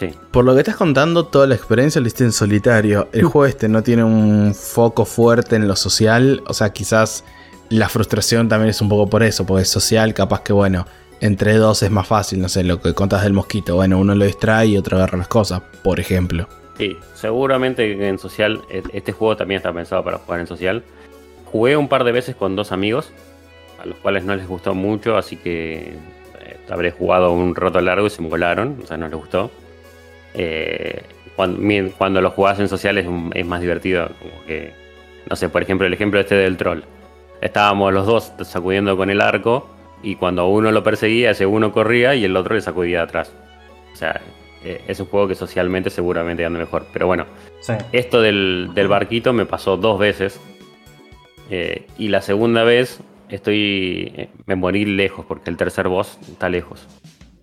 Sí. Por lo que estás contando, toda la experiencia la hiciste en solitario. El juego este no tiene un foco fuerte en lo social. O sea, quizás la frustración también es un poco por eso, porque es social, capaz que bueno, entre dos es más fácil, no sé, lo que contas del mosquito. Bueno, uno lo distrae y otro agarra las cosas, por ejemplo. Sí, seguramente en social, e- este juego también está pensado para jugar en social. Jugué un par de veces con dos amigos, a los cuales no les gustó mucho, así que eh, habré jugado un rato largo y se me volaron, o sea, no les gustó. Eh, cuando, lo jugás en social es, más divertido, como que, no sé, por ejemplo, el ejemplo este del troll. Estábamos los dos sacudiendo con el arco y cuando uno lo perseguía, ese uno corría y el otro le sacudía atrás. O sea, eh, es un juego que socialmente seguramente anda mejor. Pero bueno, Sí. esto del, del barquito me pasó dos veces. Eh, y la segunda vez estoy. eh, me morí lejos porque el tercer boss está lejos.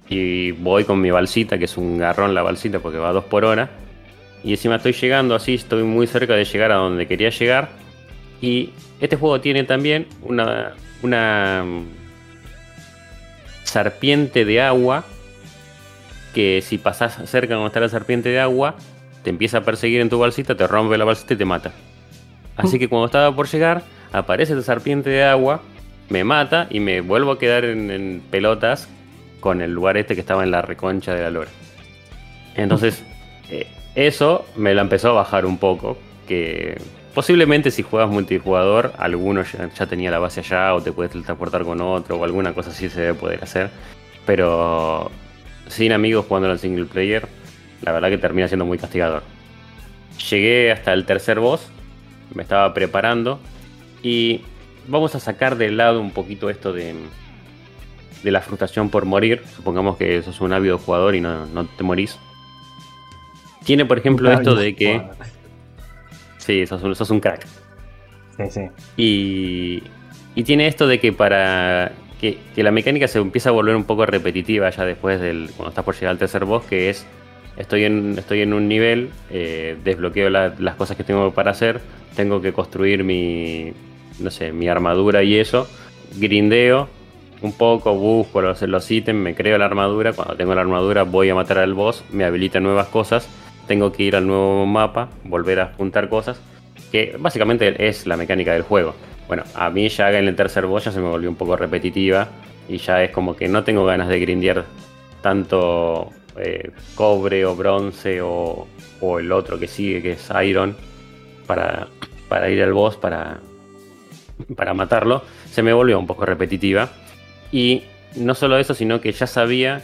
Y voy con mi balsita, que es un garrón la balsita porque va a dos por hora. Y encima estoy llegando así, estoy muy cerca de llegar a donde quería llegar. Y este juego tiene también una. una mm, serpiente de agua. Que si pasas cerca donde está la serpiente de agua, te empieza a perseguir en tu balsita, te rompe la balsita y te mata. Así que cuando estaba por llegar, aparece esa serpiente de agua, me mata y me vuelvo a quedar en, en pelotas con el lugar este que estaba en la reconcha de la lora. Entonces, eh, eso me la empezó a bajar un poco. Que posiblemente si juegas multijugador, alguno ya, ya tenía la base allá o te puedes transportar con otro o alguna cosa así se debe poder hacer. Pero sin amigos jugando en single player, la verdad que termina siendo muy castigador. Llegué hasta el tercer boss, me estaba preparando y vamos a sacar de lado un poquito esto de, de la frustración por morir. Supongamos que sos un ávido jugador y no, no te morís. Tiene, por ejemplo, esto de que. Sí, sos un, sos un crack. Sí, sí. Y, y tiene esto de que para que, la mecánica se empieza a volver un poco repetitiva ya después del cuando estás por llegar al tercer boss, que es estoy en, estoy en un nivel, eh, desbloqueo la- las cosas que tengo para hacer, tengo que construir mi, no sé, mi armadura y eso, grindeo un poco, busco los, los ítems, me creo la armadura, cuando tengo la armadura voy a matar al boss, me habilita nuevas cosas, tengo que ir al nuevo mapa, volver a juntar cosas, que básicamente es la mecánica del juego. Bueno, a mí ya en el tercer boss ya se me volvió un poco repetitiva y ya es como que no tengo ganas de grindear tanto eh, cobre o bronce o, o el otro que sigue que es iron para, para ir al boss para, para matarlo. Se me volvió un poco repetitiva y no solo eso, sino que ya sabía,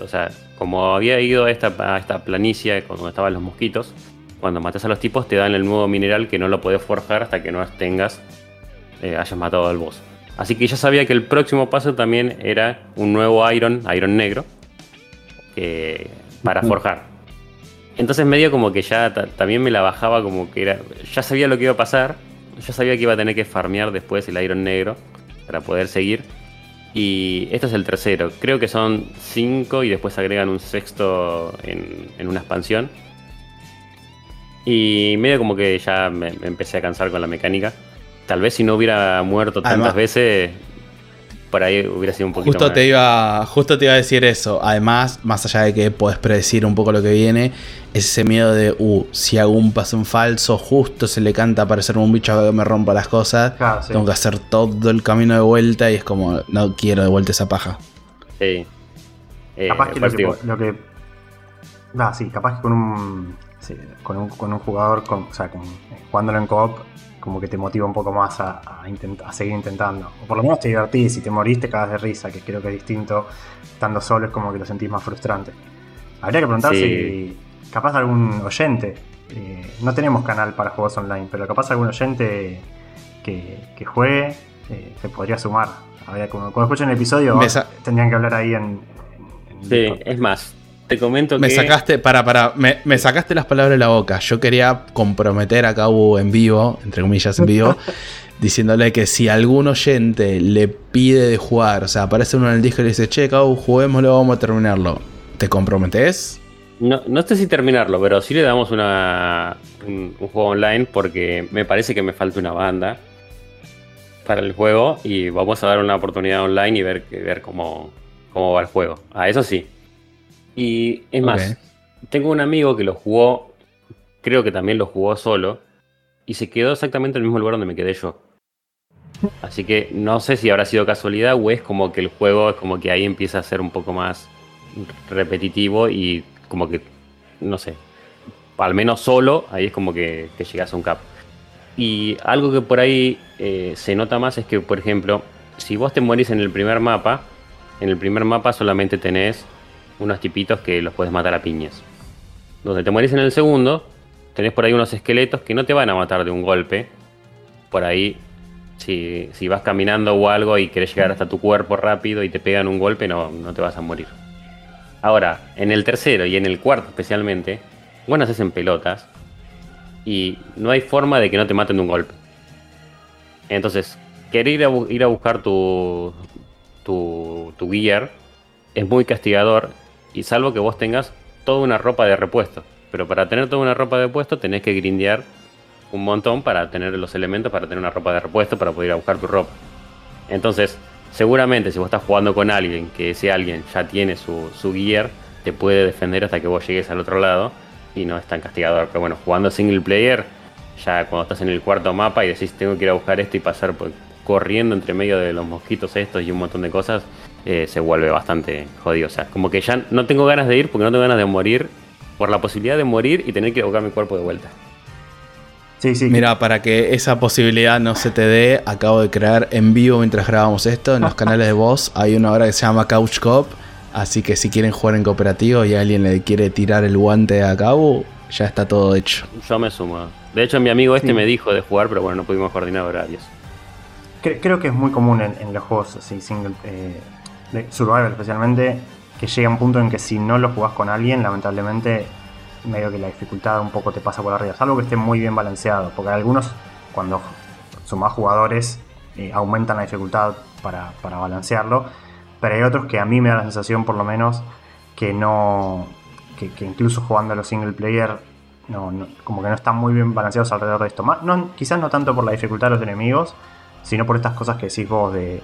o sea, como había ido a esta, a esta planicie cuando estaban los mosquitos, cuando matas a los tipos te dan el nuevo mineral que no lo puedes forjar hasta que no tengas, eh, hayas matado al boss. Así que ya sabía que el próximo paso también era un nuevo Iron, Iron negro, que para forjar. Entonces medio como que ya también me la bajaba como que era... Ya sabía lo que iba a pasar, ya sabía que iba a tener que farmear después el Iron Negro para poder seguir. Y este es el tercero. Creo que son cinco y después agregan un sexto en, una expansión. Y medio como que ya me, empecé a cansar con la mecánica. Tal vez si no hubiera muerto tantas veces, por ahí hubiera sido un poquito justo Te iba, justo te iba a decir eso. Además, más allá de que puedes predecir un poco lo que viene, es ese miedo de, uh, si hago un paso en falso, justo se le canta aparecerme un bicho que me rompa las cosas. Tengo que hacer todo el camino de vuelta y es como, no quiero de vuelta esa paja. Sí. Eh, capaz que lo, que sí, capaz que con un, con un, con un jugador, con, o sea, con, jugándolo en coop, como que te motiva un poco más a, a, seguir intentando. O por lo menos te divertís, si te morís te cagas de risa, que creo que es distinto. Estando solo es como que lo sentís más frustrante. Habría que preguntar si capaz algún oyente, eh, no tenemos canal para juegos online, pero capaz algún oyente que, juegue eh, se podría sumar. cuando escuchen el episodio tendrían que hablar ahí en... sí, es más, te comento me Sacaste, para, para, me, sacaste las palabras de la boca. Yo quería comprometer a Cabo en vivo, entre comillas en vivo, diciéndole que si algún oyente le pide de jugar, o sea, aparece uno en el disco y le dice, che, Cabo, juguémoslo, vamos a terminarlo. ¿Te comprometes? No, no sé si terminarlo, pero sí le damos una, un, juego online porque me parece que me falta una banda para el juego y vamos a dar una oportunidad online y ver, ver cómo, cómo va el juego. A ah, eso sí, y es más, tengo un amigo que lo jugó, creo que también lo jugó solo, y se quedó exactamente en el mismo lugar donde me quedé yo. Así que no sé si habrá sido casualidad o es como que el juego es como que ahí empieza a ser un poco más repetitivo y como que, no sé, al menos solo, ahí es como que, llegas a un cap. Y algo que por ahí eh, se nota más es que, por ejemplo, si vos te morís en el primer mapa, en el primer mapa solamente tenés unos tipitos que los puedes matar a piñas. Donde te mueres en el segundo, tenés por ahí unos esqueletos que no te van a matar de un golpe. Por ahí, si, vas caminando o algo y querés llegar hasta tu cuerpo rápido y te pegan un golpe, no, no te vas a morir. Ahora, en el tercero y en el cuarto especialmente, vos haces en pelotas y no hay forma de que no te maten de un golpe. Entonces, querer ir a, ir a buscar tu, tu, tu gear es muy castigador y salvo que vos tengas toda una ropa de repuesto. Pero para tener toda una ropa de repuesto tenés que grindear un montón para tener los elementos, para tener una ropa de repuesto, para poder ir a buscar tu ropa. Entonces, seguramente si vos estás jugando con alguien, que ese alguien ya tiene su, su gear, te puede defender hasta que vos llegues al otro lado y no es tan castigador. Pero bueno, jugando single player, ya cuando estás en el cuarto mapa y decís tengo que ir a buscar esto y pasar corriendo entre medio de los mosquitos estos y un montón de cosas, eh, se vuelve bastante jodido. O sea, como que ya no tengo ganas de ir porque no tengo ganas de morir por la posibilidad de morir y tener que buscar mi cuerpo de vuelta. Sí, sí. Mira, para que esa posibilidad no se te dé, acabo de crear en vivo mientras grabamos esto en los canales de voz. Hay una hora que se llama Couch Cop. Así que si quieren jugar en cooperativo y alguien le quiere tirar el guante a cabo, ya está todo hecho. Yo me sumo. De hecho, mi amigo este me dijo de jugar, pero bueno, no pudimos coordinar horarios. Creo que es muy común en, los juegos así, single, eh, de Survival especialmente, que llega un punto en que si no lo jugás con alguien, lamentablemente, medio que la dificultad un poco te pasa por arriba. algo que esté muy bien balanceado, porque algunos, cuando son más jugadores, eh, aumentan la dificultad para, balancearlo, pero hay otros que a mí me da la sensación, por lo menos, que no. que, incluso jugando a los single player, no, como que no están muy bien balanceados alrededor de esto. quizás no tanto por la dificultad de los enemigos, sino por estas cosas que decís vos de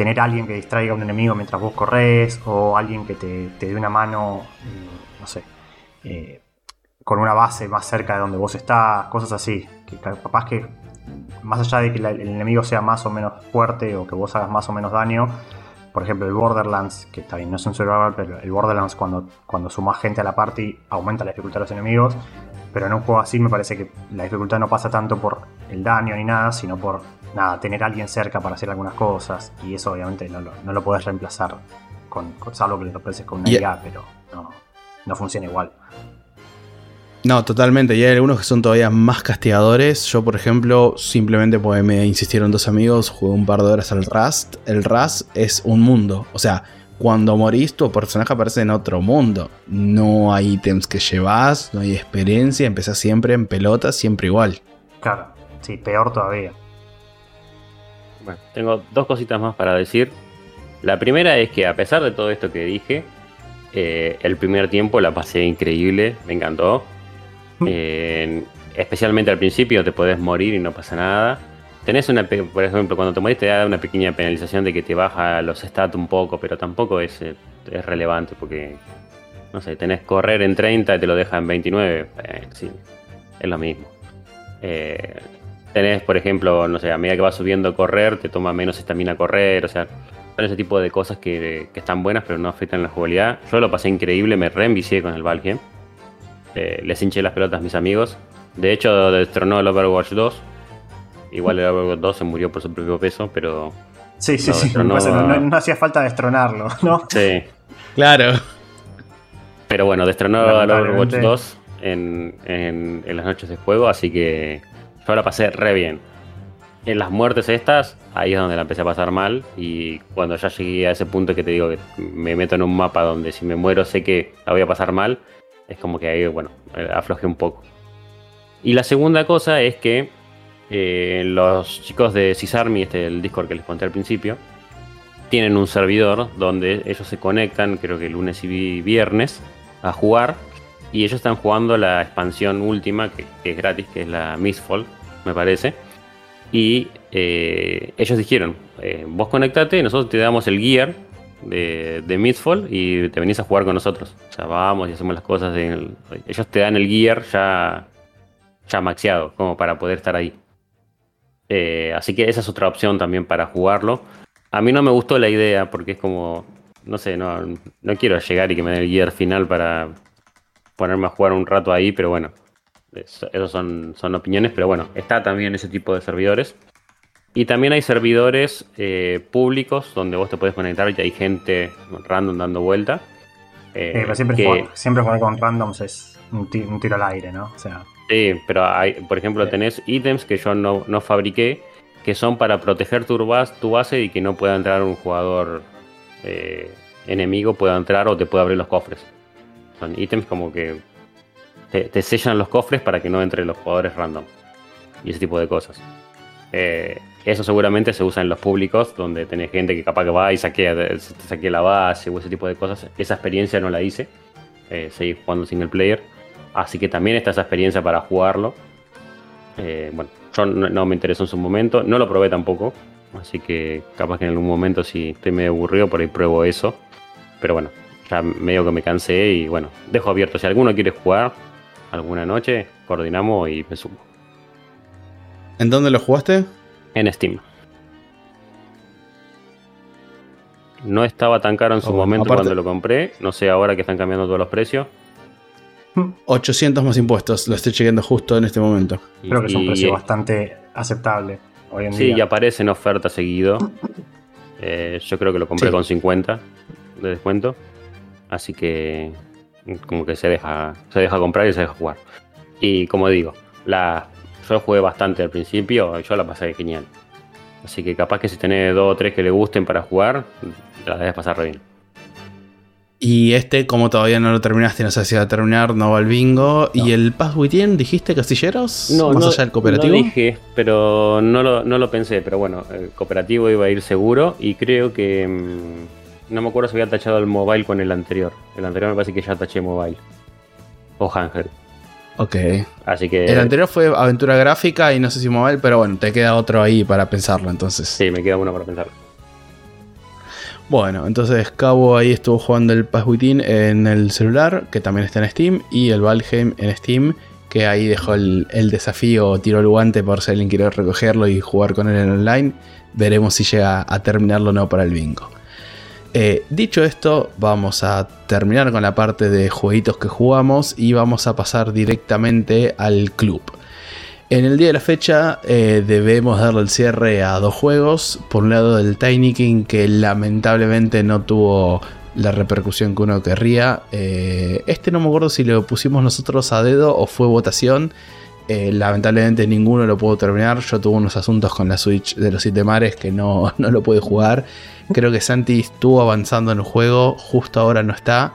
tener a alguien que distraiga a un enemigo mientras vos corres o alguien que te, dé una mano, mm, no sé, eh, con una base más cerca de donde vos estás, cosas así. Que capaz que, más allá de que el enemigo sea más o menos fuerte o que vos hagas más o menos daño, por ejemplo, el Borderlands, que está bien, no es un survival, pero el Borderlands cuando, cuando sumas gente a la party aumenta la dificultad de los enemigos. Pero en un juego así me parece que la dificultad no pasa tanto por el daño ni nada, sino por nada, tener a alguien cerca para hacer algunas cosas. Y eso obviamente no lo, no lo puedes reemplazar con, con salvo que lo reemplaces con una IA, pero no, no funciona igual. No, totalmente. Y hay algunos que son todavía más castigadores. Yo, por ejemplo, simplemente porque me insistieron dos amigos, jugué un par de horas al Rust. El Rust es un mundo. O sea, cuando morís tu personaje aparece en otro mundo. No hay ítems que llevas, no hay experiencia, empezás siempre en pelota, siempre igual. Claro, sí, peor todavía. Bueno, tengo dos cositas más para decir. La primera es que a pesar de todo esto que dije, eh, el primer tiempo la pasé increíble, me encantó. Eh, especialmente al principio te podés morir y no pasa nada. Tenés una, por ejemplo, cuando te morís te da una pequeña penalización de que te baja los stats un poco, pero tampoco es, eh, es relevante porque, no sé, tenés correr en 30 y te lo deja en 29. eh, sí, es lo mismo. Eh, tenés, por ejemplo, no sé, a medida que vas subiendo correr, te toma menos estamina correr, o sea, son ese tipo de cosas que, que están buenas pero no afectan la jugabilidad. Yo lo pasé increíble, me reenvicié con el Valheim. Eh, les hinché las pelotas a mis amigos. De hecho, destronó el Overwatch 2. Igual el Overwatch 2 se murió por su propio peso, pero Sí, sí, sí. que no- hacía falta destronarlo, ¿no? sí. Claro. Pero bueno, destronó al Overwatch Lamentablemente. 2 en, en- en las noches de juego, así que yo la pasé re bien. En las muertes estas, ahí es donde la empecé a pasar mal. Y cuando ya llegué a ese punto que te digo que me meto en un mapa donde si me muero sé que la voy a pasar mal, es como que ahí, bueno, eh, aflojé un poco. Y la segunda cosa es que eh, los chicos de Cisarmi, este el Discord que les conté al principio, tienen un servidor donde ellos se conectan, creo que lunes y vi- viernes, a jugar. Y ellos están jugando la expansión última, que, que es gratis, que es la Mistfall, me parece. Y eh, ellos dijeron, eh, vos conectate nosotros te damos el gear de, de Mistfall y te venís a jugar con nosotros. O sea, vamos y hacemos las cosas. ellos te dan el gear ya, ya maxeado, como para poder estar ahí. Eh, así que esa es otra opción también para jugarlo. A mí no me gustó la idea porque es como, no sé, no, no quiero llegar y que me den el gear final para ponerme a jugar un rato ahí, pero bueno, es- esos son, son opiniones, pero bueno, está también ese tipo de servidores. Y también hay servidores eh, públicos donde vos te puedes conectar y hay gente random dando vuelta. Eh, pero siempre, que- jugar, siempre jugar con randoms es un, ti- un tiro al aire, ¿no? O sea, Sí, pero hay, por ejemplo, tenés ítems que yo no, no fabriqué que son para proteger tu, bas- tu base y que no pueda entrar un jugador eh, enemigo, pueda entrar o te pueda abrir los cofres. Son ítems como que te, sellan los cofres para que no entren los jugadores random y ese tipo de cosas. Eh, eso seguramente se usa en los públicos, donde tenés gente que capaz que va y saquea, saquea la base o ese tipo de cosas. Esa experiencia no la hice. Eh, jugando single player. Así que también está esa experiencia para jugarlo. Eh, bueno, yo no, no me interesó en su momento, no lo probé tampoco. Así que capaz que en algún momento si estoy medio aburrido por ahí pruebo eso. Pero bueno, ya medio que me cansé y bueno, dejo abierto. Si alguno quiere jugar alguna noche, coordinamos y me sumo. ¿En dónde lo jugaste? En Steam. No estaba tan caro en su Oh, momento aparte- cuando lo compré. No sé ahora que están cambiando todos los precios. 800 más impuestos, lo estoy chequeando justo en este momento. Y- creo que es un y- precio bastante aceptable hoy en Sí, día. y aparece en oferta seguido. Eh, yo creo que lo compré Sí. con 50 de descuento. Así que como que se deja, se deja comprar y se deja jugar. Y como digo, la, yo jugué bastante al principio y yo la pasé genial. Así que capaz que si tenés dos o tres que le gusten para jugar, la debes pasar re bien. Y este, como todavía no lo terminaste, no sé si va a terminar, no va al bingo. ¿Y el Pass Within, dijiste, Castilleros? Más allá del cooperativo. No dije, pero no lo, no lo pensé. Pero bueno, el cooperativo iba a ir seguro y creo que. mm, no me acuerdo si había tachado el mobile con el anterior. El anterior me parece que ya taché mobile. O handheld. Ok. Así que. El anterior fue aventura gráfica y no sé si mobile, pero bueno, te queda otro ahí para pensarlo entonces. Sí, me queda uno para pensar. Bueno, entonces Cabo ahí estuvo jugando el Pass Within en el celular, que también está en Steam, y el Valheim en Steam, que ahí dejó el, el desafío, tiró el guante por si alguien quiere recogerlo y jugar con él en online. Veremos si llega a terminarlo o no para el bingo. Eh, dicho esto, vamos a terminar con la parte de jueguitos que jugamos y vamos a pasar directamente al club. En el día de la fecha eh, debemos darle el cierre a dos juegos. Por un lado el Tiny King que lamentablemente no tuvo la repercusión que uno querría. Eh, este no me acuerdo si lo pusimos nosotros a dedo o fue votación. Eh, lamentablemente ninguno lo puedo terminar. Yo tuve unos asuntos con la Switch de los siete mares que no, no lo pude jugar. Creo que Santi estuvo avanzando en el juego, justo ahora no está.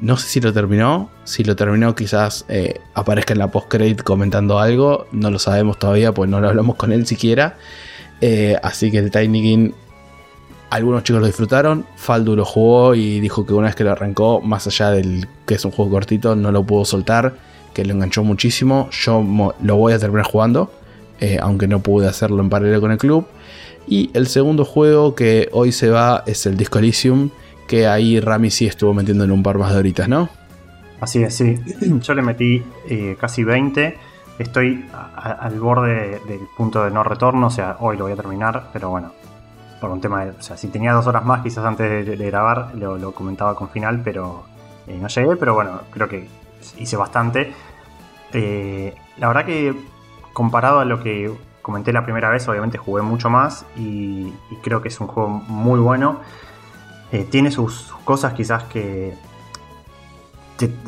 No sé si lo terminó. Si lo terminó, quizás eh, aparezca en la post-credit comentando algo. No lo sabemos todavía, pues no lo hablamos con él siquiera. Eh, así que el Tiny King, algunos chicos lo disfrutaron. Faldu lo jugó y dijo que una vez que lo arrancó, más allá del que es un juego cortito, no lo pudo soltar. Que lo enganchó muchísimo. Yo lo voy a terminar jugando. Eh, aunque no pude hacerlo en paralelo con el club. Y el segundo juego que hoy se va es el Disco Elysium que ahí Rami sí estuvo metiéndole un par más de horitas, ¿no? Así es, sí. Yo le metí eh, casi 20. Estoy al borde del punto de no retorno, o sea, hoy lo voy a terminar, pero bueno, por un tema de. O sea, si tenía dos horas más, quizás antes de, grabar, lo, comentaba con final, pero eh, no llegué, pero bueno, creo que hice bastante. Eh, la verdad que comparado a lo que comenté la primera vez, obviamente jugué mucho más y creo que es un juego muy bueno. Eh, tiene sus, cosas quizás que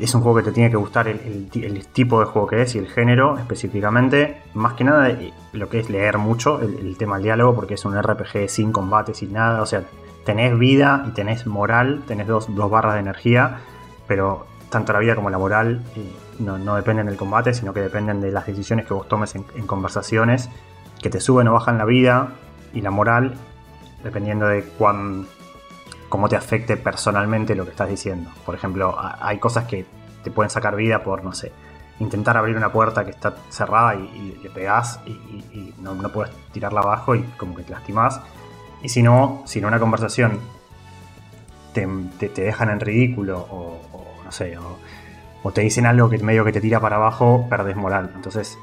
es un juego que te tiene que gustar el, tipo de juego que es y el género específicamente. Más que nada eh, lo que es leer mucho el, tema del diálogo porque es un RPG sin combate, sin nada. O sea, tenés vida y tenés moral, tenés dos, barras de energía, pero tanto la vida como la moral eh, no, dependen del combate, sino que dependen de las decisiones que vos tomes en, conversaciones que te suben o bajan la vida y la moral, dependiendo de cuán cómo te afecte personalmente lo que estás diciendo. Por ejemplo, hay cosas que te pueden sacar vida por, no sé, intentar abrir una puerta que está cerrada y, le pegás y, no, puedes tirarla abajo y como que te lastimás. Y si no, si en una conversación te, dejan en ridículo o, no sé, o, te dicen algo que medio que te tira para abajo, perdes moral. Entonces,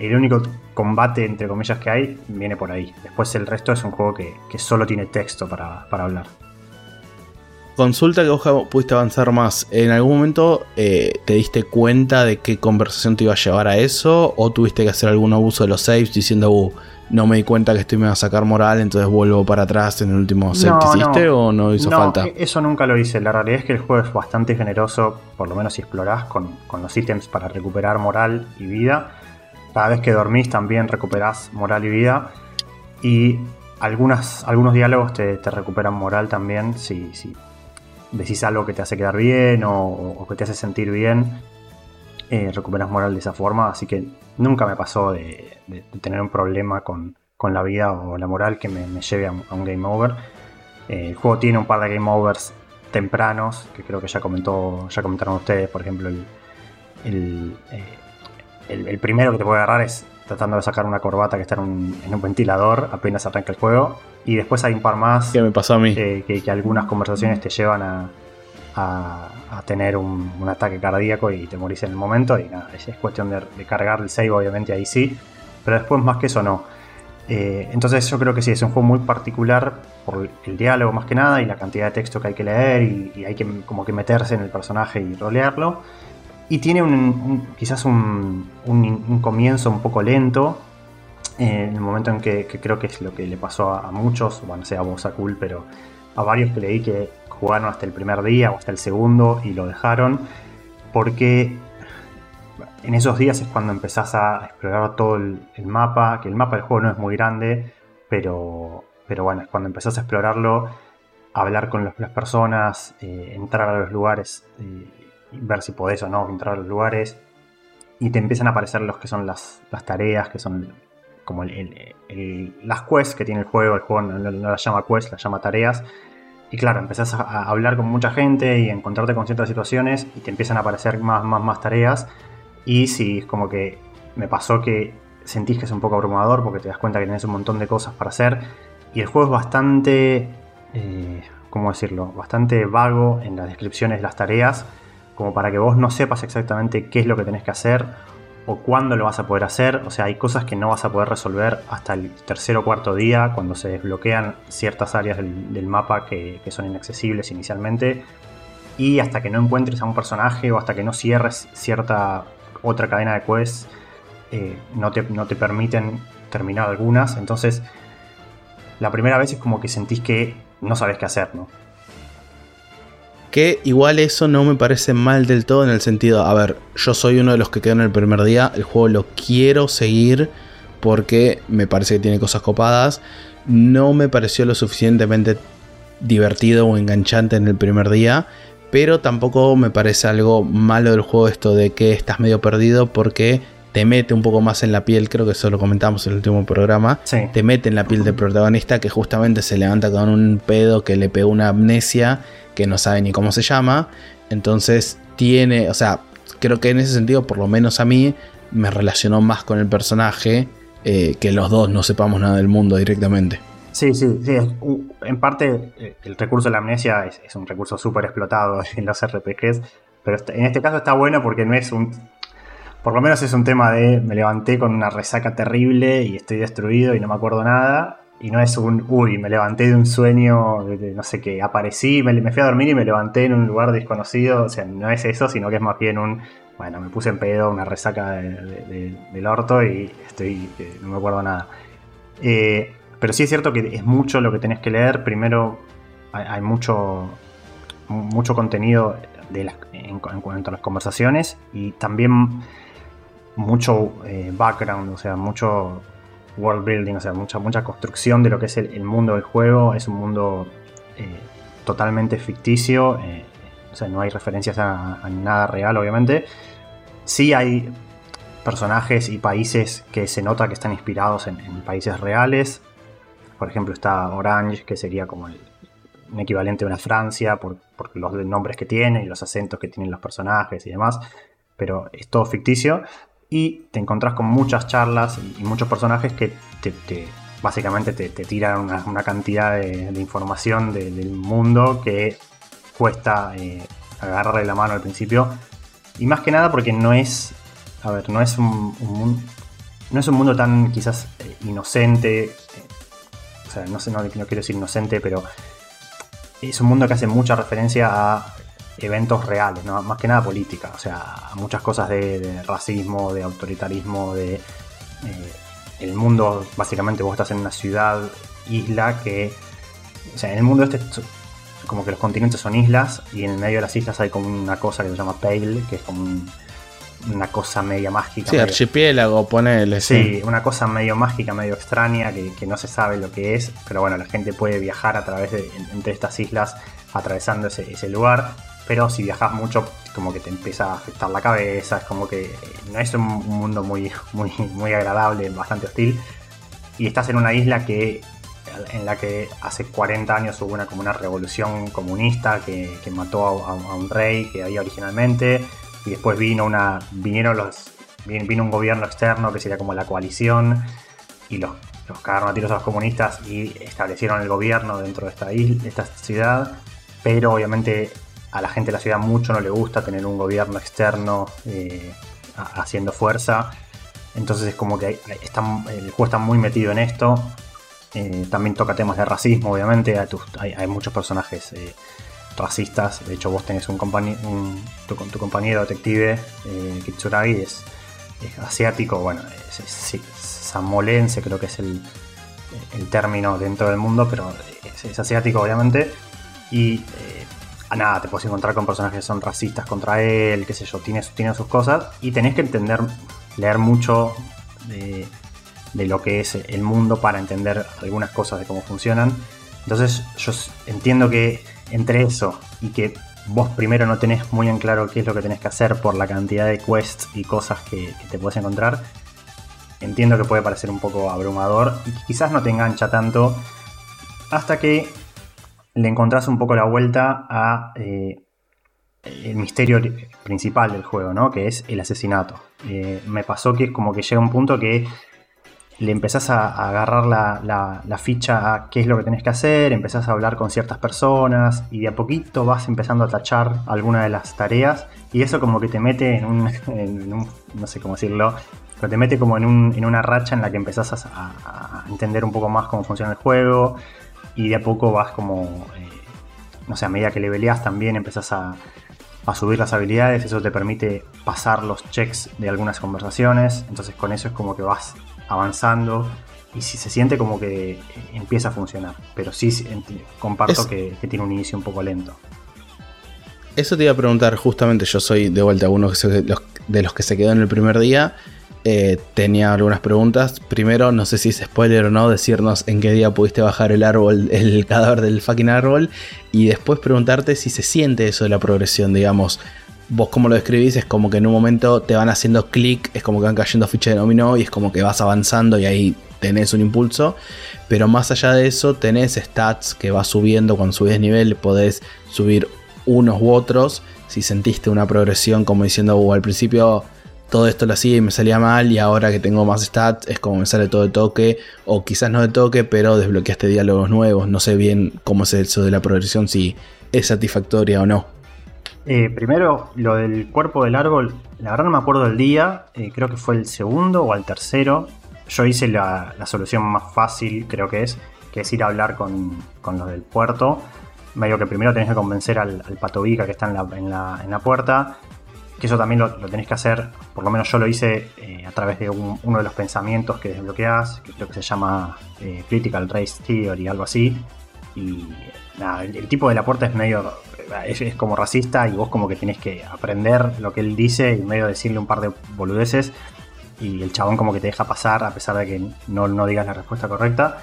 el único combate, entre comillas, que hay viene por ahí. Después el resto es un juego que, solo tiene texto para hablar. Consulta que vos pudiste avanzar más. ¿En algún momento eh, te diste cuenta de qué conversación te iba a llevar a eso? ¿O tuviste que hacer algún abuso de los saves diciendo, uh, no me di cuenta que esto me va a sacar moral, entonces vuelvo para atrás en el último save que hiciste? ¿O no hizo falta? E-, eso nunca lo hice. La realidad es que el juego es bastante generoso, por lo menos si explorás con, los ítems para recuperar moral y vida. Cada vez que dormís también recuperás moral y vida. Y algunas, algunos diálogos te, recuperan moral también si, si decís algo que te hace quedar bien o, que te hace sentir bien, eh, recuperas moral de esa forma. Así que nunca me pasó de, tener un problema con, la vida o la moral que me, lleve a un, game over. Eh, el juego tiene un par de game overs tempranos, que creo que ya comentó, ya comentaron ustedes, por ejemplo, el, el, eh, primero que te puede agarrar es tratando de sacar una corbata que está en un, ventilador apenas arranca el juego. Y después hay un par más. ¿Qué me pasó a mí? que, algunas conversaciones te llevan a, a, tener un, ataque cardíaco y te morís en el momento. Y nada, es, cuestión de, cargar el save, obviamente ahí sí. Pero después más que eso no. Eh, entonces yo creo que sí, es un juego muy particular por el diálogo más que nada y la cantidad de texto que hay que leer y, hay que como que meterse en el personaje y rolearlo. Y tiene un, quizás un, comienzo un poco lento. Eh, en el momento en que, creo que es lo que le pasó a, muchos, bueno, sea a vos a cool, pero a varios que leí que jugaron hasta el primer día o hasta el segundo y lo dejaron. Porque en esos días es cuando empezás a explorar todo el, mapa, que el mapa del juego no es muy grande, pero, pero bueno, es cuando empezás a explorarlo, hablar con las personas, eh, entrar a los lugares. Eh, ver si podés o no entrar a los lugares. Y te empiezan a aparecer los que son las, tareas, que son como las quests que tiene el juego. El juego no, las llama quests, las llama tareas. Y claro, empezás a, hablar con mucha gente y encontrarte con ciertas situaciones y te empiezan a aparecer más, más, más tareas. Y si es como que me pasó que sentís que es un poco abrumador porque te das cuenta que tenés un montón de cosas para hacer. Y el juego es bastante, eh, ¿cómo decirlo? Bastante vago en las descripciones de las tareas como para que vos no sepas exactamente qué es lo que tenés que hacer o cuándo lo vas a poder hacer. O sea, hay cosas que no vas a poder resolver hasta el tercer o cuarto día, cuando se desbloquean ciertas áreas del, mapa que, son inaccesibles inicialmente. Y hasta que no encuentres a un personaje o hasta que no cierres cierta otra cadena de quests, eh, no, te, no te permiten terminar algunas. Entonces, la primera vez es como que sentís que no sabes qué hacer, ¿no? Que igual eso no me parece mal del todo en el sentido, a ver, yo soy uno de los que quedó en el primer día, el juego lo quiero seguir porque me parece que tiene cosas copadas. No me pareció lo suficientemente divertido o enganchante en el primer día, pero tampoco me parece algo malo del juego esto de que estás medio perdido porque te mete un poco más en la piel, creo que eso lo comentamos en el último programa, te mete en la piel del protagonista que justamente se levanta con un pedo que le pegó una amnesia que no sabe ni cómo se llama, entonces tiene, o sea, creo que en ese sentido, por lo menos a mí, me relacionó más con el personaje eh, que los dos no sepamos nada del mundo directamente. Sí, sí, sí. En parte, eh, el recurso de la amnesia es, es un recurso súper explotado en los RPGs, pero en este caso está bueno porque no es un por lo menos es un tema de me levanté con una resaca terrible y estoy destruido y no me acuerdo nada. Y no es un, uy, me levanté de un sueño, de, no sé qué, aparecí, me, fui a dormir y me levanté en un lugar desconocido. O sea, no es eso, sino que es más bien un, bueno, me puse en pedo, una resaca del orto y estoy, eh, no me acuerdo nada. Eh, pero sí es cierto que es mucho lo que tenés que leer. Primero, hay, mucho, mucho contenido de en, en cuanto a las conversaciones y también mucho eh, background, o sea, mucho world building, o sea, mucha, mucha construcción de lo que es el, mundo del juego. Es un mundo eh, totalmente ficticio, eh, o sea, no hay referencias a, nada real, obviamente. Sí hay personajes y países que se nota que están inspirados en, países reales. Por ejemplo, está Orange, que sería como el, un equivalente a una Francia por, por los nombres que tiene y los acentos que tienen los personajes y demás. Pero es todo ficticio y te encontrás con muchas charlas y, muchos personajes que te, básicamente te, tiran una, cantidad de, información del mundo que cuesta eh, agarrarle la mano al principio. Y más que nada porque no es, a ver, no es un, no es un mundo tan quizás eh, inocente, eh, o sea, no sé, no quiero decir inocente, pero es un mundo que hace mucha referencia a eventos reales, más que nada política, o sea, muchas cosas de, racismo, de autoritarismo, de eh, el mundo, básicamente vos estás en una ciudad, isla que, o sea, en el mundo este como que los continentes son islas y en el medio de las islas hay como una cosa que se llama Pale, que es como una cosa media mágica. Sí, archipiélago, ponele. Sí, una cosa medio mágica, medio extraña, que, no se sabe lo que es, pero bueno, la gente puede viajar a través de, entre estas islas atravesando ese, ese lugar pero si viajas mucho, como que te empieza a afectar la cabeza, es como que no es un mundo muy, muy, muy agradable, bastante hostil. Y estás en una isla que en la que hace 40 años hubo una, como una revolución comunista que, mató a, un rey que había originalmente y después vino una vinieron los vino un gobierno externo que sería como la coalición y los, los cagaron a tiros a los comunistas y establecieron el gobierno dentro de esta isla, de esta ciudad pero obviamente a la gente de la ciudad mucho no le gusta tener un gobierno externo eh, haciendo fuerza. Entonces es como que el juego está muy metido en esto. Eh, también toca temas de racismo, obviamente. Hay, muchos personajes eh, racistas. De hecho, vos tenés un, tu, compañero detective, Kitsuragi, es, asiático. Bueno, es, samolense, creo que es el, término dentro del mundo, pero es, asiático, obviamente. Y nada, te puedes encontrar con personajes que son racistas contra él, qué sé yo, tiene, tiene sus cosas y tenés que entender, leer mucho de, lo que es el mundo para entender algunas cosas de cómo funcionan. Entonces yo entiendo que entre eso y que vos primero no tenés muy en claro qué es lo que tenés que hacer por la cantidad de quests y cosas que te puedes encontrar, entiendo que puede parecer un poco abrumador y quizás no te engancha tanto hasta que le encontrás un poco la vuelta a eh, el misterio principal del juego, ¿no? Que es el asesinato. Eh, me pasó que como que llega un punto que le empezás a, agarrar la, ficha a qué es lo que tenés que hacer, empezás a hablar con ciertas personas y de a poquito vas empezando a tachar alguna de las tareas y eso como que te mete en un, no sé cómo decirlo, pero te mete como en, una racha en la que empezás a, a entender un poco más cómo funciona el juego, y de a poco vas como, eh, no sé, a medida que le leveleas también empezás a, subir las habilidades, eso te permite pasar los checks de algunas conversaciones, entonces con eso es como que vas avanzando y si se siente como que empieza a funcionar, pero sí comparto que, tiene un inicio un poco lento. Eso te iba a preguntar, justamente yo soy de vuelta uno de los que se quedó en el primer día. Eh, tenía algunas preguntas. Primero, no sé si es spoiler o no, decirnos en qué día pudiste bajar el árbol, el cadáver del fucking árbol. Y después preguntarte si se siente eso de la progresión, digamos. Vos como lo describís, es como que en un momento te van haciendo clic, es como que van cayendo fichas de dominó y es como que vas avanzando y ahí tenés un impulso. Pero más allá de eso, tenés stats que vas subiendo. Cuando subís nivel, podés subir unos u otros. Si sentiste una progresión, como diciendo, uh, al principio todo esto lo hacía y me salía mal y ahora que tengo más stats es como me sale todo de toque o quizás no de toque pero desbloqueaste diálogos nuevos. No sé bien cómo es eso de la progresión si es satisfactoria o no. Eh, primero lo del cuerpo del árbol la verdad no me acuerdo del día eh, creo que fue el segundo o el tercero. Yo hice la, solución más fácil creo que es que es ir a hablar con, con los del puerto. Medio que primero tenés que convencer al, al que está la, en la, en la puerta eso también lo, tenéis que hacer, por lo menos yo lo hice eh, a través de uno de los pensamientos que desbloqueas, que creo que se llama eh, Critical Race Theory, algo así. Y nada, el, tipo de la puerta es medio. Es, como racista y vos como que tenés que aprender lo que él dice y medio decirle un par de boludeces. Y el chabón como que te deja pasar a pesar de que no, no digas la respuesta correcta.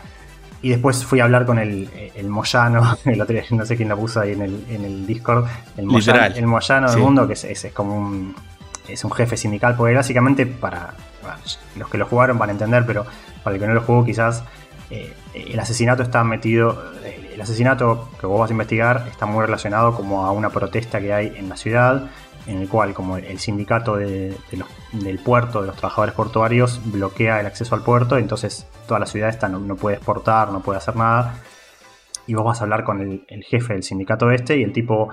Y después fui a hablar con el, el Moyano, el otro no sé quién lo puso ahí en el, en el Discord, el Moyano, el Moyano del mundo, que es, es, como un, es un jefe sindical, porque básicamente para los que lo jugaron van a entender, pero para el que no lo jugó quizás eh, el asesinato está metido, el asesinato que vos vas a investigar está muy relacionado como a una protesta que hay en la ciudad en el cual como el sindicato del puerto, de los trabajadores portuarios, bloquea el acceso al puerto, entonces toda la ciudad está, no, puede exportar, no puede hacer nada. Y vos vas a hablar con el, jefe del sindicato este y el tipo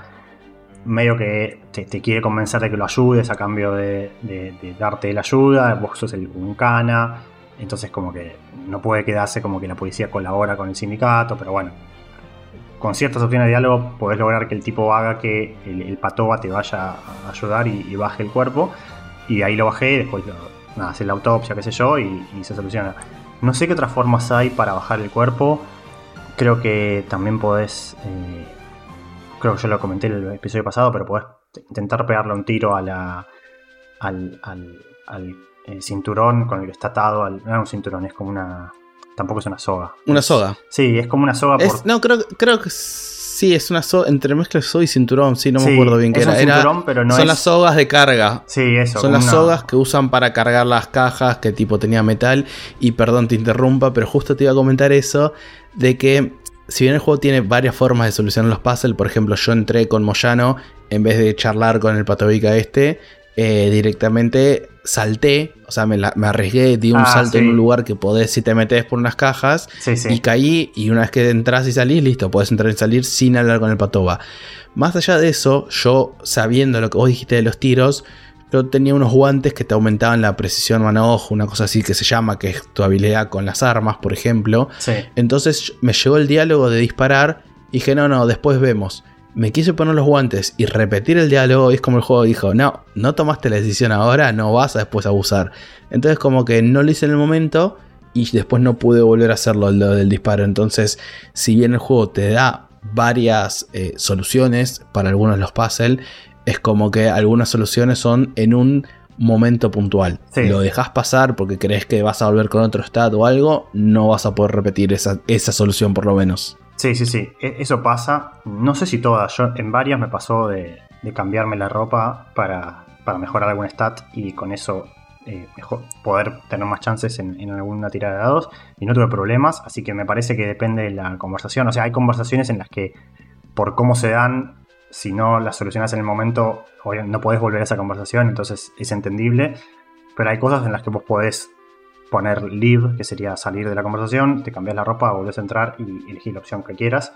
medio que te, quiere convencer de que lo ayudes a cambio de, darte la ayuda, vos sos el, un cana, entonces como que no puede quedarse como que la policía colabora con el sindicato, pero bueno, con ciertas opciones de diálogo podés lograr que el tipo haga que el, patoba te vaya a ayudar y, baje el cuerpo. Y ahí lo bajé, después nada, hace la autopsia, qué sé yo, y, se soluciona. No sé qué otras formas hay para bajar el cuerpo. Creo que también podés. Eh, creo que yo lo comenté en el episodio pasado, pero podés intentar pegarle un tiro a la, al, al, eh, cinturón con el que está atado. Al, no es un cinturón, es como una Tampoco es una soga. Una soga. Sí, es como una soga. por... No, creo, creo que sí, es una soga. Entre mezcla soga y cinturón, sí, no me acuerdo bien qué era. Cinturón, pero no son las sogas de carga. Sí, eso. Son las sogas que usan para cargar las cajas, que tipo tenía metal. Y perdón, te interrumpa, pero justo te iba a comentar eso. De que si bien el juego tiene varias formas de solucionar los puzzles, por ejemplo, yo entré con Moyano en vez de charlar con el patovica este, eh, directamente salté, o sea, me, arriesgué, di un ah, salto en un lugar que podés, si te metes por unas cajas, y caí, y una vez que entras y salís, listo, podés entrar y salir sin hablar con el patoba. Más allá de eso, yo sabiendo lo que vos dijiste de los tiros, yo tenía unos guantes que te aumentaban la precisión mano-ojo, una cosa así que se llama, que es tu habilidad con las armas, por ejemplo. Entonces me llegó el diálogo de disparar y dije, no, no, después vemos me quise poner los guantes y repetir el diálogo y es como el juego dijo, no, no tomaste la decisión ahora, no vas a después abusar. Entonces como que no lo hice en el momento y después no pude volver a hacerlo lo del disparo. Entonces, si bien el juego te da varias eh, soluciones para algunos de los puzzles, es como que algunas soluciones son en un momento puntual. Si Lo dejas pasar porque crees que vas a volver con otro stat o algo, no vas a poder repetir esa, esa solución por lo menos. Sí, sí, sí, e, eso pasa. No sé si todas, yo en varias me pasó de, cambiarme la ropa para, mejorar algún stat y con eso eh, poder tener más chances en, alguna tirada de dados y no tuve problemas, así que me parece que depende de la conversación. O sea, hay conversaciones en las que por cómo se dan, si no las solucionas en el momento, no podés volver a esa conversación, entonces es entendible. Pero hay cosas en las que vos podés poner leave, que sería salir de la conversación, te cambias la ropa, volvés a entrar y elegís la opción que quieras.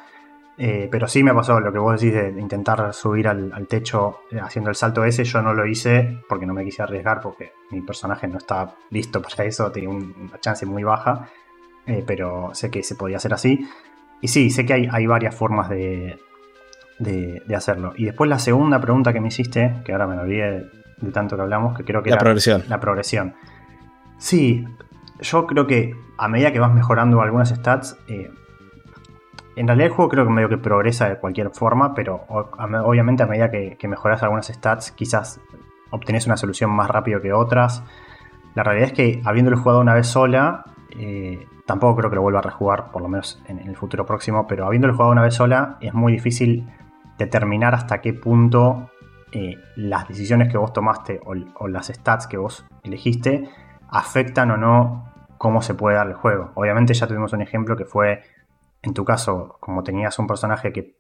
Eh, pero sí me pasó lo que vos decís de, intentar subir al, techo eh, haciendo el salto ese. Yo no lo hice porque no me quise arriesgar, porque mi personaje no está listo para eso, tenía una chance muy baja. Eh, pero sé que se podía hacer así. Y sí, sé que hay, varias formas de, de, hacerlo. Y después la segunda pregunta que me hiciste, que ahora me olvidé de tanto que hablamos, que creo que la progresión. La progresión. Sí, yo creo que a medida que vas mejorando algunas stats, eh, en realidad el juego creo que medio que progresa de cualquier forma, pero obviamente a medida que, mejoras algunas stats, quizás obtenés una solución más rápido que otras. La realidad es que habiéndolo jugado una vez sola, eh, tampoco creo que lo vuelva a rejugar, por lo menos en, el futuro próximo, pero habiéndolo jugado una vez sola, es muy difícil determinar hasta qué punto eh, las decisiones que vos tomaste o, las stats que vos elegiste afectan o no cómo se puede dar el juego. Obviamente ya tuvimos un ejemplo que fue, en tu caso, como tenías un personaje que,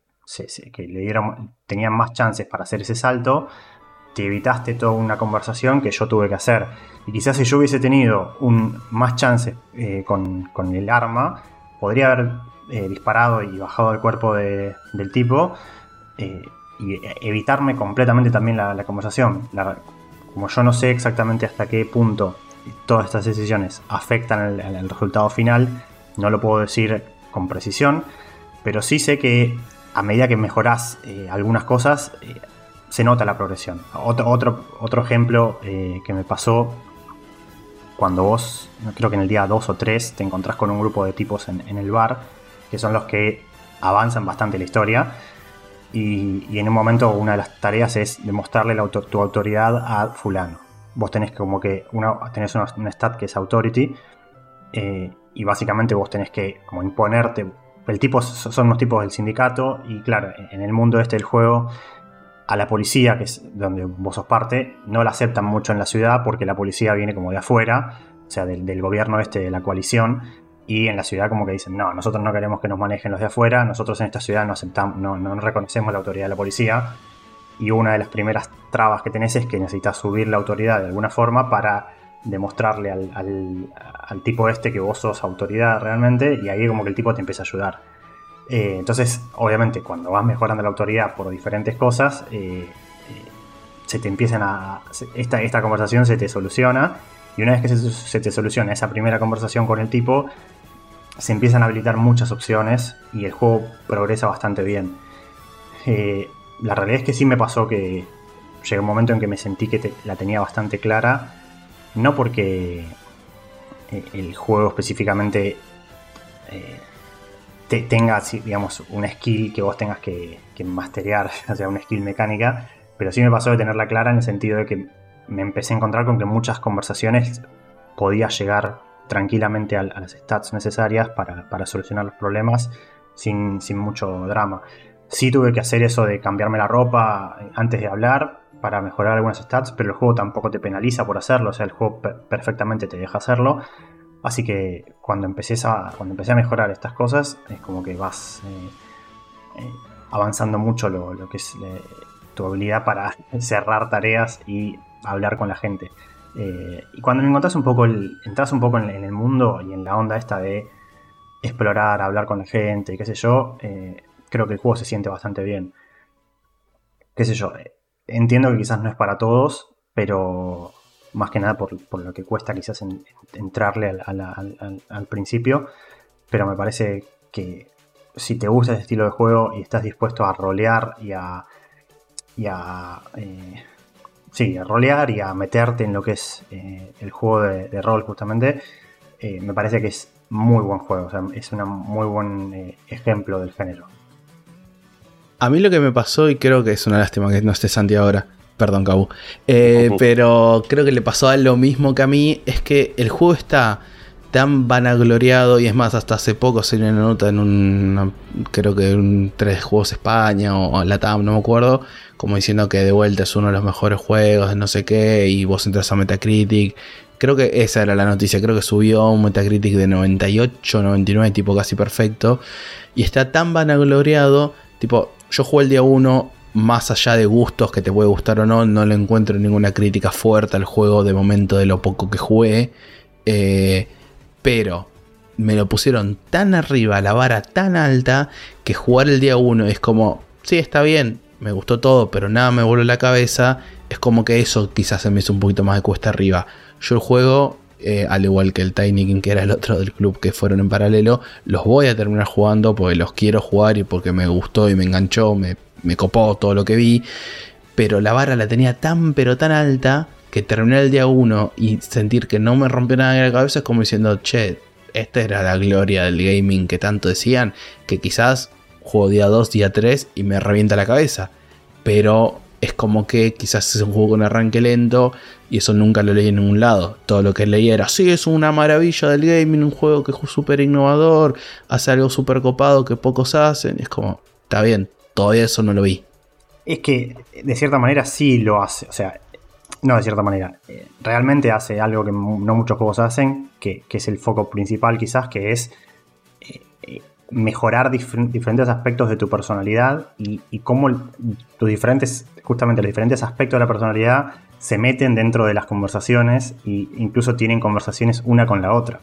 que le dieron, tenían más chances para hacer ese salto, te evitaste toda una conversación que yo tuve que hacer. Y quizás si yo hubiese tenido un, más chances eh, con, el arma, podría haber eh, disparado y bajado el cuerpo del tipo eh, y evitarme completamente también la, conversación. como yo no sé exactamente hasta qué punto todas estas decisiones afectan el, resultado final, no lo puedo decir con precisión, pero sí sé que a medida que mejoras algunas cosas, se nota la progresión. Otro, otro, otro ejemplo eh, que me pasó cuando vos, creo que en el día 2 o 3, te encontrás con un grupo de tipos en, el bar, que son los que avanzan bastante la historia. Y, en un momento una de las tareas es demostrarle tu autoridad a fulano. Vos tenés como que una, tenés una, stat que es authority eh, y básicamente vos tenés que como imponerte. El tipo son unos tipos del sindicato y claro, en el mundo este del juego a la policía, que es donde vos sos parte, no la aceptan mucho en la ciudad porque la policía viene como de afuera, o sea, del, gobierno este de la coalición, y en la ciudad como que dicen, no, nosotros no queremos que nos manejen los de afuera, nosotros en esta ciudad no aceptamos, no, no reconocemos la autoridad de la policía, y una de las primeras trabas que tenés es que necesitas subir la autoridad de alguna forma para demostrarle al, al tipo este que vos sos autoridad realmente, y ahí como que el tipo te empieza a ayudar. Eh, entonces, obviamente, cuando vas mejorando la autoridad por diferentes cosas, eh, eh, se te empiezan a. Esta, esta conversación se te soluciona. Y una vez que se, te soluciona esa primera conversación con el tipo, se empiezan a habilitar muchas opciones y el juego progresa bastante bien. La realidad es que sí me pasó que llegó un momento en que me sentí que la tenía bastante clara. No porque el juego específicamente tenga, digamos, una skill que vos tengas que, que masterear, o sea, una skill mecánica, pero sí me pasó de tenerla clara en el sentido de que me empecé a encontrar con que muchas conversaciones podía llegar tranquilamente a, las stats necesarias para, solucionar los problemas sin, mucho drama. Sí tuve que hacer eso de cambiarme la ropa antes de hablar para mejorar algunas stats, pero el juego tampoco te penaliza por hacerlo, o sea, el juego perfectamente te deja hacerlo. Así que cuando empecé a, cuando empecé a mejorar estas cosas, es como que vas eh, eh, avanzando mucho lo, que es eh, tu habilidad para cerrar tareas y hablar con la gente. y cuando encontrás un poco, el, entras un poco en, el mundo y en la onda esta de explorar, hablar con la gente y qué sé yo, creo que el juego se siente bastante bien. Qué sé yo, entiendo que quizás no es para todos, pero más que nada por, lo que cuesta quizás entrarle al, principio, pero me parece que si te gusta ese estilo de juego y estás dispuesto a rolear y a, y a eh, sí, a rolear y a meterte en lo que es eh, el juego de, rol justamente, eh, me parece que es muy buen juego, es un muy buen ejemplo del género. A mí lo que me pasó, y creo que es una lástima que no esté Santi ahora, Perdón, Cabu. Eh, pero creo que le pasó a lo mismo que a mí. Es que el juego está tan vanagloriado. Y es más, hasta hace poco se una nota en un. Creo que un tres Juegos España o la TAM, no me acuerdo. Como diciendo que de vuelta es uno de los mejores juegos no sé qué. Y vos entras a Metacritic. Creo que esa era la noticia. Creo que subió un Metacritic de 98, 99, tipo casi perfecto. Y está tan vanagloriado. Tipo, yo jugué el día 1 más allá de gustos que te puede gustar o no, no le encuentro ninguna crítica fuerte al juego de momento de lo poco que jugué. Eh, pero me lo pusieron tan arriba, la vara tan alta, que jugar el día 1 es como, sí, está bien, me gustó todo, pero nada me voló la cabeza. Es como que eso quizás se me hizo un poquito más de cuesta arriba. Yo el juego, eh, al igual que el Tiny que era el otro del club que fueron en paralelo, los voy a terminar jugando porque los quiero jugar y porque me gustó y me enganchó, me copó todo lo que vi, pero la vara la tenía tan pero tan alta que terminé el día 1 y sentir que no me rompió nada en la cabeza es como diciendo, che, esta era la gloria del gaming que tanto decían, que quizás juego día 2, día 3 y me revienta la cabeza. Pero es como que quizás es un juego con arranque lento y eso nunca lo leí en ningún lado. Todo lo que leí era, sí, es una maravilla del gaming, un juego que es súper innovador, hace algo súper copado que pocos hacen. es como, está bien, todavía eso no lo vi. Es que de cierta manera sí lo hace, o sea, no de cierta manera, eh, realmente hace algo que no muchos juegos hacen, que, es el foco principal quizás, que es eh, eh, mejorar diferentes aspectos de tu personalidad y, cómo tus diferentes, justamente los diferentes aspectos de la personalidad se meten dentro de las conversaciones e incluso tienen conversaciones una con la otra.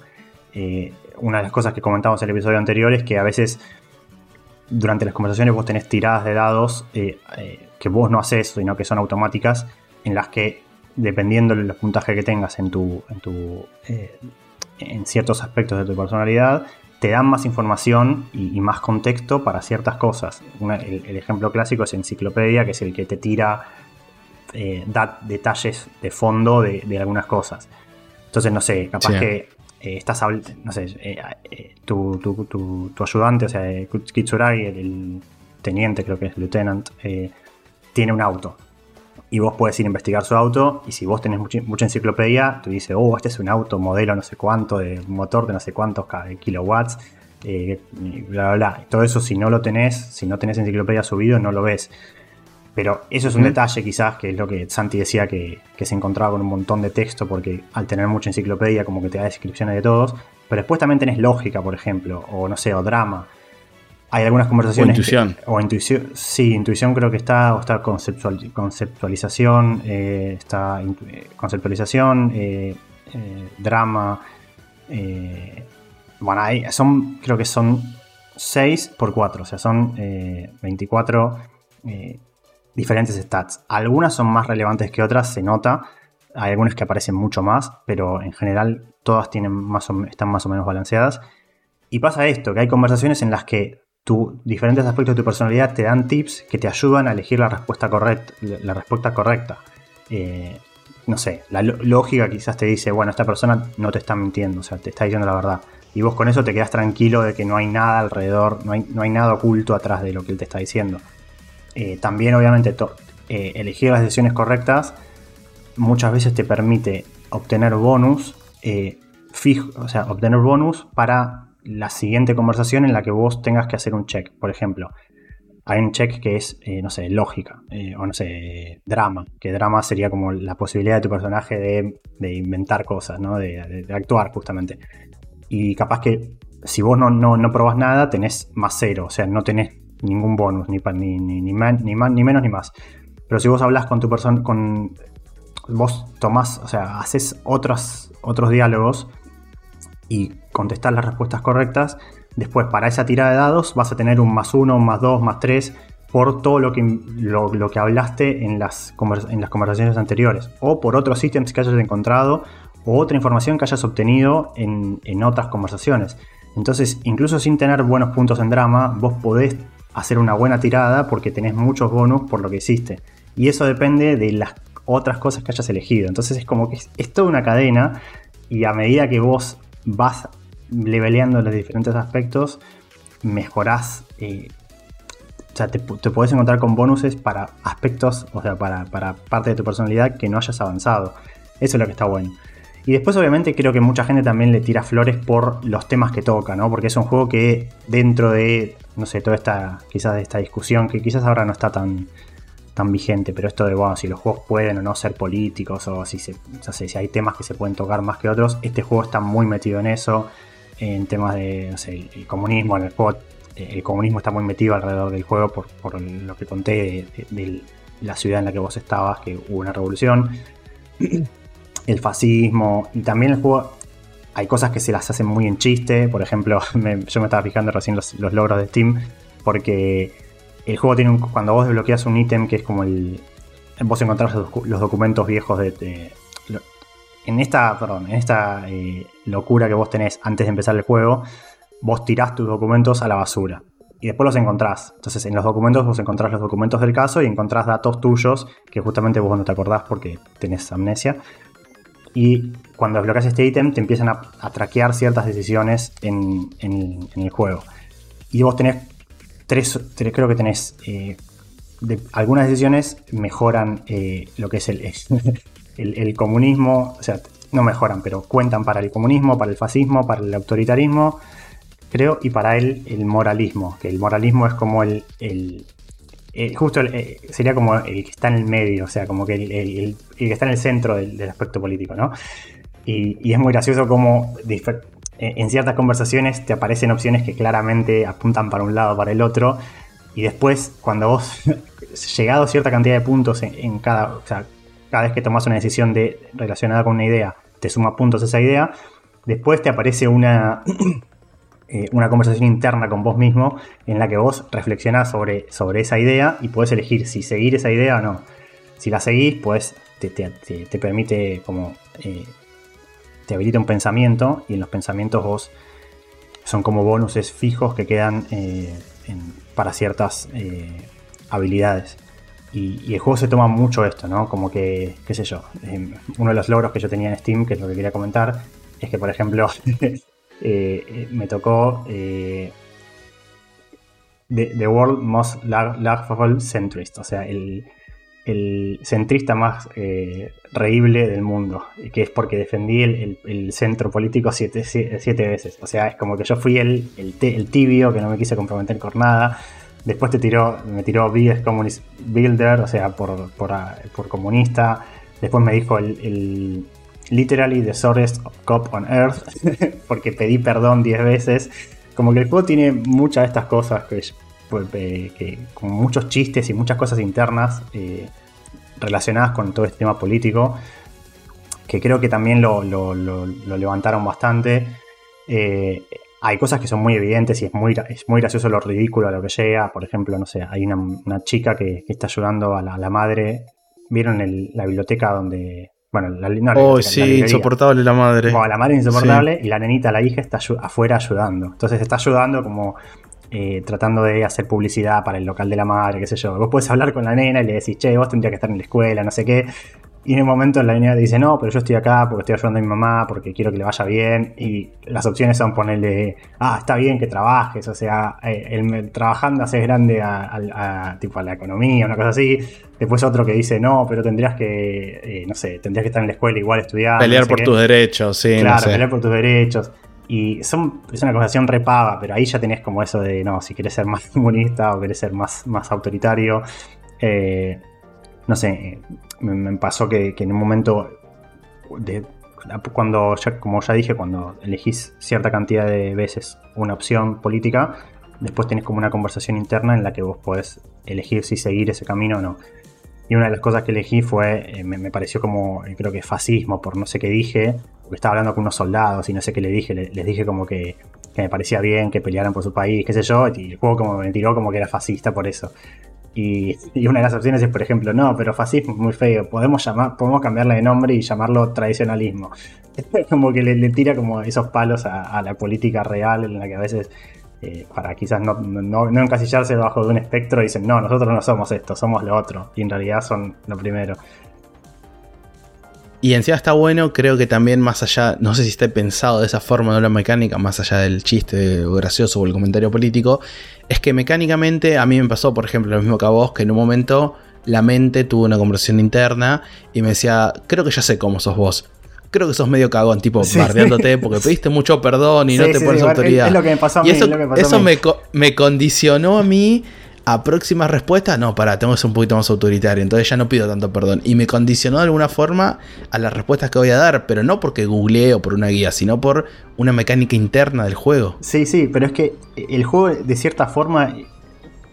Eh, una de las cosas que comentamos en el episodio anterior es que a veces durante las conversaciones vos tenés tiradas de dados eh, eh, que vos no haces, sino que son automáticas, en las que dependiendo de los puntajes que tengas en tu, en, tu, en ciertos aspectos de tu personalidad, te dan más información y, más contexto para ciertas cosas. el, ejemplo clásico es Enciclopedia, que es el que te tira, eh, da detalles de fondo de, algunas cosas. Entonces, no sé, capaz que eh, estás no sé, eh, tu, tu, ayudante, o sea, Kitsuragi, el, teniente, creo que es lieutenant, tiene un auto y vos puedes ir a investigar su auto y si vos tenés mucha, enciclopedia, tú dices, oh, este es un auto modelo no sé cuánto, de motor de no sé cuántos kilowatts, eh, bla, bla, bla. Todo eso si no lo tenés, si no tenés enciclopedia subido, no lo ves. Pero eso es un detalle quizás, que es lo que Santi decía que, que, se encontraba con un montón de texto, porque al tener mucha enciclopedia como que te da descripciones de todos. Pero después también tenés lógica, por ejemplo, o no sé, o drama hay algunas conversaciones. O intuición. o intuición. Sí, intuición creo que está, o está conceptual, conceptualización, eh, está eh, conceptualización, eh, drama. bueno, hay, son, creo que son 6 por 4, o sea, son 24 diferentes stats. Algunas son más relevantes que otras, se nota. Hay algunas que aparecen mucho más, pero en general todas tienen más están más o menos balanceadas. Y pasa esto, que hay conversaciones en las que diferentes aspectos de tu personalidad te dan tips que te ayudan a elegir la respuesta correcta. La respuesta correcta. Eh, no sé, la lógica quizás te dice, bueno, esta persona no te está mintiendo, o sea, te está diciendo la verdad. Y vos con eso te quedas tranquilo de que no hay nada alrededor, no hay, no hay nada oculto atrás de lo que él te está diciendo. Eh, también, obviamente, eh, elegir las decisiones correctas muchas veces te permite obtener bonus, fijo, o sea, obtener bonus para la siguiente conversación en la que vos tengas que hacer un check. Por ejemplo, hay un check que es, eh, no sé, lógica, eh, o no sé, drama, que drama sería como la posibilidad de tu personaje de, inventar cosas, ¿no? De, actuar justamente. Y capaz que si vos no, no, probás nada, tenés más cero, o sea, no tenés ningún bonus, ni, ni, ni, ni, más, ni menos ni más. Pero si vos hablas con tu persona, con vos tomás, o sea, haces otros, otros diálogos y contestar las respuestas correctas, después para esa tirada de dados vas a tener un más uno, más dos, más tres por todo lo que, lo, que hablaste en las, en las conversaciones anteriores o por otros ítems que hayas encontrado o otra información que hayas obtenido en, en otras conversaciones. Entonces, incluso sin tener buenos puntos en drama, vos podés hacer una buena tirada porque tenés muchos bonus por lo que hiciste. Y eso depende de las otras cosas que hayas elegido. Entonces es como que es, es toda una cadena y a medida que vos vas leveleando los diferentes aspectos, mejorás. Eh, o sea, te, te, podés encontrar con bonuses para aspectos, o sea, para, parte de tu personalidad que no hayas avanzado. Eso es lo que está bueno. Y después, obviamente, creo que mucha gente también le tira flores por los temas que toca, ¿no? Porque es un juego que dentro de, no sé, toda esta, quizás de esta discusión, que quizás ahora no está tan, tan vigente, pero esto de, bueno, si los juegos pueden o no ser políticos, o si, si hay temas que se pueden tocar más que otros, este juego está muy metido en eso, en temas de, el comunismo, en el juego, el comunismo está muy metido alrededor del juego por, lo que conté de, la ciudad en la que vos estabas, que hubo una revolución, el fascismo, y también el juego hay cosas que se las hacen muy en chiste, por ejemplo, yo me estaba fijando recién los, los logros de Steam, porque el juego tiene un, cuando vos desbloqueas un ítem que es como el. Vos encontrás los, documentos viejos de. en esta, perdón, en esta eh, locura que vos tenés antes de empezar el juego, vos tirás tus documentos a la basura. Y después los encontrás. Entonces, en los documentos vos encontrás los documentos del caso y encontrás datos tuyos que justamente vos no te acordás porque tenés amnesia. Y cuando desbloqueas este ítem te empiezan a, traquear ciertas decisiones en, el juego. Y vos tenés tres, creo que tenés, eh, algunas decisiones mejoran eh, lo que es el, el, comunismo, o sea, no mejoran, pero cuentan para el comunismo, para el fascismo, para el autoritarismo, creo, y para él el moralismo, que el moralismo es como el, justo sería como el que está en el medio, o sea, como que el, que está en el centro del, aspecto político, ¿no? Y, es muy gracioso como en ciertas conversaciones te aparecen opciones que claramente apuntan para un lado o para el otro, y después, cuando vos, llegado a cierta cantidad de puntos en, cada, o sea, cada vez que tomas una decisión de, relacionada con una idea, te suma puntos esa idea, después te aparece una, eh, una conversación interna con vos mismo en la que vos reflexionás sobre, sobre esa idea y podés elegir si seguir esa idea o no. Si la seguís, pues te, te, permite como... Eh, te habilita un pensamiento y en los pensamientos vos son como bonuses fijos que quedan eh, para ciertas habilidades. Y, el juego se toma mucho esto, ¿no? Como que, qué sé yo, uno de los logros que yo tenía en Steam, que es lo que quería comentar, es que, por ejemplo, Eh, me tocó eh, the, World Most Laughable Centrist, o sea, el, centrista más eh, reíble del mundo, que es porque defendí el, centro político siete, veces. O sea, es como que yo fui el, el, tibio, que no me quise comprometer con nada. Después te tiró, me tiró BS Communist Builder, o sea, por, por comunista. Después me dijo el, literally the sorest cop on earth, porque pedí perdón 10 veces. Como que el juego tiene muchas de estas cosas, que, pues, eh, con muchos chistes y muchas cosas internas eh, relacionadas con todo este tema político, que creo que también lo, levantaron bastante. Eh, hay cosas que son muy evidentes y es muy, es muy gracioso lo ridículo a lo que llega. Por ejemplo, no sé, hay una, chica que, está ayudando a la, madre. ¿Vieron la biblioteca donde bueno, la, no, oh, sí, insoportable la madre. la madre es insoportable y la nenita, la hija, está afuera ayudando. Entonces está ayudando como eh, tratando de hacer publicidad para el local de la madre, qué sé yo. Vos puedes hablar con la nena y le decís, che, vos tendrías que estar en la escuela, no sé qué. Y en un momento la niña dice, no, pero yo estoy acá porque estoy ayudando a mi mamá, porque quiero que le vaya bien. Y las opciones son ponerle, ah, está bien que trabajes, o sea, eh, el, trabajando haces grande a, tipo, a la economía, una cosa así. Después otro que dice, no, pero tendrías que, eh, no sé, tendrías que estar en la escuela igual estudiando. Pelear por tus derechos, sí. Claro, pelear por tus derechos. Y son, es una conversación repava, pero ahí ya tenés como eso de, no, si querés ser más comunista o querés ser más, más autoritario. Eh, no sé, me, pasó que, en un momento, de, cuando ya, como ya dije, cuando elegís cierta cantidad de veces una opción política, después tenés como una conversación interna en la que vos podés elegir si seguir ese camino o no. Y una de las cosas que elegí fue, eh, me, pareció como, eh, creo que fascismo, por no sé qué dije, porque estaba hablando con unos soldados y no sé qué le dije, les, dije como que, que, me parecía bien que pelearan por su país, qué sé yo, y el juego como me tiró como que era fascista por eso. Y, una de las opciones es, por ejemplo, no, pero fascismo es muy feo, podemos, llamar, podemos cambiarle de nombre y llamarlo tradicionalismo. como que le, tira como esos palos a, la política real en la que a veces, eh, para quizás no, no, no, encasillarse bajo de un espectro, dicen, no, nosotros no somos esto, somos lo otro, y en realidad son lo primero. Y encima está bueno, creo que también más allá, no sé si esté pensado de esa forma de la mecánica, más allá del chiste gracioso o el comentario político, es que mecánicamente a mí me pasó, por ejemplo, lo mismo que a vos, que en un momento la mente tuvo una conversación interna y me decía, creo que ya sé cómo sos vos. Creo que sos medio cagón, tipo bardeándote porque pediste mucho perdón y no te pones autoridad. Es, lo que me pasó a mí. Y eso, me, me, me condicionó a mí a próximas respuestas, no, para, tengo que ser un poquito más autoritario, entonces ya no pido tanto perdón. Y me condicionó de alguna forma a las respuestas que voy a dar, pero no porque googleé o por una guía, sino por una mecánica interna del juego. Sí, sí, pero es que el juego de cierta forma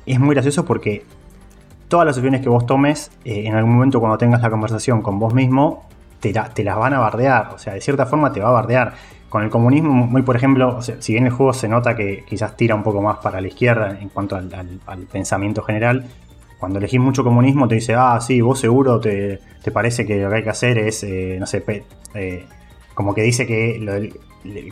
es muy gracioso porque todas las opciones que vos tomes, eh, en algún momento cuando tengas la conversación con vos mismo, te, te las van a bardear, o sea, de cierta forma te va a bardear con el comunismo, muy por ejemplo, si bien el juego se nota que quizás tira un poco más para la izquierda en cuanto al, pensamiento general, cuando elegís mucho comunismo te dice, ah, sí, vos seguro te, parece que lo que hay que hacer es, eh, no sé, eh, como que dice que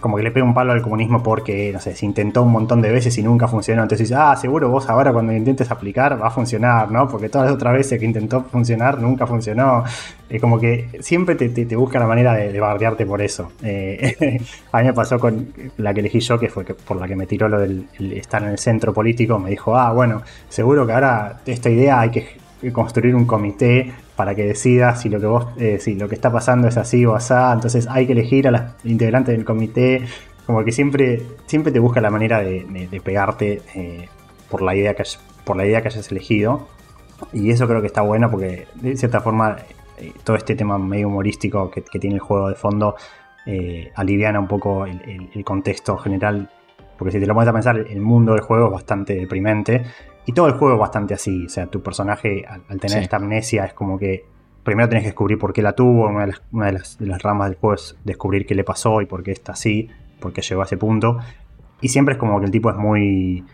como que le pega un palo al comunismo porque, no sé, se intentó un montón de veces y nunca funcionó. Entonces dice, ah, seguro vos ahora cuando intentes aplicar va a funcionar, ¿no? Porque todas las otras veces que intentó funcionar nunca funcionó. Es como que siempre te, busca la manera de, bardearte por eso. Eh, a mí me pasó con la que elegí yo, que fue por la que me tiró lo del estar en el centro político. Me dijo, ah, bueno, seguro que ahora esta idea hay que construir un comité para que decida si lo que vos, eh, si lo que está pasando es así o asá. Entonces hay que elegir a las integrantes del comité. Como que siempre, siempre te busca la manera de, pegarte eh, por la idea que por la idea que hayas elegido. Y eso creo que está bueno porque de cierta forma eh, todo este tema medio humorístico que, tiene el juego de fondo aliviana un poco el, contexto general. Porque si te lo pones a pensar, el mundo del juego es bastante deprimente. Y todo el juego es bastante así. O sea, tu personaje, al, tener esta amnesia, es como que primero tenés que descubrir por qué la tuvo. Una de las, ramas del juego es descubrir qué le pasó y por qué está así, por qué llegó a ese punto. Y siempre es como que el tipo es muy.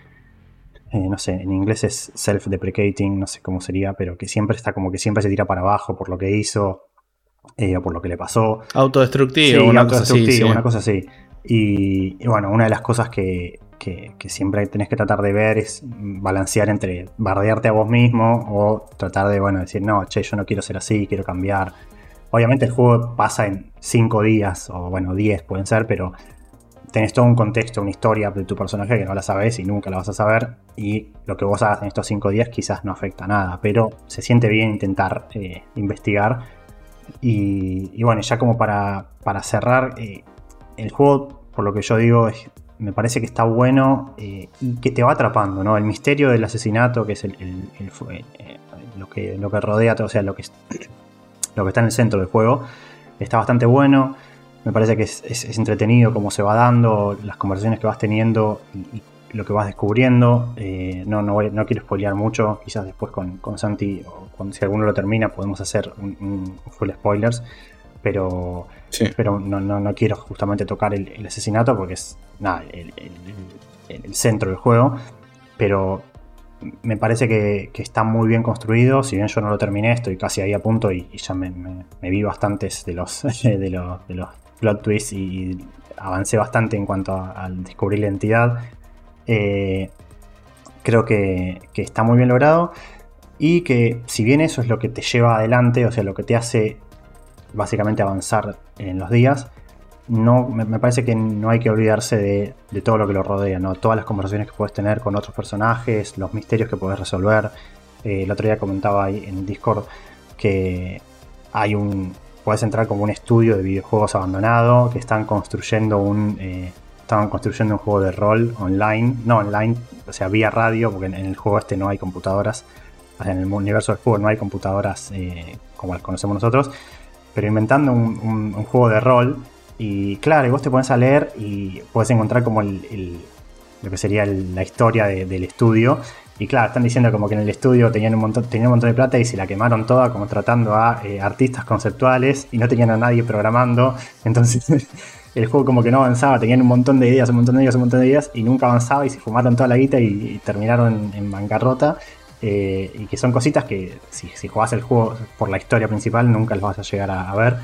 Eh, no sé, en inglés es self-deprecating, no sé cómo sería, pero que siempre está como que siempre se tira para abajo por lo que hizo eh, o por lo que le pasó. Autodestructivo, una, cosa así, una cosa así. y bueno, una de las cosas que, que, siempre tenés que tratar de ver es balancear entre bardearte a vos mismo o tratar de, bueno, decir, no, che, yo no quiero ser así, quiero cambiar. Obviamente el juego pasa en 5 días o, bueno, 10 pueden ser, pero tenés todo un contexto, una historia de tu personaje que no la sabes y nunca la vas a saber. Y lo que vos hagas en estos 5 días quizás no afecta a nada, pero se siente bien intentar eh, investigar. Y, bueno, ya como para, para cerrar, eh, el juego, por lo que yo digo, es me parece que está bueno eh, y que te va atrapando, ¿no? El misterio del asesinato, que es el, eh, lo, que, lo que rodea, o sea, lo que, lo que está en el centro del juego, está bastante bueno. Me parece que es, entretenido cómo se va dando, las conversaciones que vas teniendo y, lo que vas descubriendo. Eh, no, no, no, quiero spoilear mucho, quizás después con, con Santi, o si alguno lo termina, podemos hacer un full spoilers pero, pero no, no, quiero justamente tocar el, asesinato porque es nada, el, centro del juego. Pero me parece que, está muy bien construido. Si bien yo no lo terminé, estoy casi ahí a punto y, ya me, vi bastantes de los, de los, de los plot twists y avancé bastante en cuanto al descubrir la identidad. Eh, creo que, que, está muy bien logrado y que si bien eso es lo que te lleva adelante, o sea, lo que te hace básicamente avanzar en los días, no, me, parece que no hay que olvidarse de, todo lo que lo rodea, ¿no? Todas las conversaciones que puedes tener con otros personajes, los misterios que puedes resolver. Eh, el otro día comentaba ahí en Discord que hay un. Puedes entrar como un estudio de videojuegos abandonado que están construyendo un. Eh, estaban construyendo un juego de rol online, no online, o sea, vía radio, porque en, el juego este no hay computadoras, en el universo del juego no hay computadoras eh, como las conocemos nosotros, pero inventando un, juego de rol. Y claro, y vos te pones a leer y puedes encontrar como el, lo que sería la historia del estudio. Y claro, están diciendo como que en el estudio tenían un montón, tenían un montón de plata y se la quemaron toda como tratando a eh, artistas conceptuales y no tenían a nadie programando. Entonces el juego como que no avanzaba, tenían un montón de ideas, un montón de ideas, un montón de ideas y nunca avanzaba y se fumaron toda la guita y, terminaron en bancarrota. Eh, y que son cositas que si, si jugás el juego por la historia principal nunca las vas a llegar a, ver,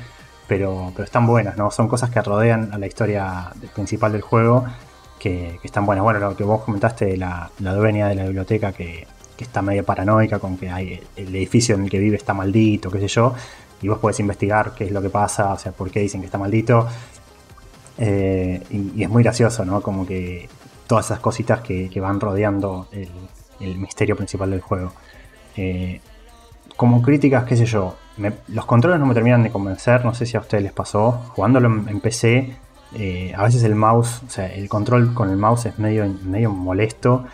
pero, pero están buenas, ¿no? Son cosas que rodean a la historia principal del juego que, están buenas. Bueno, lo que vos comentaste de la, dueña de la biblioteca que, está medio paranoica con que hay, el edificio en el que vive está maldito, qué sé yo, y vos podés investigar qué es lo que pasa, o sea, por qué dicen que está maldito. Eh, y, es muy gracioso, ¿no? Como que todas esas cositas que, que van rodeando el, el misterio principal del juego. Eh, como críticas, qué sé yo, los controles no me terminan de convencer, no sé si a ustedes les pasó. Jugándolo en, PC, eh, a veces el mouse, o sea, el control con el mouse es medio, medio molesto.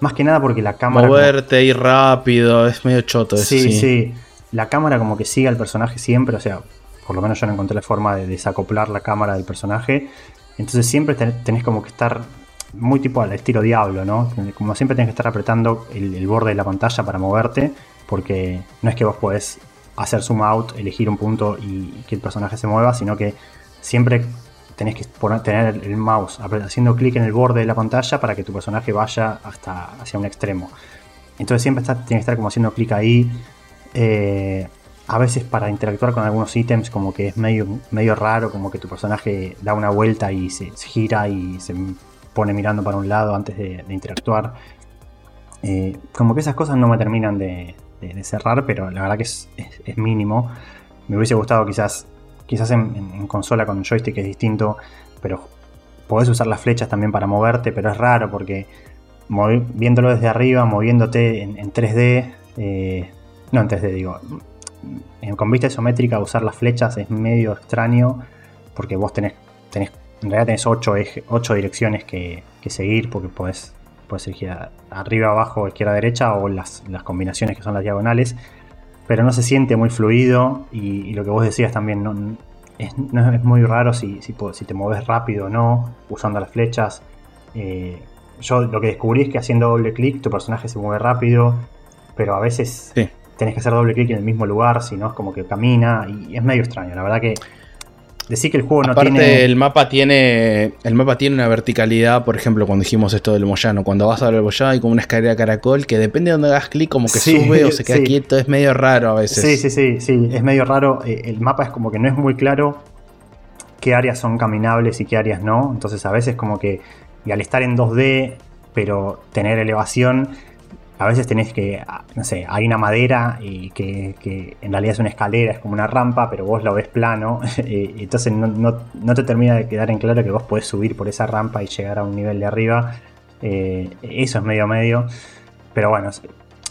Más que nada porque la cámara. Moverte y rápido, es medio choto. Sí, sí, sí, La cámara como que sigue al personaje siempre, o sea, por lo menos yo no encontré la forma de desacoplar la cámara del personaje. Entonces siempre tenés como que estar muy tipo al estilo Diablo, ¿no? Como siempre tienes que estar apretando el, borde de la pantalla para moverte, porque no es que vos podés hacer zoom out, elegir un punto y que el personaje se mueva, sino que siempre tenés que tener el mouse haciendo clic en el borde de la pantalla para que tu personaje vaya hasta hacia un extremo. Entonces siempre está, tienes que estar como haciendo clic ahí. Eh, a veces para interactuar con algunos ítems como que es medio, medio raro, como que tu personaje da una vuelta y se, gira y se pone mirando para un lado antes de, interactuar. Eh, como que esas cosas no me terminan de, cerrar, pero la verdad que es, mínimo. Me hubiese gustado quizás, quizás en, consola con joystick es distinto, pero podés usar las flechas también para moverte, pero es raro porque viéndolo desde arriba, moviéndote en, 3D, eh, no en 3D digo, con vista isométrica usar las flechas es medio extraño porque vos tenés en realidad tenés 8, direcciones que, seguir porque podés, podés elegir arriba, abajo, izquierda, derecha o las, combinaciones que son las diagonales, pero no se siente muy fluido y, lo que vos decías también no, es, muy raro si, si, te moves rápido o no usando las flechas. Eh, yo lo que descubrí es que haciendo doble clic tu personaje se mueve rápido, pero a veces tenés que hacer doble clic en el mismo lugar, si no es como que camina y es medio extraño. La verdad que decir que el juego no tiene. El mapa tiene. El mapa tiene una verticalidad, por ejemplo, cuando dijimos esto del Moyano. Cuando vas a ver el Moyano hay como una escalera caracol que depende de donde hagas clic, como que sube o se queda quieto. Es medio raro a veces. Sí, sí, sí, sí. Es medio raro. Eh, el mapa es como que no es muy claro qué áreas son caminables y qué áreas no. Entonces a veces como que. Y al estar en 2D, pero tener elevación a veces tenés que, no sé, hay una madera y que, en realidad es una escalera, es como una rampa, pero vos lo ves plano, y entonces no, te termina de quedar en claro que vos podés subir por esa rampa y llegar a un nivel de arriba. Eh, eso es medio medio, pero bueno,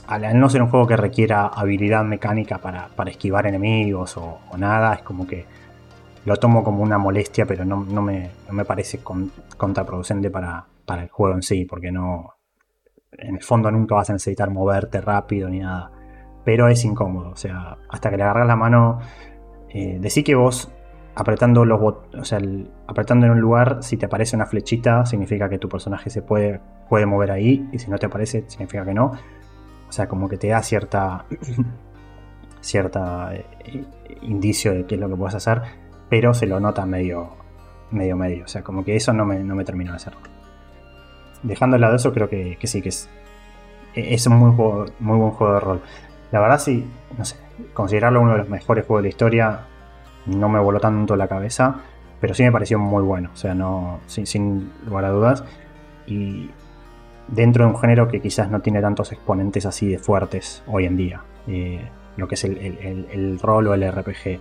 al no ser un juego que requiera habilidad mecánica para, esquivar enemigos o, nada, es como que lo tomo como una molestia, pero no, me, parece contraproducente para, para el juego en sí, porque no, en el fondo nunca vas a necesitar moverte rápido ni nada. Pero es incómodo, o sea, hasta que le agarras la mano, eh, decí que vos apretando los o sea, apretando en un lugar, si te aparece una flechita, significa que tu personaje se puede, puede mover ahí, y si no te aparece, significa que no. O sea, como que te da cierta, cierta eh, indicio de qué es lo que puedes hacer, pero se lo nota medio, medio, medio. O sea, como que eso no me, no me terminó de hacer dejando de lado eso, creo que, sí, que es, un muy, muy buen juego de rol. La verdad, sí, no sé, considerarlo uno de los mejores juegos de la historia no me voló tanto la cabeza, pero sí me pareció muy bueno, o sea, no, sin, lugar a dudas. Y dentro de un género que quizás no tiene tantos exponentes así de fuertes hoy en día, eh, lo que es el, rol o el RPG,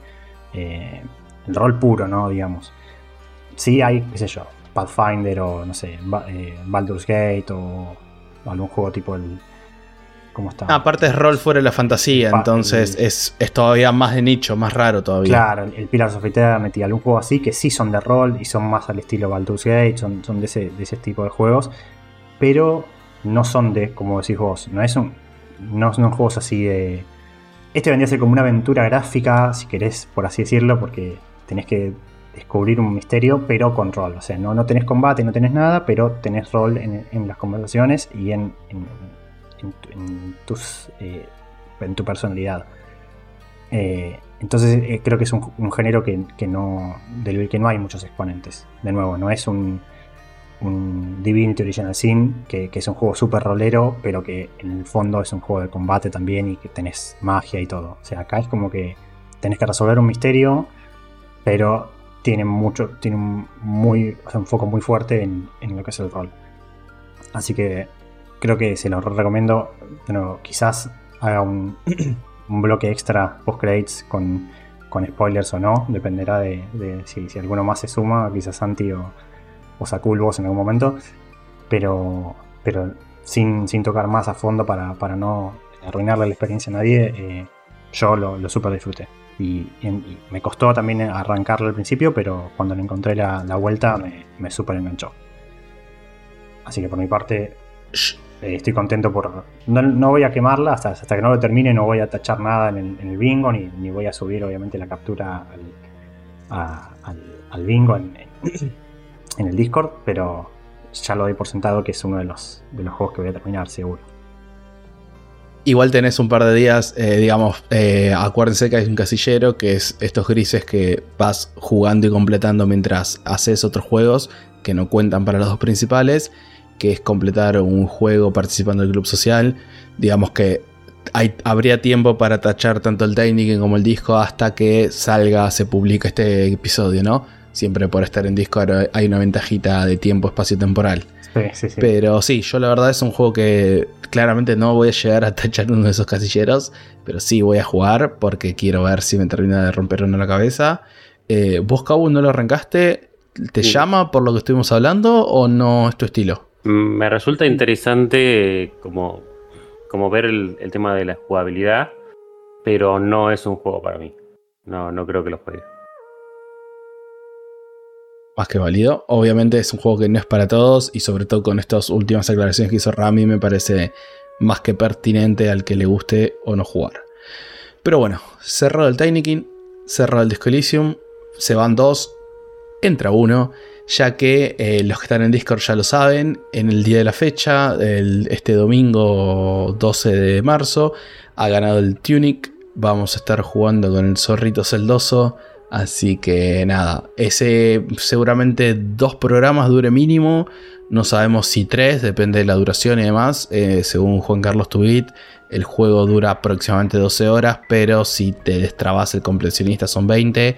eh, el rol puro, ¿no? Digamos. Sí hay, qué sé yo, Pathfinder o no sé, eh, Baldur's Gate o algún juego tipo el. ¿Cómo está? Ah, aparte es rol fuera de la fantasía, entonces es, todavía más de nicho, más raro todavía. Claro, el Pillars of Eternity, algún juego así que sí son de rol y son más al estilo Baldur's Gate, son, son de, ese, de ese tipo de juegos, pero no son de, como decís vos, no es un, no son juegos así de. Este vendría a ser como una aventura gráfica, si querés, por así decirlo, porque tenés que descubrir un misterio, pero con rol. O sea, no, no tenés combate, no tenés nada, pero tenés rol en, las conversaciones y en, en, tus, eh, en tu personalidad. Eh, entonces eh, creo que es un, género que, no, del que no hay muchos exponentes. De nuevo, no es un, un Divinity Original Sin, que, que es un juego súper rolero, pero que en el fondo es un juego de combate también y que tenés magia y todo. O sea, acá es como que tenés que resolver un misterio, pero tiene mucho, tiene un, muy, un foco muy fuerte en, lo que es el rol. Así que creo que se lo recomiendo. Bueno, quizás haga un, bloque extra post credits con, con, spoilers o no, dependerá de, si, alguno más se suma, quizás Santi o, o Sakul vos en algún momento, pero, pero sin, sin tocar más a fondo para, no arruinarle la experiencia a nadie, eh, yo lo, lo super disfruté. Y, me costó también arrancarlo al principio, pero cuando le encontré la, vuelta me, me súper enganchó. Así que por mi parte eh, estoy contento por... No, voy a quemarla hasta, hasta que no lo termine, no voy a tachar nada en el, bingo, ni, voy a subir obviamente la captura al, bingo en, en, el Discord, pero ya lo doy por sentado que es uno de los, de los juegos que voy a terminar seguro. Igual tenés un par de días, eh, digamos, eh, acuérdense que hay un casillero que es estos grises que vas jugando y completando mientras haces otros juegos que no cuentan para los dos principales, que es completar un juego participando del club social. Digamos que habría tiempo para tachar tanto el Technic como el disco hasta que salga, se publique este episodio, ¿no? Siempre por estar en disco hay una ventajita de tiempo, espacio temporal. Sí, sí, sí. Pero sí, yo la verdad es un juego que claramente no voy a llegar a tachar uno de esos casilleros, pero sí voy a jugar porque quiero ver si me termina de romper uno la cabeza. Eh, ¿Vos, Cabo, no lo arrancaste? ¿Te llama por lo que estuvimos hablando o no es tu estilo? Mm, me resulta interesante como, como ver el, tema de la jugabilidad, pero no es un juego para mí. No, no creo que lo juegue. Más que válido. Obviamente es un juego que no es para todos y sobre todo con estas últimas aclaraciones que hizo Rami me parece más que pertinente al que le guste o no jugar. Pero bueno, cerrado el Tinykin, cerrado el Disco Elysium, se van dos, entra uno ya que eh, los que están en Discord ya lo saben, en el día de la fecha, este domingo 12 de marzo, ha ganado el Tunic, vamos a estar jugando con el zorrito celdoso, así que nada, ese seguramente dos programas dure mínimo, no sabemos si tres, depende de la duración y demás, eh, según Juan Carlos Tubit. El juego dura aproximadamente 12 horas, pero si te destrabas el completionista son 20.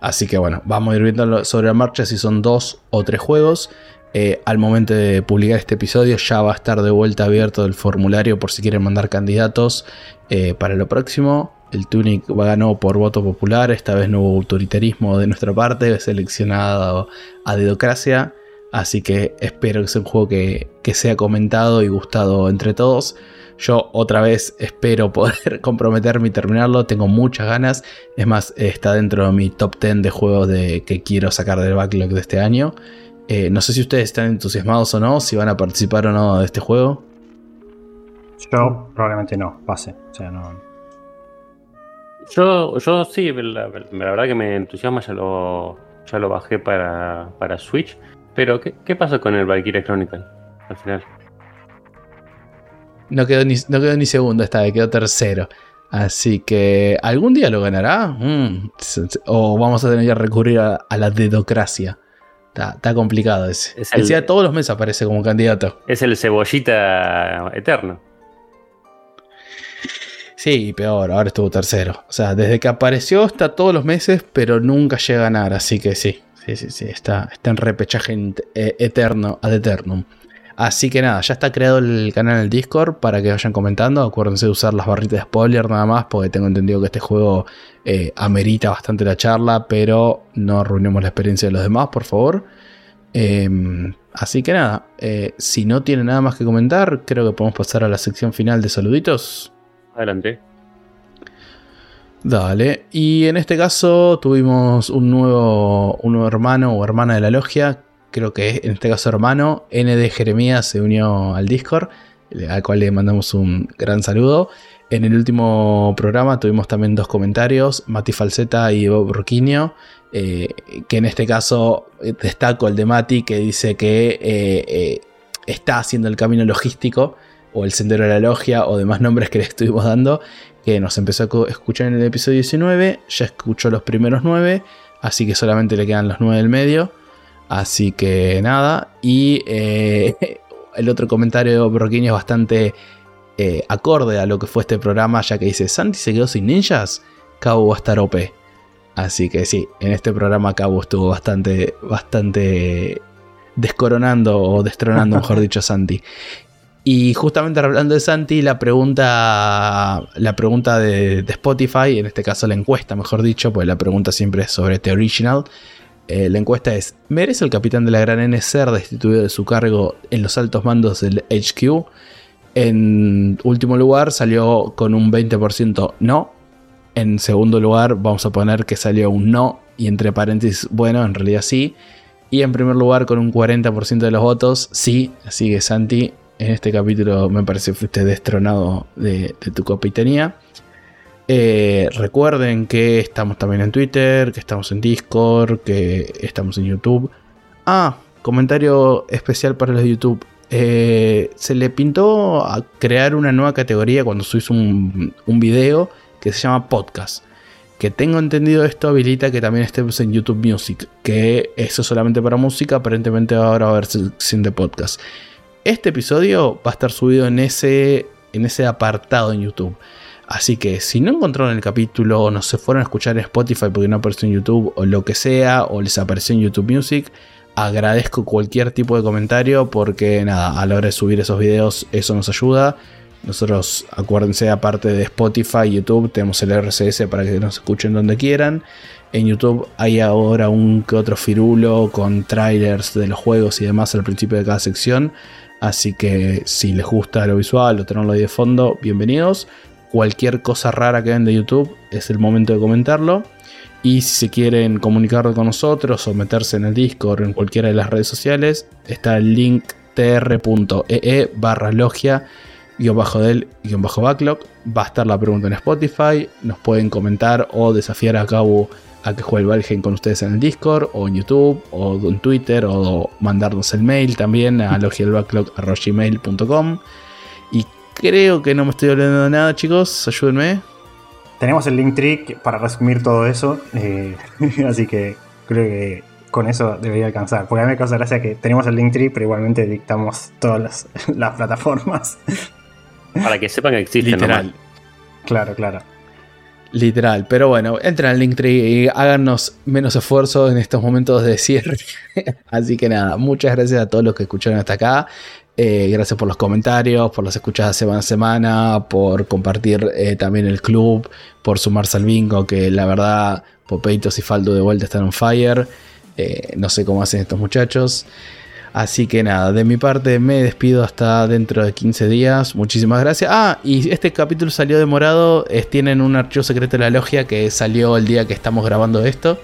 Así que bueno, vamos a ir viendo sobre la marcha si son dos o tres juegos. Eh, al momento de publicar este episodio ya va a estar de vuelta abierto el formulario por si quieren mandar candidatos eh, para lo próximo. El Tunic ganó por voto popular, esta vez no hubo autoritarismo de nuestra parte, seleccionado a dedocracia. Así que espero que sea un juego que, que sea comentado y gustado entre todos. Yo otra vez espero poder comprometerme y terminarlo. Tengo muchas ganas. Es más, está dentro de mi top 10 de juegos de, que quiero sacar del backlog de este año. Eh, no sé si ustedes están entusiasmados o no, si van a participar o no de este juego. Yo probablemente no, pase. O sea, no. Yo, yo sí, la, verdad que me entusiasma, ya lo, ya lo bajé para, para Switch. Pero, ¿qué, ¿qué pasa con el Valkyria Chronicle al final? No quedó, ni, no quedó ni segundo esta vez, quedó tercero. Así que, ¿algún día lo ganará? Mm, o vamos a tener que recurrir a, la dedocracia. Está, complicado ese. Es el, todos los meses aparece como candidato. Es el cebollita eterno. Sí, peor, ahora estuvo tercero. O sea, desde que apareció está todos los meses, pero nunca llega a ganar. Así que sí, sí, sí, sí. Está, está en repechaje eh, eterno, ad eternum. Así que nada, ya está creado el canal en el Discord para que vayan comentando. Acuérdense de usar las barritas de spoiler nada más, porque tengo entendido que este juego eh, amerita bastante la charla, pero no arruinemos la experiencia de los demás, por favor. Em, así que nada, eh, si no tiene nada más que comentar, creo que podemos pasar a la sección final de saluditos. Adelante. Dale, y en este caso tuvimos un nuevo, un nuevo hermano o hermana de la logia creo que es en este caso hermano, ND Jeremías se unió al Discord, al cual le mandamos un gran saludo. En el último programa tuvimos también dos comentarios, Mati Falseta y Bob Roquinho, eh, que en este caso eh, destaco el de Mati que dice que eh, está haciendo el camino logístico o el sendero de la logia o demás nombres que le estuvimos dando, que nos empezó a escuchar en el episodio 19, ya escuchó los primeros 9, así que solamente le quedan los 9 del medio. Así que nada. Y eh, el otro comentario de es bastante eh, acorde a lo que fue este programa, ya que dice: Santi se quedó sin ninjas. Cabo va a estar OP. Así que sí, en este programa Cabo estuvo bastante, bastante descoronando o destronando, mejor dicho, a Santi. Y justamente hablando de Santi, la pregunta, la pregunta de, Spotify, en este caso la encuesta, mejor dicho, pues la pregunta siempre es sobre The Original. Eh, la encuesta es, ¿merece el capitán de la Gran N ser destituido de su cargo en los altos mandos del HQ? En último lugar salió con un 20% no. En segundo lugar vamos a poner que salió un no y entre paréntesis, bueno, en realidad sí. Y en primer lugar con un 40% de los votos, sí. Así que Santi, en este capítulo me parece que fuiste destronado de tu capitanía. Eh, recuerden que estamos también en Twitter, que estamos en Discord, que estamos en YouTube. Ah, comentario especial para los de YouTube. Eh, se le pintó a crear una nueva categoría cuando subís un, un video que se llama podcast. Que tengo entendido esto habilita que también estemos en YouTube Music. Que eso solamente para música, aparentemente ahora va a haber sección de podcast. Este episodio va a estar subido en ese en ese apartado en YouTube. Así que si no encontraron el capítulo o no se fueron a escuchar en Spotify porque no apareció en YouTube o lo que sea, o les apareció en YouTube Music, agradezco cualquier tipo de comentario porque nada, a la hora de subir esos videos eso nos ayuda. Nosotros, acuérdense, aparte de Spotify, YouTube, tenemos el RCS para que nos escuchen donde quieran. En YouTube hay ahora un que otro firulo con trailers de los juegos y demás al principio de cada sección. Así que si les gusta lo visual o tenerlo ahí de fondo, bienvenidos. Cualquier cosa rara que vean de YouTube es el momento de comentarlo. Y si se quieren comunicar con nosotros o meterse en el Discord o en cualquiera de las redes sociales, está el link tr.ee barra logia guion bajo del guion bajo backlog. Va a estar la pregunta en Spotify. Nos pueden comentar o desafiar a cabo a que juegue el Valheim con ustedes en el Discord o en YouTube o en Twitter o mandarnos el mail también a logialbacklog.gmail.com y creo que no me estoy olvidando de nada chicos, ayúdenme. Tenemos el link trick para resumir todo eso, eh, así que creo que con eso debería alcanzar. Porque a mí me causa gracia que tenemos el link tree, pero igualmente dictamos todas las, las plataformas. Para que sepan que existe. Literal. Claro, claro. Literal, pero bueno, entren al Linktree y háganos menos esfuerzo en estos momentos de cierre. Así que nada, muchas gracias a todos los que escucharon hasta acá. Eh, gracias por los comentarios, por las escuchadas semana a semana, por compartir eh, también el club, por sumarse al bingo, que la verdad, Popeitos y Faldo de vuelta están on fire. Eh, no sé cómo hacen estos muchachos. Así que nada, de mi parte me despido hasta dentro de 15 días. Muchísimas gracias. Ah, y este capítulo salió demorado. tienen un archivo secreto de la logia que salió el día que estamos grabando esto.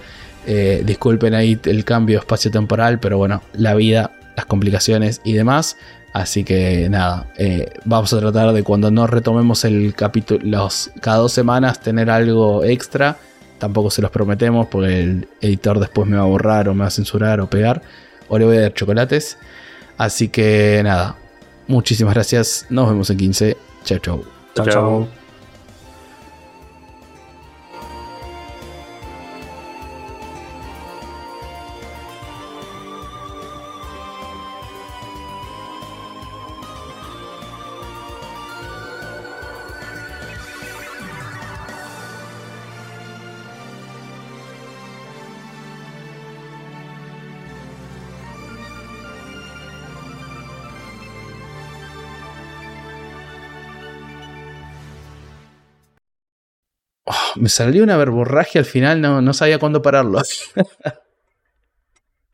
Eh, disculpen ahí el cambio espacio-temporal, pero bueno, la vida, las complicaciones y demás. Así que nada, eh, vamos a tratar de cuando no retomemos el capítulo, cada dos semanas tener algo extra. Tampoco se los prometemos porque el editor después me va a borrar o me va a censurar o pegar o le voy a dar chocolates. Así que nada, muchísimas gracias. Nos vemos en 15. Chao, chao. Chao, chao. Me salió una verborragia al final, no, no sabía cuándo pararlo.